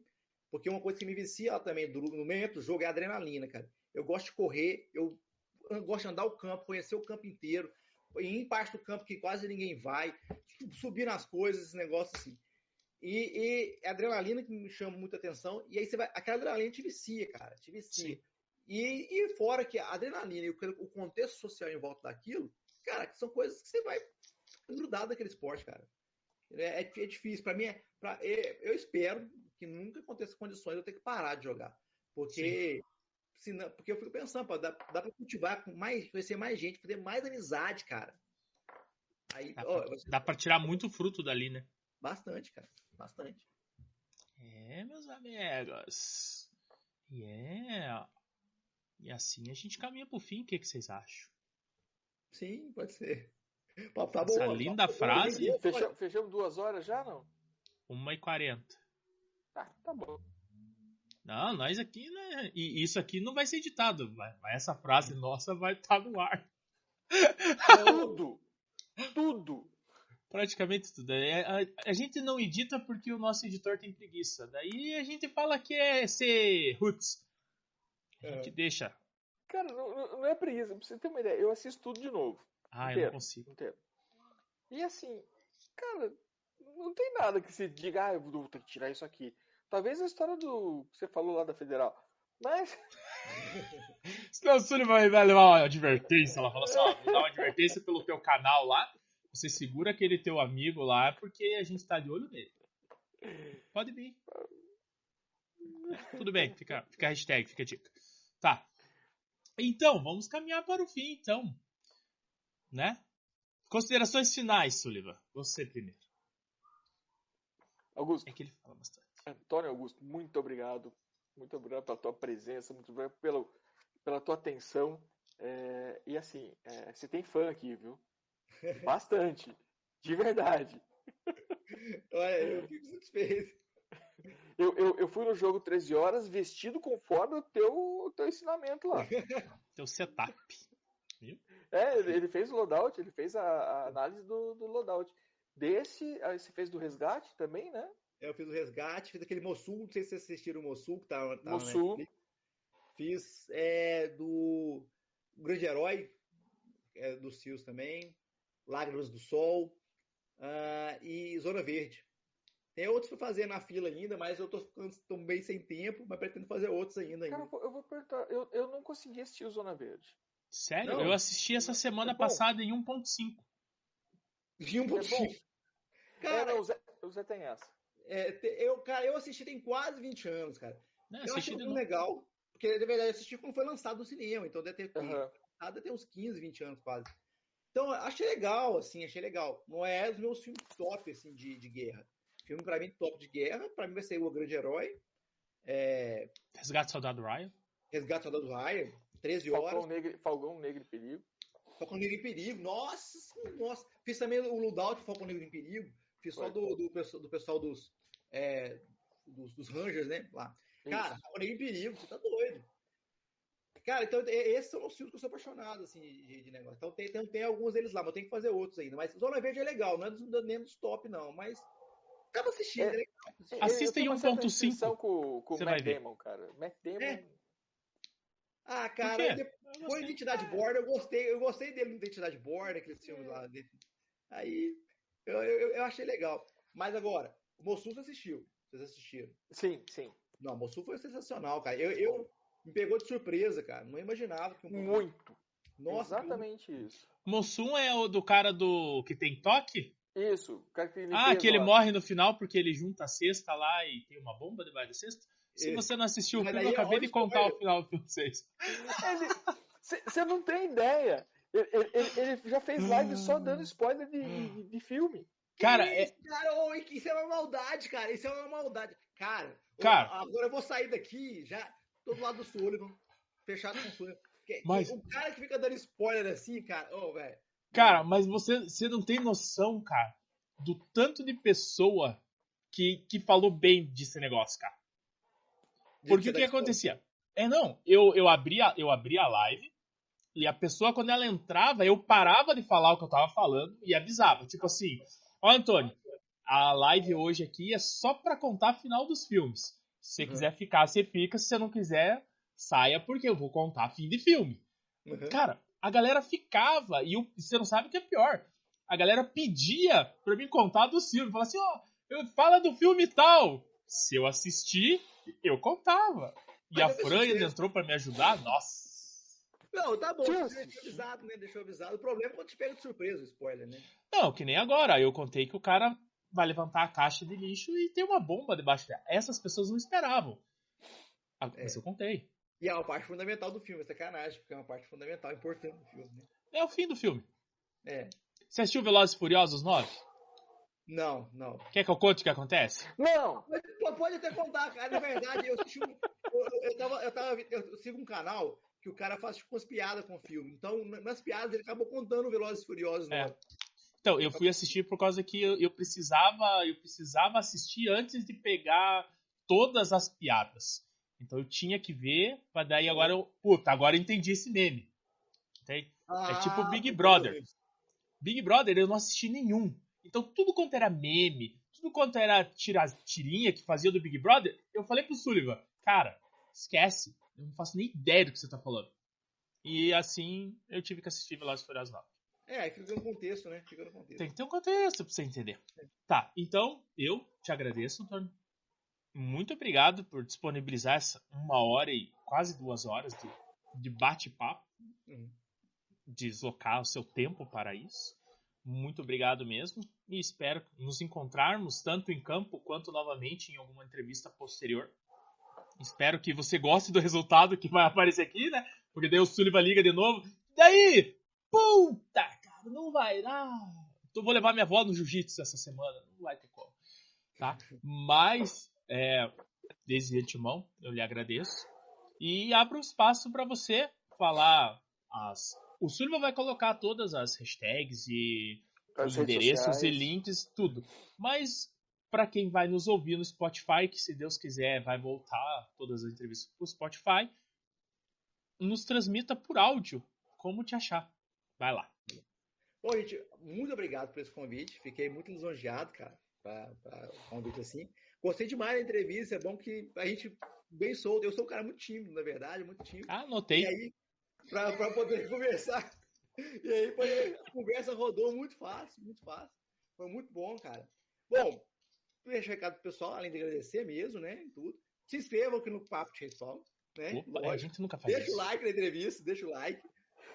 porque uma coisa que me vicia também do, no momento do jogo é a adrenalina, cara. Eu gosto de correr, eu, eu gosto de andar o campo, conhecer o campo inteiro, ir em parte do campo que quase ninguém vai, subir nas coisas, esse negócio assim. E, e é a adrenalina que me chama muita atenção, e aí você vai. Aquela adrenalina te vicia, cara, te vicia. Sim. E, e fora que a adrenalina e o, contexto social em volta daquilo, cara, que são coisas que você vai grudar daquele esporte, cara. É, é, é difícil. Para mim, é, pra, é, eu espero que nunca aconteça condições de eu ter que parar de jogar. Porque, senão, porque eu fico pensando, pô, dá, dá para cultivar com mais, conhecer mais gente, fazer mais amizade, cara. Aí, dá, ó, pra, você... dá pra tirar muito fruto dali, né? Bastante, cara. Bastante. É, meus amigos. Yeah. E assim a gente caminha pro fim. O que, que vocês acham? Sim, pode ser. Tá Essa bom, linda tá frase. Fechamos, fechamos duas horas já, não? Uma e quarenta. Tá, tá bom. Não, nós aqui, né? E isso aqui não vai ser editado, mas essa frase nossa vai estar tá no ar. Tudo! Tudo! Praticamente tudo. É, a, a, gente não edita porque o nosso editor tem preguiça. Daí a gente fala que é ser roots. A gente é. deixa. Cara, não, não é preguiça. Pra você ter uma ideia, eu assisto tudo de novo. Ah, inteiro, eu não consigo. Inteiro. E assim, cara, não tem nada que se diga, ah, eu vou ter que tirar isso aqui. Talvez a história do que você falou lá da Federal. Mas. <laughs> Senão o Sullivan vai levar uma advertência. Ela fala assim: ó, vou dar uma advertência pelo teu canal lá. Você segura aquele teu amigo lá porque a gente tá de olho nele. Pode vir. <laughs> Tudo bem, fica, fica a hashtag, fica a dica. Tá. Então, vamos caminhar para o fim, então. Né? Considerações finais, Sullivan. Você primeiro. Augusto. É que ele fala bastante. Antônio Augusto, muito obrigado. Muito obrigado pela tua presença, muito obrigado pelo, pela tua atenção. É, e assim, é, você tem fã aqui, viu? <laughs> Bastante. De verdade. Olha, eu fico satisfeito. Eu, eu, eu fui no jogo 13 horas vestido conforme o teu, o teu ensinamento lá. <laughs> Teu setup. É, ele fez o loadout, ele fez a, a análise do, do loadout. Desse, aí você fez do resgate também, né? É, Eu fiz o resgate, fiz aquele Mossul, não sei se vocês assistiram o Mossul, que tá, tá na Mossul. Netflix. Fiz é, do Grande Herói, é, dos Seals também, Lágrimas do Sol ah, e Zona Verde. Tem outros para fazer na fila ainda, mas eu tô ficando bem sem tempo, mas pretendo fazer outros ainda. Cara, eu ainda. vou, eu vou perguntar, eu, eu não consegui assistir o Zona Verde. Sério? Não. Eu assisti essa semana É passada em 1.5. Vi um É bom. pouquinho. É, Cara, não, o, Zé, o Zé tem essa. é, eu, cara, eu assisti tem quase 20 anos, cara. Né, Eu assisti muito legal, porque na verdade eu assisti quando foi lançado no cinema, então deve ter, Aham. lançado deve ter uns 15, 20 anos quase. Então, eu achei legal, assim, achei legal. Não é os meus filmes top, assim, de, de guerra. Filme, pra mim, top de guerra, pra mim vai ser O Grande Herói, é, Resgate Soldado Ryan. Resgate do Soldado Ryan, 13 horas, Falcão Negro, Falcão Negro em Perigo. Falcão Negro em Perigo, nossa, senhora, nossa. Fiz também o Ludout Falcão Negro em Perigo, fiz só do, do, pessoal- do pessoal dos, é, dos, dos Rangers, né, lá. Cara, Isso. Falcão Negro em Perigo, você tá doido. Cara, então é- esses são os filmes que eu sou apaixonado, assim, de, de negócio. Então tem, tem, tem alguns deles lá, mas eu tenho que fazer outros ainda. Mas Zona Verde é legal, não é dos, nem dos top, não, mas acaba assistindo, É. é. Eu- eu Assista em uma certa 1.5. inscrição com, com o Você Matt vai ver. Damon, cara. Matt Damon. É. Ah, cara, depois Eu. Identidade Border, eu gostei, eu gostei dele no Identidade Border, aqueles filmes lá. dele. Aí eu, eu, eu achei legal. Mas agora, o Mossul você assistiu. Vocês assistiram. Sim, sim. Não, o Mossul foi sensacional, cara. Eu, eu me pegou de surpresa, cara. Não imaginava que um Muito. Nossa, Exatamente isso. Mossum é o do cara do que tem toque? Isso. o cara que tem Ah, que ele lá. morre no final porque ele junta a cesta lá e tem uma bomba debaixo da cesta? Se Esse. você não assistiu o filme, eu é acabei de contar o final pra vocês. Você não tem ideia. Ele, ele- ele já fez live só dando spoiler de, de, de filme. Cara, Que é, isso, cara, ô, isso é uma maldade, cara. Isso é uma maldade. Cara, Cara. agora eu vou sair daqui já, tô do lado do Sullivan, fechado com o Sullivan. Mas- O cara que fica dando spoiler assim, cara, ô, velho. Cara, mas você, você não tem noção, cara, do tanto de pessoa que, que falou bem desse negócio, cara. Porque o que acontecia? É, não, eu, eu, abria, eu abria a live e a pessoa, quando ela entrava, eu parava de falar o que eu tava falando e avisava. Tipo assim, ó, Antônio, a live hoje aqui é só pra contar a final dos filmes. Se você Uhum. quiser ficar, você fica. Se você não quiser, saia, porque eu vou contar fim de filme. Uhum. Cara, a galera ficava, e o- você não sabe o que é pior. A galera pedia pra mim contar do filme. Falava assim, ó, eu fala do filme tal. Se eu assistir, eu contava. E Mas a eu Fran entrou pra me ajudar. Nossa. Não, tá bom, deixou avisado, né? Deixou avisado. O problema é quando te pega de surpresa o spoiler, né? Não, que nem agora. Eu contei que o cara vai levantar a caixa de lixo e tem uma bomba debaixo dela. Essas pessoas não esperavam. Ah, Mas É. eu contei. E é uma parte fundamental do filme, é sacanagem, porque é uma parte fundamental, importante do filme, né? É o fim do filme. É. Você assistiu Velozes e Furiosos 9? Não, não. Quer que eu conte o que acontece? Não! Mas, pode até contar, cara. Na verdade, eu assisti um. Eu, eu, tava, eu, tava, eu sigo um canal que o cara faz tipo umas piadas com o filme. Então, na- nas piadas, ele acabou contando Velozes e Furiosos. É. nove. Então, eu fui assistir por causa que eu, eu precisava, eu precisava assistir antes de pegar todas as piadas. Então eu tinha que ver, pra daí agora eu, puta, agora eu entendi esse meme. Entende? Ah, tipo Big pô, Brother. Big Brother eu não assisti nenhum. Então tudo quanto era meme, tudo quanto era tira, tirinha que fazia do Big Brother, eu falei pro Sullivan, cara, esquece, eu não faço nem ideia do que você tá falando. E assim eu tive que assistir Velozes Furiosos 9. É, aí fica no contexto, né? Fica no contexto. Tem que ter um contexto pra você entender. Tá, então eu te agradeço, Antônio. Muito obrigado por disponibilizar essa uma hora e quase duas horas de, de bate-papo, Uhum. deslocar o seu tempo para isso. Muito obrigado mesmo. E espero nos encontrarmos tanto em campo quanto novamente em alguma entrevista posterior. Espero que você goste do resultado que vai aparecer aqui, né? Porque daí o Sullivan liga de novo. Daí, puta, cara, não vai dar. Então vou levar minha avó no jiu-jitsu essa semana. Não vai ter como. Tá? <laughs> Mas, é, desde antemão, eu lhe agradeço. E abro espaço para você falar as O Sullivan vai colocar todas as hashtags e As os endereços e sociais. links, tudo. Mas para quem vai nos ouvir no Spotify, que se Deus quiser vai voltar todas as entrevistas pro Spotify, nos transmita por áudio como te achar. Vai lá. Bom, gente, muito obrigado por esse convite. Fiquei muito lisonjeado, cara, para um convite assim. Gostei demais da entrevista. É bom que a gente bem solto. Eu sou um cara muito tímido, na verdade, muito tímido. Ah, E anotei. aí, para poder <laughs> conversar. E aí, foi- a conversa rodou muito fácil, muito fácil. Foi muito bom, cara. Bom, deixa um recado pro pessoal, além de agradecer mesmo, né? em Tudo. Se inscrevam aqui no Papo de Respawn, né? Opa, é, a gente nunca faz Deixa o isso. like na entrevista, deixa o like.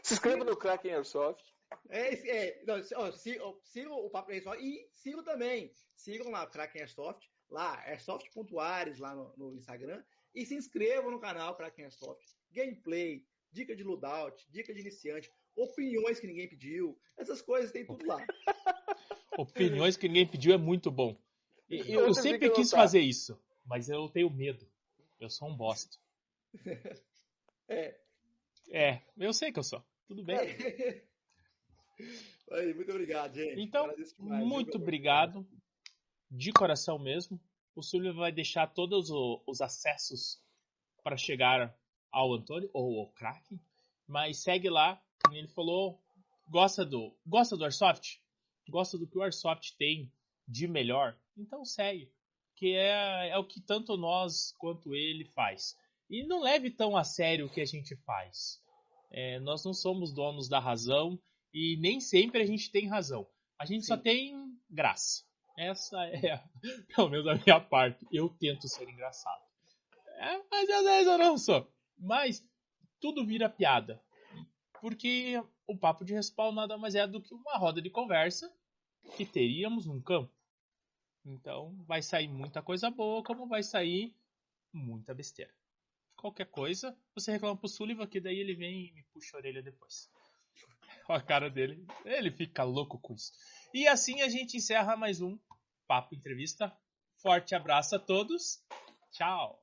Se inscreva no Kraken Airsoft. É, é, não, se- ó, si- ó, sigam o Papo Airsoft e sigam também. Sigam lá o Kraken Airsoft, lá, airsoft.ares lá no, no Instagram. E se inscrevam no canal Kraken Airsoft. Gameplay, dica de loadout, dica de iniciante, opiniões que ninguém pediu. Essas coisas tem tudo lá. <laughs> Opiniões que ninguém pediu é muito bom. E- Eu, Outras sempre quis tá. fazer isso, mas eu tenho medo. Eu sou um bosta. <laughs> É. É, eu sei que eu sou. Tudo bem. <laughs> Aí, muito obrigado, gente. Então, muito obrigado. De coração mesmo. O Sullivan vai deixar todos os acessos para chegar ao Antônio ou ao Kraken. Mas segue lá, como ele falou. Gosta do, gosta do Airsoft? Gosta do que o Airsoft tem de melhor? Então segue. Que é, é o que tanto nós quanto ele faz. E não leve tão a sério o que a gente faz. É, nós não somos donos da razão e nem sempre a gente tem razão. A gente só Sim. tem graça. Essa é, <laughs> pelo menos a minha parte. Eu tento ser engraçado. É, mas às vezes eu não sou. Mas tudo vira piada. Porque o papo de respawn nada mais é do que uma roda de conversa que teríamos num campo. Então vai sair muita coisa boa, como vai sair muita besteira. Qualquer coisa, você reclama pro Sullivan que daí ele vem e me puxa a orelha depois. Olha <laughs> a cara dele. Ele fica louco com isso. E assim a gente encerra mais um Papo Entrevista. Forte abraço a todos. Tchau.